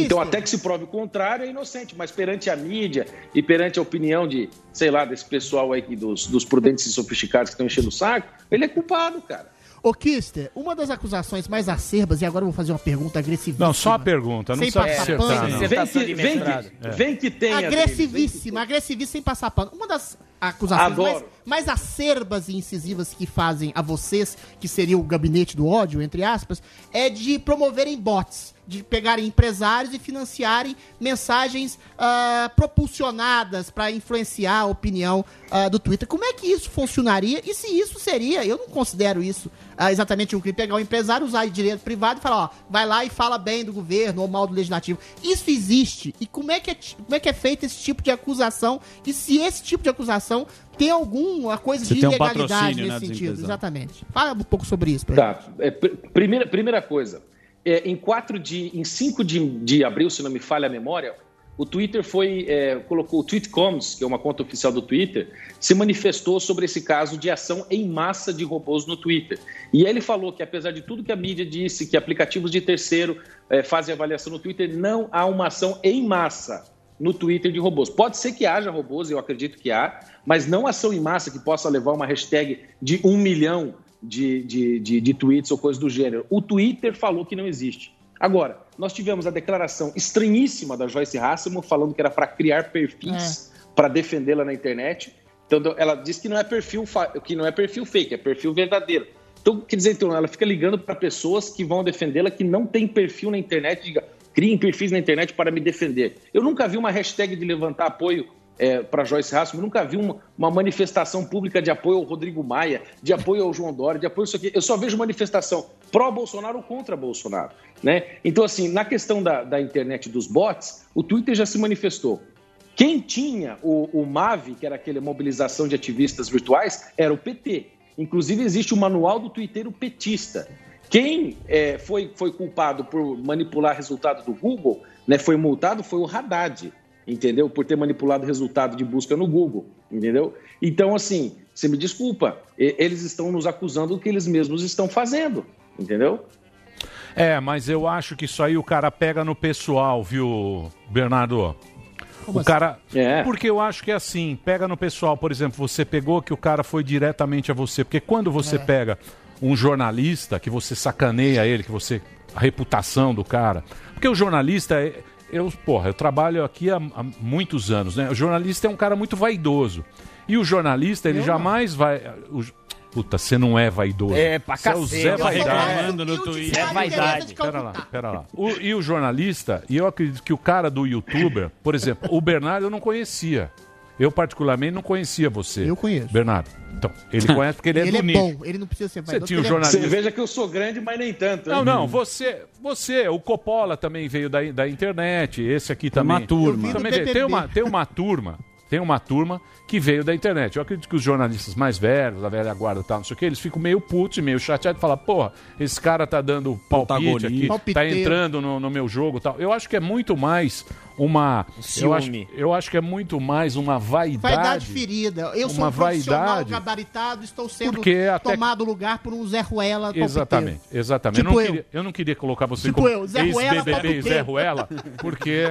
Então, até que se prove o contrário, é inocente, mas perante a mídia e perante a opinião de, sei lá, desse pessoal aí que- dos, dos prudentes e sofisticados que estão enchendo o saco, ele é culpado, cara. Ô, Kister, uma das acusações mais acerbas, e agora eu vou fazer uma pergunta agressivíssima. Não, só a pergunta. Não Sem precisa passar acertar, pano. não. Vem que, vem que, vem que tem. agressivíssima, agressivíssima sem passar pano. Uma das acusações mais, mais acerbas e incisivas que fazem a vocês, que seria o gabinete do ódio, entre aspas, é de promoverem bots, de pegarem empresários e financiarem mensagens ah, propulsionadas para influenciar a opinião ah, do Twitter. Como é que isso funcionaria? E se isso seria, eu não considero isso ah, exatamente um crime, pegar um empresário, usar de direito privado e falar, ó, vai lá e fala bem do governo ou mal do legislativo. Isso existe. E como é que é, como é, que é feito esse tipo de acusação? E se esse tipo de acusação tem alguma coisa Se de um ilegalidade né, nesse dos sentido? Exatamente. Fala um pouco sobre isso. Tá. É, pr- primeira, primeira coisa. É, em 4 de. Em 5 de, de abril, se não me falha a memória, o Twitter foi. é, colocou o Tweetcoms, que é uma conta oficial do Twitter, se manifestou sobre esse caso de ação em massa de robôs no Twitter. E ele falou que, apesar de tudo que a mídia disse, que aplicativos de terceiro é, fazem avaliação no Twitter, não há uma ação em massa no Twitter de robôs. Pode ser que haja robôs, eu acredito que há, mas não ação em massa que possa levar uma hashtag de um milhão de, de, de, de tweets ou coisa do gênero. O Twitter falou que não existe. Agora, nós tivemos a declaração estranhíssima da Joyce Hasselman falando que era para criar perfis para defendê-la na internet. Então, ela diz que não é perfil que não é perfil fake, é perfil verdadeiro. Então, quer dizer, então, ela fica ligando para pessoas que vão defendê-la que não tem perfil na internet, diga, criem perfis na internet para me defender. Eu nunca vi uma hashtag de levantar apoio para Joyce Hasselman, nunca vi uma, uma manifestação pública de apoio ao Rodrigo Maia, de apoio ao João Dória, de apoio a isso aqui. Eu só vejo manifestação pró-Bolsonaro ou contra Bolsonaro. Né? Então, assim, na questão da, da internet dos bots, o Twitter já se manifestou. Quem tinha o, o MAV, que era aquela mobilização de ativistas virtuais, era o PT. Inclusive, existe o manual do Twitter petista. Quem é, foi, foi culpado por manipular resultado do Google né, foi multado foi o Haddad, entendeu? Por ter manipulado o resultado de busca no Google, entendeu? Então, assim, você me desculpa, e- eles estão nos acusando do que eles mesmos estão fazendo, entendeu? É, mas eu acho que isso aí o cara pega no pessoal, viu, Bernardo? Como o assim? cara. É. Porque eu acho que é assim, pega no pessoal, por exemplo, você pegou que o cara foi diretamente a você. Porque quando você É. pega um jornalista, que você sacaneia ele, que você. a reputação do cara. Porque o jornalista. É- Eu, porra, eu trabalho aqui há, há muitos anos, né? O jornalista é um cara muito vaidoso. E o jornalista, ele jamais vai. o- Puta, você não é vaidoso. É, pra Você é o cacete. Zé Eu sou Vaidade. no Twitter. É vaidade. Pera lá, pera lá. O- e o jornalista, e eu acredito que o cara do youtuber, por exemplo, o Bernardo eu não conhecia. Eu, particularmente, não conhecia você. Eu conheço. Bernardo. Então, ele conhece porque ele é ele do é nicho. bom, ele não precisa ser Você vaidoso, tinha um é jornalista. Você veja que eu sou grande, mas nem tanto. hein? Não, não, você, você, o Coppola também veio da, da internet, esse aqui também. uma turma. Também veio. Tem, uma, tem uma turma, tem uma turma que veio da internet. Eu acredito que os jornalistas mais velhos, da velha guarda e tal, não sei o que, eles ficam meio putos e meio chateados e falam, porra, esse cara tá dando palpite aqui, tá Palpiteiro. entrando no, no meu jogo e tal. Eu acho que é muito mais uma... Eu acho, Ciúme. eu acho que é muito mais uma vaidade. Vaidade ferida. Eu sou Uma um profissional vaidade. gabaritado, estou sendo Porque até- tomado lugar por um Zé Ruela palpiteiro. Exatamente, exatamente. Tipo eu, não eu. Queria, eu não queria colocar você Tipo como eu, Zé Ruela, ex-BBB palpiteiro. Zé Ruela, porque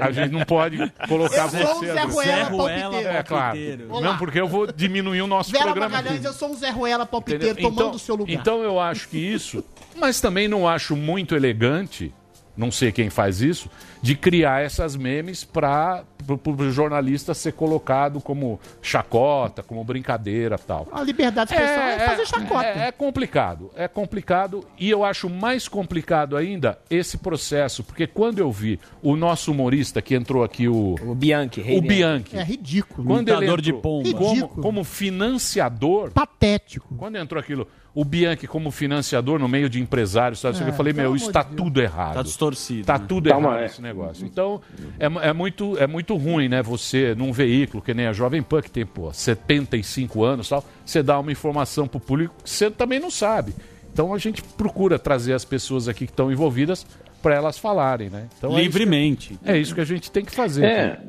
a gente não pode colocar Eu sou você... o Zé assim. Ruela Zé Ruela. É, claro. Não, porque eu vou diminuir o nosso Vera programa. Magalhães, eu sou um Zé Ruela palpiteiro Entendeu? tomando Então- o seu lugar. Então eu acho que isso, mas também não acho muito elegante, não sei quem faz isso, de criar essas memes para o jornalista ser colocado como chacota, como brincadeira tal. A liberdade de expressão é, fazer chacota. É, é complicado, é complicado e eu acho mais complicado ainda esse processo, porque quando eu vi o nosso humorista que entrou aqui, o, o Bianchi, rei o Bianchi. Bianchi, É ridículo. quando ele Imitador de entrou pomba. como, como financiador, patético. Quando entrou aquilo, o Bianchi como financiador no meio de empresários, sabe? É, eu falei, meu, isso tá de tudo errado. Tá distorcido, Tá né? tudo Calma, errado é. esse negócio. Então, é, é muito, é muito ruim, né? Você, num veículo que nem a Jovem Pan, que tem, pô, 75 anos e tal, você dá uma informação pro público que você também não sabe. Então a gente procura trazer as pessoas aqui que estão envolvidas para elas falarem, né? Então, é isso que- Livremente. É isso que a gente tem que fazer. É. cara.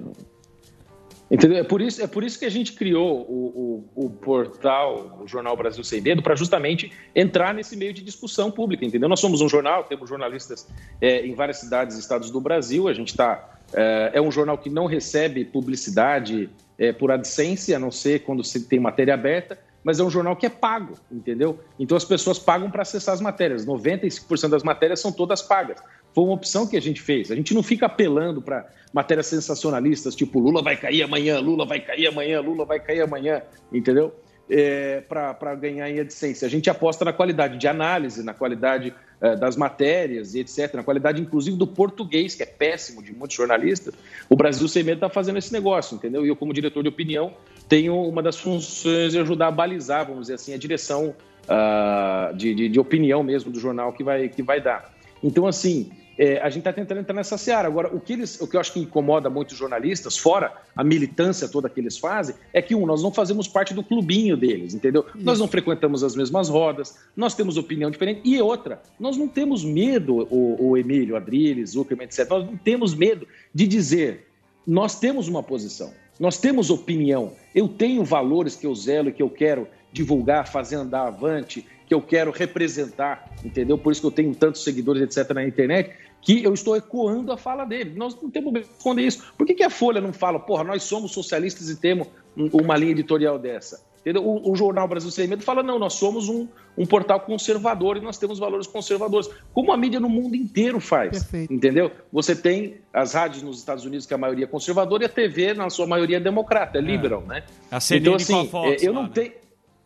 Entendeu? É por isso, é por isso que a gente criou o, o, o portal, o Jornal Brasil Sem Medo, para justamente entrar nesse meio de discussão pública, entendeu? Nós somos um jornal, temos jornalistas é, em várias cidades e estados do Brasil, a gente está. É, é um jornal que não recebe publicidade é, por AdSense, a não ser quando se tem matéria aberta, mas é um jornal que é pago, entendeu? Então as pessoas pagam para acessar as matérias. 95% das matérias são todas pagas. Foi uma opção que a gente fez. A gente não fica apelando para matérias sensacionalistas, tipo Lula vai cair amanhã, Lula vai cair amanhã, Lula vai cair amanhã, entendeu? É, para ganhar em AdSense. A gente aposta na qualidade de análise, na qualidade eh, das matérias e etc., na qualidade inclusive do português, que é péssimo de muitos jornalistas. O Brasil Sem Medo está fazendo esse negócio, entendeu? E eu, como diretor de opinião, tenho uma das funções de ajudar a balizar, vamos dizer assim, a direção ah, de, de, de opinião mesmo do jornal que vai, que vai dar. Então, assim, é, a gente está tentando entrar nessa seara. Agora, o que, eles, o que eu acho que incomoda muitos jornalistas, fora a militância toda que eles fazem, é que, um, nós não fazemos parte do clubinho deles, entendeu? Nós não frequentamos as mesmas rodas, nós temos opinião diferente. E outra, nós não temos medo, o, o Emílio, Adriles, Zuckerman, etc., nós não temos medo de dizer, nós temos uma posição, nós temos opinião, eu tenho valores que eu zelo e que eu quero divulgar, fazer andar avante, que eu quero representar, entendeu? Por isso que eu tenho tantos seguidores, etc., na internet, que eu estou ecoando a fala dele. Nós não temos medo de responder isso. Por que, que a Folha não fala, porra, nós somos socialistas e temos um- uma linha editorial dessa? Entendeu? O, o Jornal Brasil Sem Medo fala, não, nós somos um, um portal conservador e nós temos valores conservadores. Como a mídia no mundo inteiro faz. Entendeu? Você tem as rádios nos Estados Unidos, que a maioria é conservadora, e a TV, na sua maioria, é democrata, é liberal, né? A CNN então, com assim, a Fox é, eu lá, não né? tenho...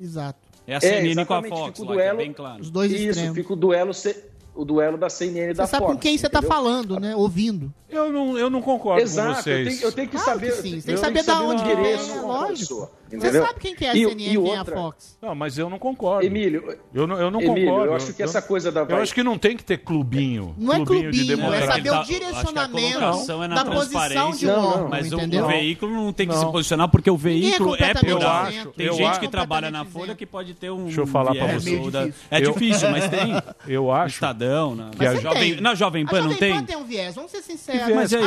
Exato. É a CNN com a exatamente, Fox, fica o lá, que é duelo, bem claro. Os dois Isso, extremos. fica o duelo, o duelo da CNN e da Você sabe Fox. com quem você está falando, né? Ouvindo. Eu não, eu não concordo Exato, com vocês. eu tenho, eu tenho que Claro saber. que sim, você tem que eu saber da onde vem, é lógico. pessoa. Entendeu? Você sabe quem que é a e, CNN e, né, outra... a Fox. Não, mas eu não concordo. Emílio, eu não, eu não Emílio, concordo. Eu acho que essa coisa da. Eu acho que não tem que ter clubinho. Não é clubinho, de é democracia. é saber o direcionamento é da posição de um não, não, Mas o veículo não tem que se posicionar porque o é veículo é, é. Eu acho, tem eu gente acho, que trabalha na Folha que pode ter um. Deixa eu falar para você. É difícil, mas tem. Eu acho. Estadão, na Jovem Pan não tem? tem um viés, vamos ser sinceros. Mas aí,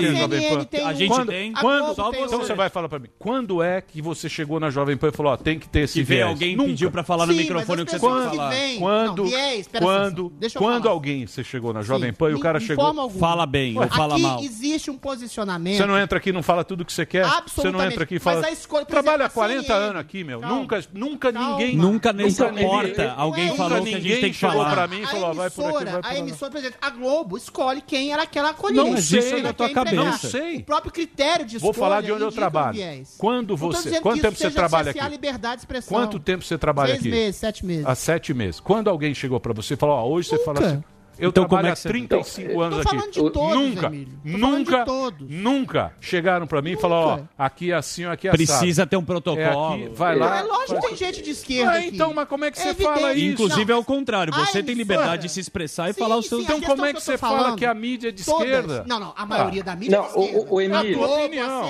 a gente tem. Quando, então você vai falar para mim, quando é que você chegou na Jovem Pan falou: ó, tem que ter esse que viés. alguém Nunca. pediu para falar Sim, no microfone o que você tem que falar. Vem, quando, não, viés, quando, quando alguém você chegou na Jovem Pan Sim, e o cara chegou. Alguma. Fala bem, ou fala aqui mal. existe um posicionamento. Você não entra aqui e não fala tudo que você quer. Você não entra aqui e fala. Escolha, Trabalha exemplo, 40 assim, anos aqui, meu. Calma, nunca, nunca calma. ninguém. Nunca nessa nunca porta é alguém falou que a gente tem que falar. para mim e falou: vai por aqui, A emissora, por exemplo, a Globo escolhe quem era aquela acolhida. Não sei. É na tua cabeça. Não sei. O próprio critério de escolha. Vou falar de onde eu trabalho. Quando você. Quanto tempo você trabalha? trabalha aqui? liberdade de expressão. Quanto tempo você trabalha Seis aqui? Seis meses, sete meses. Há sete meses. Quando alguém chegou para você e falou, ah, hoje Nunca. você fala assim... Eu então, trabalho como é que você... há 35 então, anos aqui. Todos, nunca, nunca, nunca chegaram para mim nunca. e falaram, ó, aqui é assim, aqui assim. Precisa ter um protocolo. É aqui, vai é. lá. É lógico que tem gente de esquerda ah, Então, mas como é que é você fala isso? Inclusive é o contrário, você tem liberdade de se expressar sim, e falar seu... seus... Então como é que, que você falando, fala que a mídia é de todas. esquerda? Não, não, a maioria ah. da mídia não, é de esquerda. Assim, não, o Emílio... Tua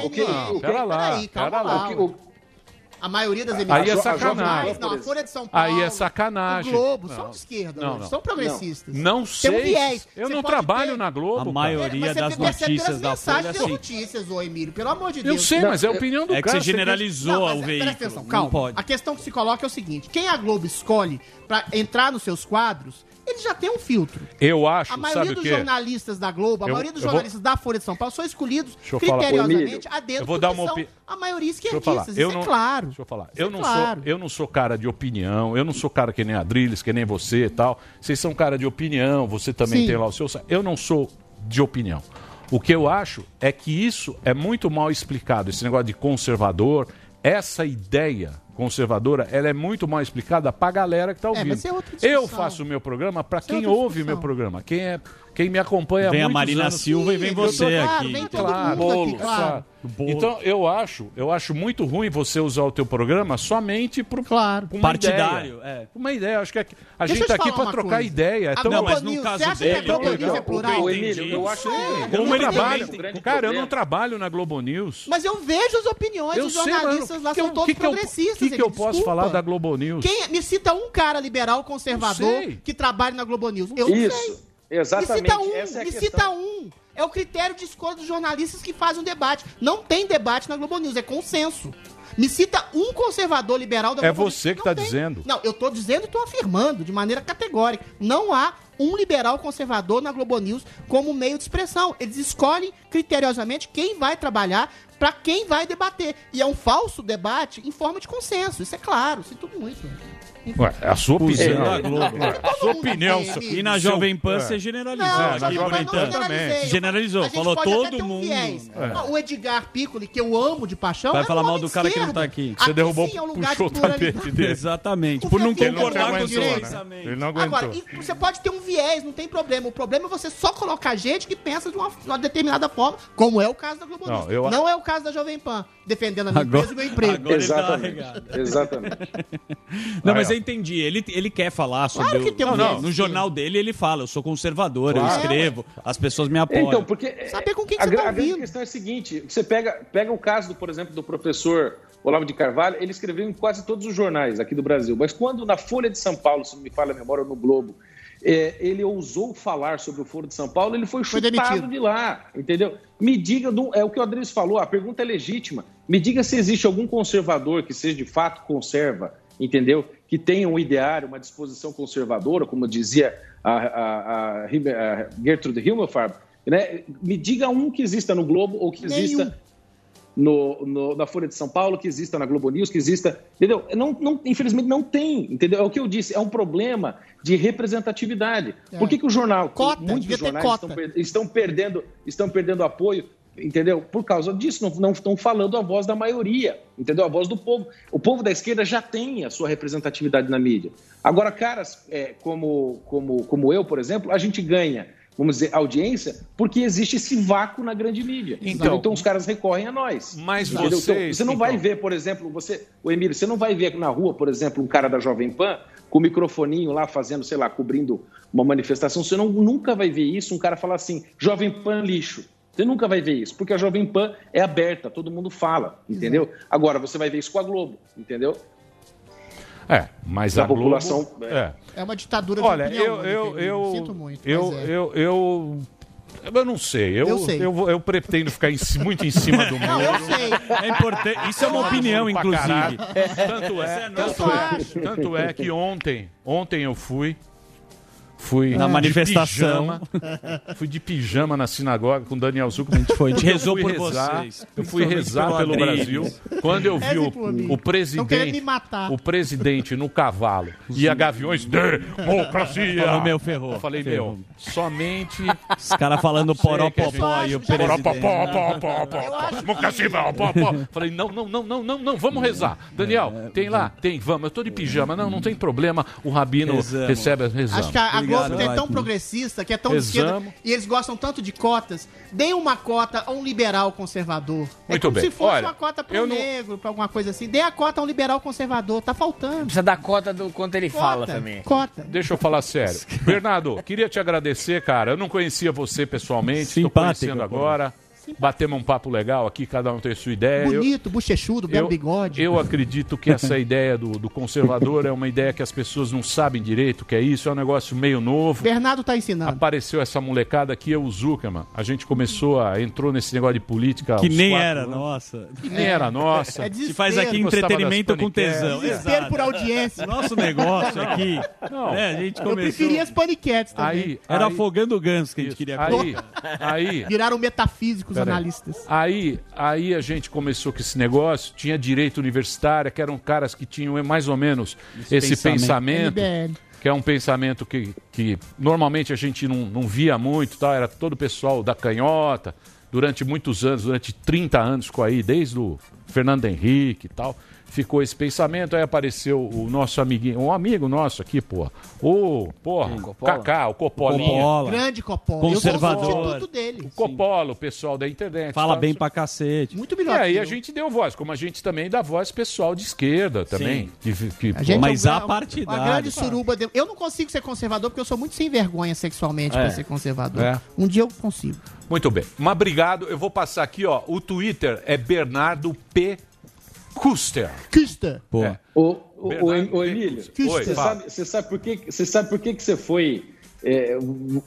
opinião. Pera lá, pera lá. A maioria das emissoras. Aí é sacanagem. Não, a Folha de São Paulo. Aí é sacanagem. O Globo, não. são de esquerda, não, não. são progressistas. Não, não sei. Tem um viés. Eu não trabalho ter... na Globo. A maioria cara. das notícias da Folha, é sim. notícias, ô Emílio, pelo amor de Deus. Eu sei, mas é a opinião do é cara. É que você generalizou não, mas, é, o veículo. Atenção, calma. Não pode. A questão que se coloca é o seguinte. Quem a Globo escolhe para entrar nos seus quadros ele já tem um filtro. Eu acho, A maioria dos jornalistas da Globo, a eu, maioria dos jornalistas vou... da Folha de São Paulo são escolhidos criteriosamente a dedo, eu vou dar uma opi... a maioria esquerdistas, eu é não... é claro. Deixa eu falar. Eu, é não claro. sou, eu não sou cara de opinião, eu não sou cara que nem Adriles, que nem você e tal. Vocês são cara de opinião, você também Sim. tem lá o seu... Eu não sou de opinião. O que eu acho é que isso é muito mal explicado, esse negócio de conservador, essa ideia conservadora, ela é muito mal explicada para a galera que está ouvindo. É, é eu faço o meu programa para quem ouve o meu programa. Quem é quem me acompanha Vem a Marina anos, Silva e vem você tô, aqui. Vem todo claro, bolo, aqui, claro. Bolo. Então, eu acho, eu acho muito ruim você usar o teu programa somente para claro. uma partidário, ideia. É. Uma ideia, acho que a, a gente tá aqui para trocar coisa. ideia. Então, não, mas no caso você dele, acha que a Globo News é plural? Eu, eu, eu acho é. como ele trabalho. Um cara, eu não trabalho na Globo News. Mas eu vejo as opiniões dos jornalistas lá, que são todos progressistas. O que, que eu posso falar da Globo News? Me cita um cara liberal conservador que trabalha na Globo News. Eu não sei. Exatamente. E cita um, Essa é e cita um. É o critério de escolha dos jornalistas que fazem um debate. Não tem debate na Globo News, é consenso. Me cita um conservador liberal da É você que está dizendo. Não, eu estou dizendo e estou afirmando de maneira categórica. Não há um liberal conservador na Globo News como meio de expressão. Eles escolhem criteriosamente quem vai trabalhar para quem vai debater. E é um falso debate em forma de consenso. Isso é claro, sinto é muito. Ué, é a sua opinião. É. É. sua opinião. E na Jovem Pan é. você generalizou. Não. Generalizou. Falou todo mundo. Um é. o Edgar Piccoli, que eu amo de paixão. Vai é falar mal do cara que não tá aqui. Você derrubou, sim, puxou o tapete dele. Exatamente. Por não concordar com o seu. Ele não aguentou. Agora, você pode ter um viés, não tem problema. O problema é você só colocar gente que pensa de uma determinada forma, como é o caso da Globo Não, eu... não é o caso da Jovem Pan, defendendo a minha agora, empresa e meu emprego. Tá Exatamente. Exatamente. não, mas é entendi. Ele, ele quer falar sobre. Claro que tem o... um não, não, no jornal dele ele fala: eu sou conservador, claro. eu escrevo, as pessoas me apoiam. Então, porque. É, Saber com quem a, você tá a grande questão é a seguinte: você pega, pega o caso, do, por exemplo, do professor Olavo de Carvalho, ele escreveu em quase todos os jornais aqui do Brasil, mas quando na Folha de São Paulo, se não me falha a memória, no Globo, é, ele ousou falar sobre o Foro de São Paulo, ele foi, foi chutado demitido. de lá, entendeu? Me diga, do, é o que o Adriano falou, a pergunta é legítima, me diga se existe algum conservador que seja de fato conserva, entendeu? que tenham um ideário, uma disposição conservadora, como dizia a, a, a, a Gertrude Himmelfarb, né? me diga um que exista no Globo ou que exista no, no, na Folha de São Paulo, que exista na Globo News, que exista. Entendeu? Não, não, infelizmente não tem, entendeu? É o que eu disse, é um problema de representatividade. É. Por que, que o jornal. Cota, muitos jornais estão, estão, perdendo, estão perdendo apoio entendeu? Por causa disso, não, não estão falando a voz da maioria, entendeu? A voz do povo. O povo da esquerda já tem a sua representatividade na mídia. Agora, caras é, como, como, como eu, por exemplo, a gente ganha, vamos dizer, audiência, porque existe esse vácuo na grande mídia. Então, então, então os caras recorrem a nós. Mas então, vocês... Então, você não então... vai ver, por exemplo, você, o Emílio, você não vai ver na rua, por exemplo, um cara da Jovem Pan com o microfoninho lá fazendo, sei lá, cobrindo uma manifestação. Você não, nunca vai ver isso, um cara falar assim, Jovem Pan lixo. Você nunca vai ver isso, porque a Jovem Pan é aberta, todo mundo fala, entendeu? Agora, você vai ver isso com a Globo, entendeu? É, mas a Globo... população, É. É uma ditadura Olha, de opinião. eu, né, eu, eu, Sinto muito. eu, mas é. eu, eu, eu não sei. Eu, Eu sei. Eu, eu pretendo ficar em muito em cima do muro. Não, eu sei. É importante. Isso é uma opinião, inclusive. Tanto é, é tanto, é, tanto é que ontem, ontem eu fui. Fui Na de manifestação. pijama, fui de pijama na sinagoga com o Daniel Zuckerman. A gente foi, a gente rezou por rezar, vocês. Eu fui rezar pelo. Brasil. Quando eu vi o, o presidente, matar. o presidente no cavalo e a Gaviões democracia. Falou, meu, ferrou, Eu falei, ferrou. meu, somente Os caras falando poropopó e o presidente. Poropopó, pó, pó, pó, democracia, pó, pó, pó. Falei, não, não, não, não, não, não, vamos rezar. Daniel, tem lá? Tem, vamos. Eu tô de pijama. Não, não tem problema. O rabino recebe, rezamos. Acho que a, Globo é tão progressista, que é tão de esquerda, e eles gostam tanto de cotas. Deem uma cota a um liberal conservador. é Muito como bem. se fosse Olha, uma cota para um não- negro, para alguma coisa assim. Dê a cota a um liberal conservador. Tá faltando. Precisa dar cota do quanto ele fala Cota, também. Cota. Deixa eu falar sério. Bernardo, queria te agradecer, cara. Eu não conhecia você pessoalmente, estou conhecendo pô. Batemos um papo legal aqui, cada um tem sua ideia. Eu- Bonito, bochechudo, belo eu, bigode. eu acredito que essa ideia do, do conservador é uma ideia que as pessoas não sabem direito o que é isso, é um negócio meio novo. Bernardo tá ensinando. Apareceu essa molecada aqui, é o Zuckerman. A gente começou a. entrou nesse negócio de política. Que nem quatro era anos. nossa. Que nem era nossa. É A desespero. gente faz aqui entretenimento com tesão. Desespero por audiência. Nosso negócio aqui. Não. né, a gente Eu começou. preferia as paniquetes também. Aí, Era aí, afogando o ganso que a gente isso. queria aí, colocar. aí, Viraram metafísicos Pera aí. analistas. Aí, aí a gente começou com esse negócio, tinha direito universitário, que eram caras que tinham mais ou menos esse, pensamento. pensamento, MBL. que é um pensamento que, que normalmente a gente não, não via muito, tal, era todo o pessoal da canhota, durante muitos anos, durante 30 anos ficou aí, desde o Fernando Henrique e tal, ficou esse pensamento, aí apareceu o nosso amiguinho, um amigo nosso aqui, pô, o, porra, Cacá, o Copolinha. Coppola. Grande Coppola. Conservador. Eu dele. Coppola, o pessoal da internet. Fala tal, bem pra cacete. Muito e melhor. aí que a gente deu voz, como a gente também dá voz pessoal de esquerda também. Que, que, A gente Mas é um- a Uma grande suruba. de- Eu não consigo ser conservador porque eu sou muito sem vergonha sexualmente É. pra ser conservador. É. Um dia eu consigo. Muito bem. Mas obrigado. Eu vou passar aqui, ó. O Twitter é Bernardo P. Custer. Custa. Pô. É. Ô, ô, ô, Bernardo ô, Emílio, você sabe, você sabe por que você sabe por que que você foi é,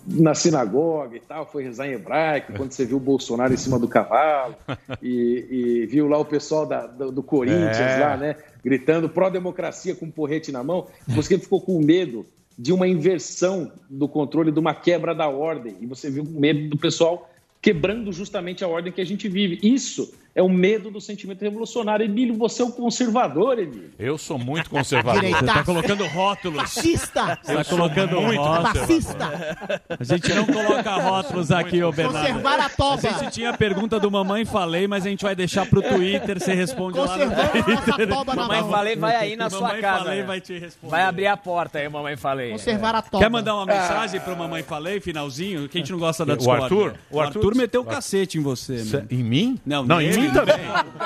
na sinagoga e tal, foi rezar em hebraico, quando você viu o Bolsonaro em cima do cavalo e, e viu lá o pessoal da- do, do Corinthians É. lá, né, gritando pró-democracia com um porrete na mão, você ficou com medo de uma inversão do controle, de uma quebra da ordem, e você viu o medo do pessoal quebrando justamente a ordem que a gente vive. Isso é o medo do sentimento revolucionário. Emílio, você é um conservador, Emílio. Eu sou muito conservador. Direita. Você tá colocando rótulos. Fascista. Você tá colocando muito rótulos. Fascista. A gente não coloca rótulos aqui, ô Bernardo. Conservar a A toba. gente tinha a pergunta do Mamãe Falei, mas a gente vai deixar pro Twitter, você responde lá no Conservando a toba na Mamãe falei, vai aí na sua Mamãe casa. Falei né? vai te responder. Vai abrir a porta aí, mamãe falei. Conservar a toba. Quer mandar uma mensagem pro Mamãe Falei, finalzinho? Que a gente não gosta da O discórdia. Arthur? O O Arthur, Arthur- meteu o cacete em você, Cê- mano. Em mim? Não, não em nele mim também.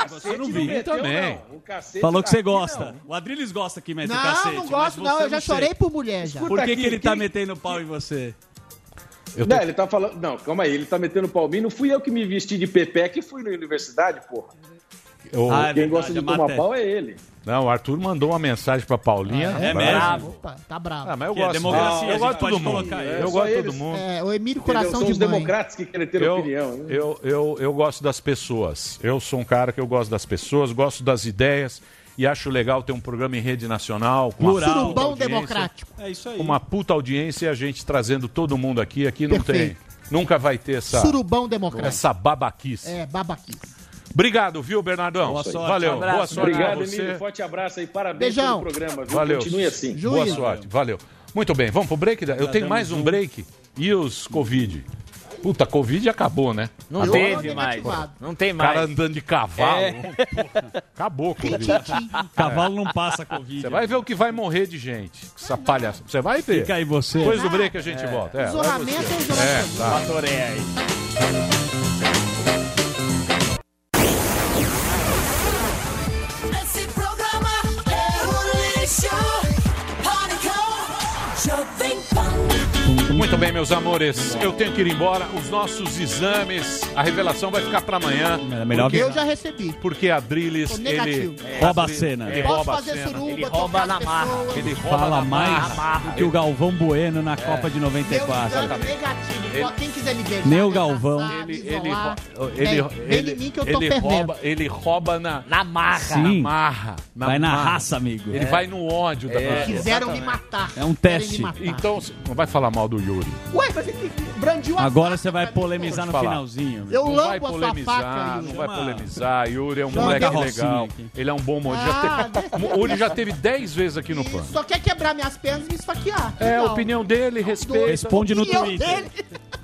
Você não viu. meteu, também. não. Falou que você aqui, gosta. não. O Adriles gosta que mete o Não, cacete. não mas gosto não. Eu já chorei por mulher já. Por que, aqui, que ele tá metendo pau em você? Eu tô- Não, ele tá falando. Não, calma aí, ele tá metendo palminho. Não fui eu que me vesti de Pepe que fui na universidade, porra. eu- Ah, é Quem verdade, gosta de a tomar pau é ele. Não, o Arthur mandou uma mensagem pra Paulinha. É Bravo. mesmo? Bravo. Opa, tá bravo. Ah, mas eu Que é gosto. democracia, Ah, a eu gosto pode todo mundo. Eu gosto de todo mundo. É, o Emílio Entendeu? Coração São de os Mãe. democratas que querem ter Eu, opinião. né? eu, eu, eu gosto das pessoas. Eu sou um cara que eu gosto das pessoas, gosto das ideias e acho legal ter um programa em rede nacional com uma Plural. puta Surubão democrático. É isso aí. uma puta audiência e a gente trazendo todo mundo aqui. Aqui não Perfeito. tem. Nunca vai ter essa, Surubão democrático. essa babaquice. É, babaquice. Obrigado, viu, Bernardão? Boa sorte. Valeu. Abraço. Boa sorte Obrigado, você. Emílio. Forte abraço aí. Parabéns Beijão. pelo programa, viu? Valeu. Continue assim. Ju- Boa sorte. Valeu. Muito bem, vamos pro break? Eu tenho mais um break. E os Covid? Puta, Covid acabou, né? Não Eu- teve mais. Não tem mais. Cara andando de cavalo. É. Acabou Covid. Cavalo não passa Covid. Você vai ver o que vai morrer de gente. Essa palhaça. Você vai ver. Fica aí você. Depois do break a gente É. volta. É, Isolamento é isolamento. É, tá. Aí. Muito bem, meus amores. Eu tenho que ir embora. Os nossos exames, a revelação vai ficar pra amanhã. É melhor Porque que- eu já recebi. Porque a Drilis, ele. negativo. Rouba a cena. Ele Posso rouba a fazer cena. suruba, Ele rouba na marra. Ele rouba Fala na mais marra. que o Galvão Bueno na Copa de Meu 94. exame negativo. Ele- Quem quiser me beijar, Neu me Galvão. Ele, ele, isolar, ele, ele, em mim que eu tô ele rouba, ele rouba na, Na marra. Sim. na marra. Vai na marra. raça, amigo. Ele vai no ódio da pessoa. Quiseram me matar. É um teste. Então, não vai falar mal do Yuri. Ué, mas ele brandiu a Agora faca você vai polemizar no falar. finalzinho. Eu não vai polemizar, faca, Yuri. não vai polemizar. Yuri é um Chama moleque legal. aqui. Ele é um bom moço. Ah, Já teve, o Yuri já teve 10 vezes aqui no E PAN. só quer quebrar minhas pernas e me esfaquear. É a opinião dele, respeita. Responde no E Twitter. dele?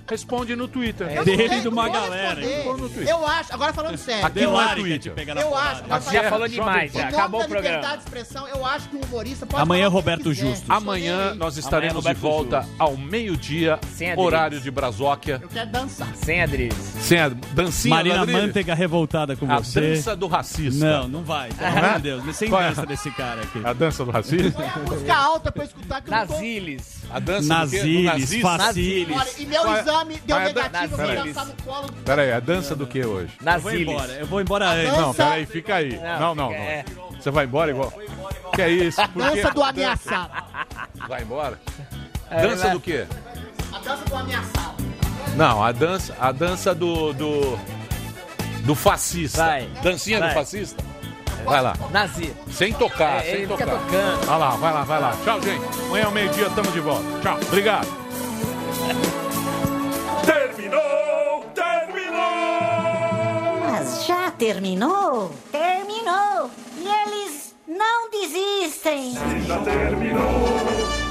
Responde no Twitter. Eu não dele sei, de uma galera, responder. hein? No Twitter. Eu acho, agora falando sério. Aqui é quer te Twitter. Eu acho, Aqui Já é falou demais, já. Acabou o programa. liberdade de expressão, eu acho que um humorista pode Amanhã o Roberto. Justo. Amanhã nós estaremos de volta ao meio-dia, Sem Adriles. horário de Brasóquia. Eu quero dançar. Sem Adriles. Sem a dancinha Marina Adriles. Manteiga revoltada com A você. dança do racista. Não, não vai. Pelo amor de Deus. Sem é? dança desse cara aqui. A dança do racismo? Põe a música alta pra eu escutar que eu não tô... Naziles. A dança Naziles, faciles. E meu Qual é? deu é negativo, eu vou Peraí. dançar no colo. Pera aí, a dança do que hoje? Eu vou embora. Eu vou embora antes. Não, pera aí, fica aí. Não, não, não. é. Você vai embora igual... Que é isso? Por quê? Dança do ameaçado. Vai embora? É, Dança do quê? A dança do ameaçado. Não, a dança, a dança do, do, do fascista. Vai. Dancinha do Vai. fascista? Vai lá. Nazi. Sem tocar, É, sem ele fica tocar. tocando. Vai lá, vai lá, vai lá. Tchau, gente. Amanhã ao meio-dia tamo de volta. Tchau. Obrigado. Terminou, terminou. Mas já terminou? Terminou! E eles não desistem! Já terminou,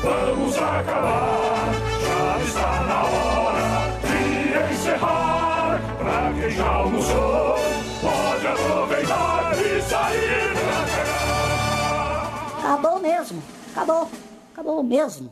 vamos acabar. Já está na hora de encerrar. Pra quem já almoçou, pode aproveitar e sair pra cá. Acabou mesmo! Acabou! Acabou mesmo!